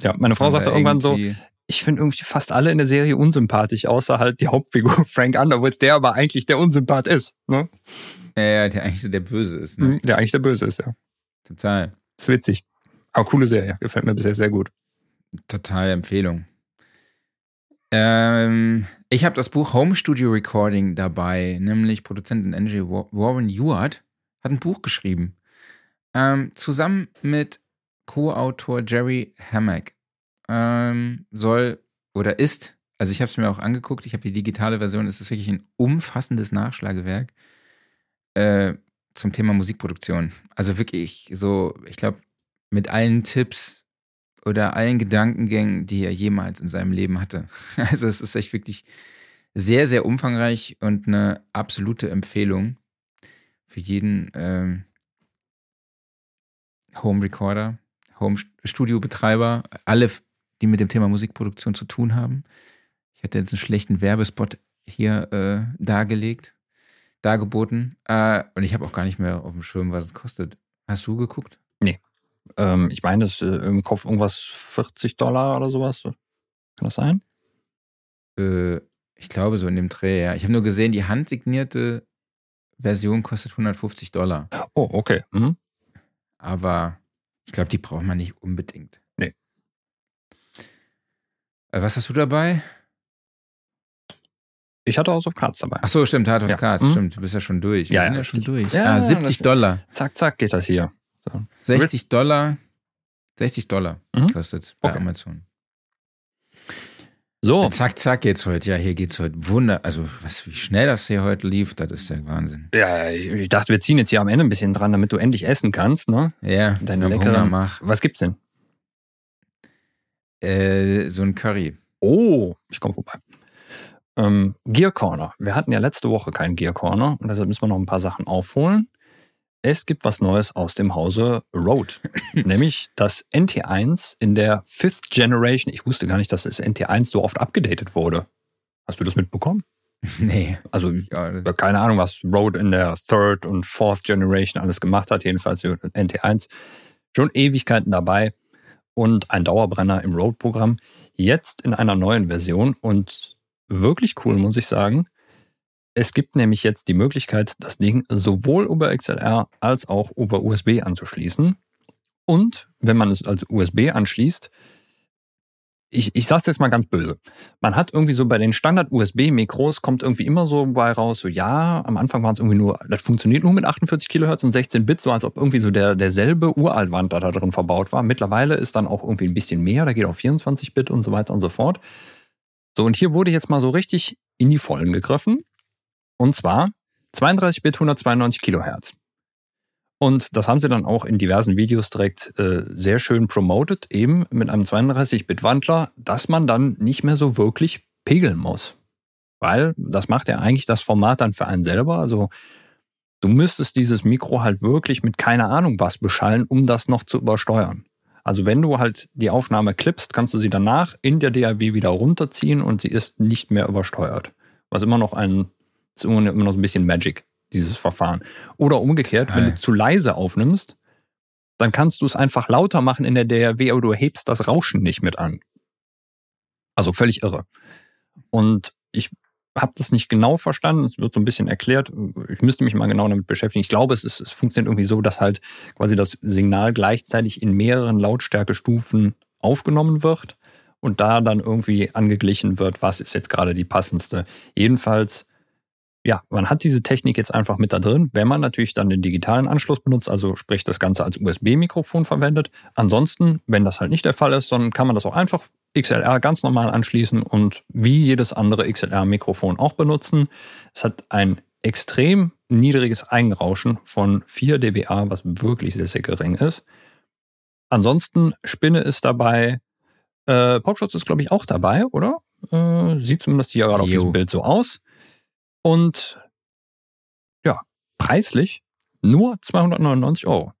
Speaker 1: Ja, meine Frau sagte irgendwann so, ich finde irgendwie fast alle in der Serie unsympathisch, außer halt die Hauptfigur Frank Underwood, der aber eigentlich der Unsympath ist. Ne?
Speaker 2: Ja, ja, der eigentlich der Böse ist. Ne?
Speaker 1: Mhm, der eigentlich der Böse ist, ja.
Speaker 2: Total.
Speaker 1: Ist witzig. Aber coole Serie. Gefällt mir bisher sehr gut.
Speaker 2: Total Empfehlung. Ähm, ich habe das Buch Home Studio Recording dabei, nämlich Produzentin Angie Warren Ewart hat ein Buch geschrieben. Ähm, zusammen mit Co-Autor Jerry Hammack. Ähm, soll oder ist, also ich habe es mir auch angeguckt, ich habe die digitale Version, es ist wirklich ein umfassendes Nachschlagewerk. Äh, zum Thema Musikproduktion. Also wirklich so, ich glaube, mit allen Tipps oder allen Gedankengängen, die er jemals in seinem Leben hatte. Also es ist echt wirklich sehr, sehr umfangreich und eine absolute Empfehlung für jeden ähm, Home Recorder, Home Studio Betreiber, alle, die mit dem Thema Musikproduktion zu tun haben. Ich hatte jetzt einen schlechten Werbespot hier äh, dargelegt dargeboten. Äh, und ich habe auch gar nicht mehr auf dem Schirm, was es kostet. Hast du geguckt?
Speaker 1: Nee. Ähm, ich meine, das ist äh, im Kopf irgendwas 40 Dollar oder sowas. Kann das sein?
Speaker 2: Äh, ich glaube, so in dem Dreh, ja. Ich habe nur gesehen, die handsignierte Version kostet 150 Dollar.
Speaker 1: Oh, okay. Mhm.
Speaker 2: Aber ich glaube, die braucht man nicht unbedingt.
Speaker 1: Nee.
Speaker 2: Äh, was hast du dabei?
Speaker 1: Ich hatte House of Cards dabei.
Speaker 2: Ach so, stimmt, House of ja. Cards, mhm. stimmt. Du bist ja schon durch. Wir
Speaker 1: ja,
Speaker 2: sind ja schon durch.
Speaker 1: Ja,
Speaker 2: ah, 70 Dollar.
Speaker 1: Zack, zack geht das hier.
Speaker 2: So. 60 Dollar. 60 Dollar mhm. kostet bei okay. Amazon.
Speaker 1: So,
Speaker 2: Zack, zack geht's heute. Ja, hier geht's heute Wunder. Also, was, wie schnell das hier heute lief, das ist der Wahnsinn.
Speaker 1: ja, ich dachte, wir ziehen jetzt hier am Ende ein bisschen dran, damit du endlich essen kannst, ne?
Speaker 2: Ja,
Speaker 1: Deine
Speaker 2: Hunger mach.
Speaker 1: Was gibt's denn?
Speaker 2: Äh, so ein Curry.
Speaker 1: Oh, ich komme vorbei. Ähm, Gear Corner. Wir hatten ja letzte Woche keinen Gear Corner und deshalb müssen wir noch ein paar Sachen aufholen. Es gibt was Neues aus dem Hause Rode, nämlich das NT1 in der Fifth Generation. Ich wusste gar nicht, dass das NT1 so oft abgedatet wurde. Hast du das mitbekommen?
Speaker 2: Nee.
Speaker 1: Also
Speaker 2: Ja,
Speaker 1: keine Ahnung, was Rode in der Third und Fourth Generation alles gemacht hat. Jedenfalls die NT1 schon Ewigkeiten dabei und ein Dauerbrenner im Rode-Programm. Jetzt in einer neuen Version und wirklich cool, muss ich sagen. Es gibt nämlich jetzt die Möglichkeit, das Ding sowohl über XLR als auch über USB anzuschließen. Und wenn man es als USB anschließt, ich, ich sag's jetzt mal ganz böse. Man hat irgendwie so bei den Standard-USB-Mikros kommt irgendwie immer so bei raus, so ja, am Anfang waren es irgendwie nur, das funktioniert nur mit 48 Kilohertz und 16 Bit, so als ob irgendwie so der, derselbe Uraltwand da drin verbaut war. Mittlerweile ist dann auch irgendwie ein bisschen mehr, da geht auf 24 Bit und so weiter und so fort. So, und hier wurde jetzt mal so richtig in die Vollen gegriffen. Und zwar 32 Bit, 192 Kilohertz. Und das haben sie dann auch in diversen Videos direkt äh, sehr schön promoted, eben mit einem 32-Bit-Wandler, dass man dann nicht mehr so wirklich pegeln muss. Weil das macht ja eigentlich das Format dann für einen selber. Also du müsstest dieses Mikro halt wirklich mit keine Ahnung was beschallen, um das noch zu übersteuern. Also wenn du halt die Aufnahme klippst, kannst du sie danach in der DAW wieder runterziehen und sie ist nicht mehr übersteuert. Was immer noch ein, ist immer noch ein bisschen Magic, dieses Verfahren. Oder umgekehrt, wenn du zu leise aufnimmst, dann kannst du es einfach lauter machen in der DAW, aber du hebst das Rauschen nicht mit an. Also völlig irre. Und ich habe das nicht genau verstanden. Es wird so ein bisschen erklärt. Ich müsste mich mal genau damit beschäftigen. Ich glaube, es, ist, es funktioniert irgendwie so, dass halt quasi das Signal gleichzeitig in mehreren Lautstärkestufen aufgenommen wird und da dann irgendwie angeglichen wird, was ist jetzt gerade die passendste. Jedenfalls, ja, man hat diese Technik jetzt einfach mit da drin, wenn man natürlich dann den digitalen Anschluss benutzt, also sprich das Ganze als USB-Mikrofon verwendet. Ansonsten, wenn das halt nicht der Fall ist, dann kann man das auch einfach XLR ganz normal anschließen und wie jedes andere XLR-Mikrofon auch benutzen. Es hat ein extrem niedriges Eigenrauschen von 4 dBA, was wirklich sehr, sehr gering ist. Ansonsten Spinne ist dabei. Äh, Popschutz ist, glaube ich, auch dabei, oder? Äh, sieht zumindest hier gerade auf diesem Bild so aus. Und ja, preislich nur 299 Euro.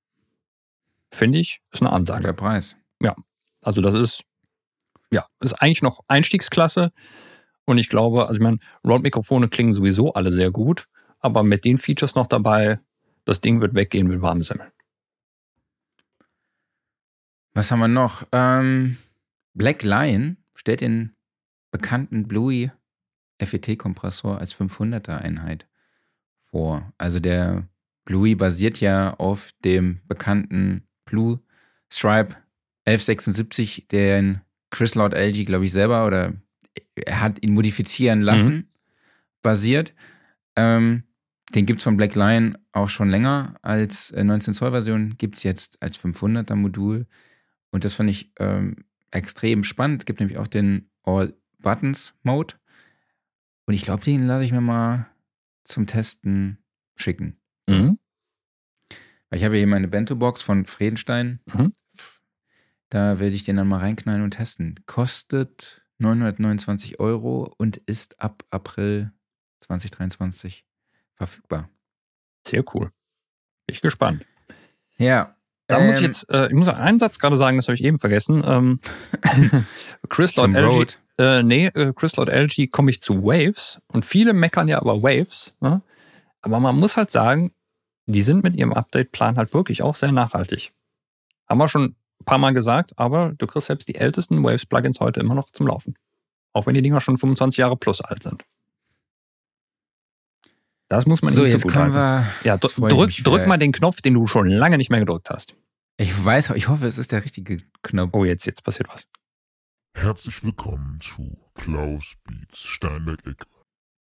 Speaker 1: Finde ich, ist eine Ansage.
Speaker 2: Der Preis.
Speaker 1: Also das ist, ja, ist eigentlich noch Einstiegsklasse. Und ich glaube, also ich meine, Rode-Mikrofone klingen sowieso alle sehr gut, aber mit den Features noch dabei, das Ding wird weggehen mit warmen Semmeln.
Speaker 2: Was haben wir noch? Ähm, Black Lion stellt den bekannten Bluey FET-Kompressor als 500er Einheit vor. Also der Bluey basiert ja auf dem bekannten Blue Stripe 1176, den Chris Lord LG, glaube ich, selber oder er hat ihn modifizieren lassen, basiert. Ähm, den gibt es von Black Lion auch schon länger als äh, 19 Zoll Version, gibt es jetzt als 500er Modul. Und das fand ich ähm, extrem spannend. Es gibt nämlich auch den All Buttons Mode. Und ich glaube, den lasse ich mir mal zum Testen schicken.
Speaker 1: Mhm.
Speaker 2: Weil ich habe hier meine Bento-Box von Fredenstein.
Speaker 1: Mhm.
Speaker 2: Da werde ich den dann mal reinknallen und testen. Kostet 929 Euro und ist ab April 2023 verfügbar.
Speaker 1: Sehr cool. Bin ich gespannt.
Speaker 2: Ja.
Speaker 1: Da muss ich
Speaker 2: ähm,
Speaker 1: jetzt, äh, ich muss einen Satz gerade sagen, das habe ich eben vergessen. Ähm, Chris Lord LG, äh, nee, äh, Chris Lord LG komme ich zu Waves und viele meckern ja aber Waves, ne? Aber man muss halt sagen, die sind mit ihrem Update-Plan halt wirklich auch sehr nachhaltig. Haben wir schon ein paar Mal gesagt, aber du kriegst selbst die ältesten Waves-Plugins heute immer noch zum Laufen. Auch wenn die Dinger schon 25 Jahre plus alt sind. Das muss man
Speaker 2: So,
Speaker 1: nicht
Speaker 2: jetzt
Speaker 1: gut
Speaker 2: können
Speaker 1: halten.
Speaker 2: wir.
Speaker 1: Ja, drück, drück mal den Knopf, den du schon lange nicht mehr gedrückt hast.
Speaker 2: Ich weiß, ich hoffe, es ist der richtige Knopf.
Speaker 1: Oh, jetzt, jetzt passiert was.
Speaker 4: Herzlich willkommen zu Klaus Beats Steinberg-Ecke.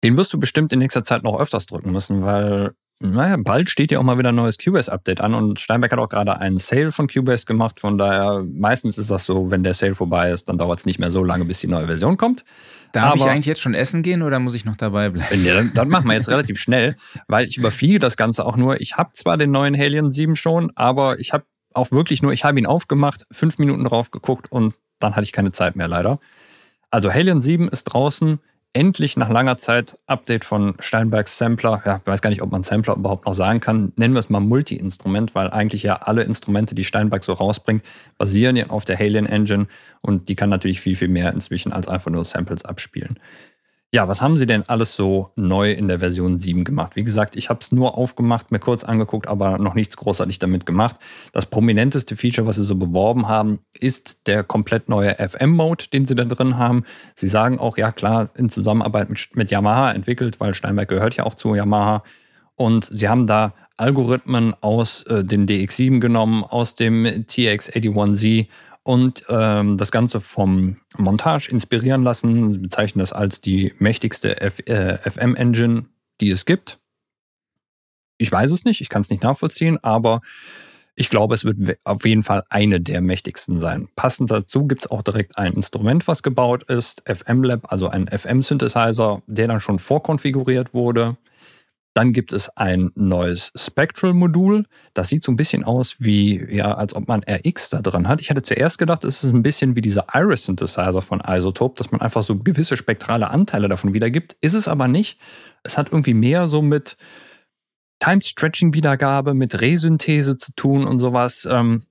Speaker 1: Den wirst du bestimmt in nächster Zeit noch öfters drücken müssen, weil naja, bald steht ja auch mal wieder ein neues Cubase-Update an und Steinberg hat auch gerade einen Sale von Cubase gemacht. Von daher, meistens ist das so, wenn der Sale vorbei ist, dann dauert es nicht mehr so lange, bis die neue Version kommt.
Speaker 2: Darf ich
Speaker 1: Aber-
Speaker 2: eigentlich jetzt schon essen gehen oder muss ich noch dabei bleiben?
Speaker 1: Ja, dann, dann machen wir jetzt relativ schnell, weil ich überfliege das Ganze auch nur. Ich habe zwar den neuen Halion 7 schon, aber ich habe auch wirklich nur, ich habe ihn aufgemacht, fünf Minuten drauf geguckt und dann hatte ich keine Zeit mehr leider. Also Halion 7 ist draußen. Endlich nach langer Zeit Update von Steinbergs Sampler. Ja, ich weiß gar nicht, ob man Sampler überhaupt noch sagen kann. Nennen wir es mal Multi-Instrument, weil eigentlich ja alle Instrumente, die Steinberg so rausbringt, basieren ja auf der Halion Engine und die kann natürlich viel, viel mehr inzwischen als einfach nur Samples abspielen. Ja, was haben sie denn alles so neu in der Version 7 gemacht? Wie gesagt, ich habe es nur aufgemacht, mir kurz angeguckt, aber noch nichts großartig damit gemacht. Das prominenteste Feature, was sie so beworben haben, ist der komplett neue FM-Mode, den sie da drin haben. Sie sagen auch, ja klar, in Zusammenarbeit mit, mit Yamaha entwickelt, weil Steinberg gehört ja auch zu Yamaha. Und sie haben da Algorithmen aus äh, dem DX7 genommen, aus dem TX81Z und ähm, das Ganze vom Montage inspirieren lassen. Sie bezeichnen das als die mächtigste äh, FM-Engine, die es gibt. Ich weiß es nicht, ich kann es nicht nachvollziehen, aber ich glaube, es wird auf jeden Fall eine der mächtigsten sein. Passend dazu gibt es auch direkt ein Instrument, was gebaut ist, FM Lab, also ein FM-Synthesizer, der dann schon vorkonfiguriert wurde. Dann gibt es ein neues Spectral-Modul. Das sieht so ein bisschen aus wie, ja, als ob man RX da drin hat. Ich hatte zuerst gedacht, es ist ein bisschen wie dieser Iris-Synthesizer von Isotope, dass man einfach so gewisse spektrale Anteile davon wiedergibt. Ist es aber nicht. Es hat irgendwie mehr so mit Time-Stretching-Wiedergabe, mit Resynthese zu tun und sowas. Ähm,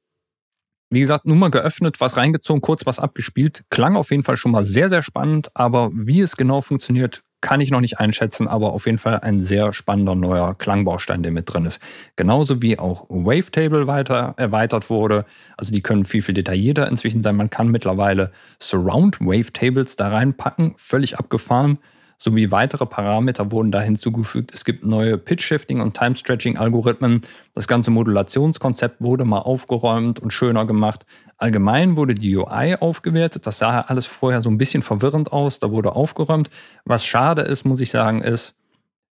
Speaker 1: wie gesagt, nur mal geöffnet, was reingezogen, kurz was abgespielt. Klang auf jeden Fall schon mal sehr, sehr spannend, aber wie es genau funktioniert, kann ich noch nicht einschätzen, aber auf jeden Fall ein sehr spannender neuer Klangbaustein, der mit drin ist. Genauso wie auch Wavetable weiter erweitert wurde. Also die können viel, viel detaillierter inzwischen sein. Man kann mittlerweile Surround Wavetables da reinpacken, völlig abgefahren. Sowie weitere Parameter wurden da hinzugefügt. Es gibt neue Pitch-Shifting- und Time-Stretching-Algorithmen. Das ganze Modulationskonzept wurde mal aufgeräumt und schöner gemacht. Allgemein wurde die UI aufgewertet. Das sah alles vorher so ein bisschen verwirrend aus. Da wurde aufgeräumt. Was schade ist, muss ich sagen, ist,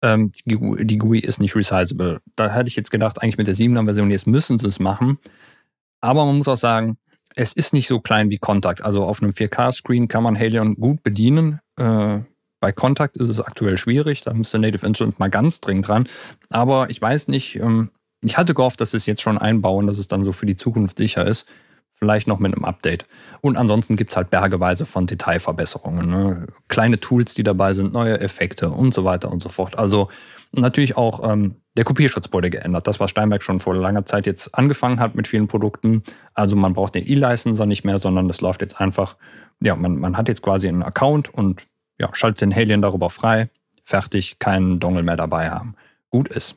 Speaker 1: ähm, die, GUI, die GUI ist nicht resizable. Da hätte ich jetzt gedacht, eigentlich mit der 7er Version, jetzt müssen sie es machen. Aber man muss auch sagen, es ist nicht so klein wie Kontakt. Also auf einem 4K-Screen kann man Halion gut bedienen. Äh, bei Kontakt ist es aktuell schwierig. Da müsste Native Instruments mal ganz dringend dran. Aber ich weiß nicht, ähm, ich hatte gehofft, dass sie es jetzt schon einbauen, dass es dann so für die Zukunft sicher ist. Vielleicht noch mit einem Update. Und ansonsten gibt's halt bergeweise von Detailverbesserungen. Ne? Kleine Tools, die dabei sind, neue Effekte und so weiter und so fort. Also natürlich auch ähm, der Kopierschutz wurde geändert. Das, was Steinberg schon vor langer Zeit jetzt angefangen hat mit vielen Produkten. Also man braucht den E-Licenser nicht mehr, sondern das läuft jetzt einfach, ja, man, man hat jetzt quasi einen Account und ja, schaltet den Halion darüber frei. Fertig, keinen Dongle mehr dabei haben. Gut ist.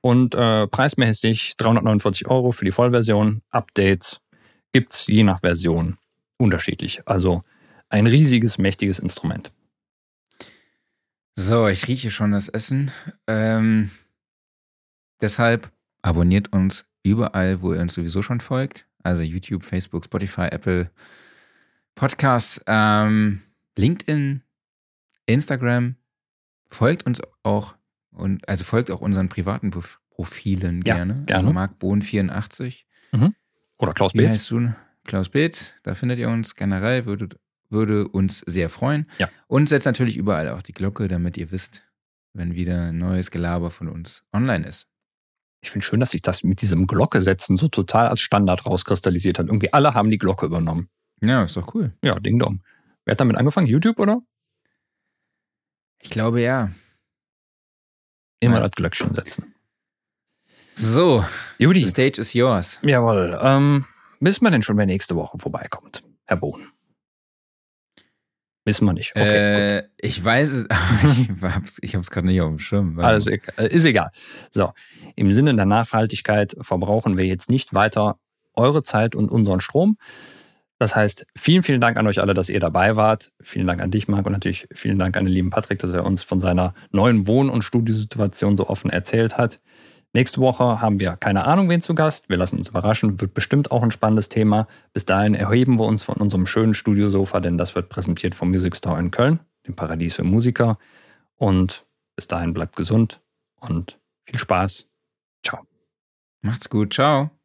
Speaker 1: Und äh, preismäßig 349 Euro für die Vollversion. Updates gibt's je nach Version unterschiedlich. Also ein riesiges, mächtiges Instrument.
Speaker 2: So, ich rieche schon das Essen. Ähm, deshalb abonniert uns überall, wo ihr uns sowieso schon folgt. Also YouTube, Facebook, Spotify, Apple, Podcasts, ähm, LinkedIn, Instagram. Folgt uns auch und also folgt auch unseren privaten Prof- Profilen
Speaker 1: Ja,
Speaker 2: gerne.
Speaker 1: gerne.
Speaker 2: Also Marc Bohn 84.
Speaker 1: Oder Klaus
Speaker 2: Wie
Speaker 1: Beetz.
Speaker 2: heißt du? Klaus Beetz, da findet ihr uns generell, würde, würde uns sehr freuen.
Speaker 1: Ja.
Speaker 2: Und setzt natürlich überall auch die Glocke, damit ihr wisst, wenn wieder ein neues Gelaber von uns online ist.
Speaker 1: Ich finde schön, dass sich das mit diesem Glocke setzen so total als Standard rauskristallisiert hat. Irgendwie alle haben die Glocke übernommen.
Speaker 2: Ja, ist doch cool.
Speaker 1: Ja, Ding Dong. Wer hat damit angefangen? YouTube oder?
Speaker 2: Ich glaube ja.
Speaker 1: Immer
Speaker 2: Ja.
Speaker 1: das Glöckchen setzen.
Speaker 2: So, the
Speaker 1: Judy.
Speaker 2: stage is yours.
Speaker 1: Jawohl. Ähm, wissen wir denn schon, wer nächste Woche vorbeikommt? Herr Bohn. Wissen wir nicht. Okay,
Speaker 2: äh, ich weiß es, ich ich hab's gerade nicht auf dem Schirm.
Speaker 1: Alles
Speaker 2: mal.
Speaker 1: e- äh, ist egal. So, im Sinne der Nachhaltigkeit verbrauchen wir jetzt nicht weiter eure Zeit und unseren Strom. Das heißt, vielen, vielen Dank an euch alle, dass ihr dabei wart. Vielen Dank an dich, Marc, und natürlich vielen Dank an den lieben Patrick, dass er uns von seiner neuen Wohn- und Studiosituation so offen erzählt hat. Nächste Woche haben wir keine Ahnung, wen zu Gast. Wir lassen uns überraschen. Wird bestimmt auch ein spannendes Thema. Bis dahin erheben wir uns von unserem schönen Studiosofa, denn das wird präsentiert vom Music Store in Köln, dem Paradies für Musiker. Und bis dahin bleibt gesund und Viel Spaß.
Speaker 2: Macht's gut. Ciao.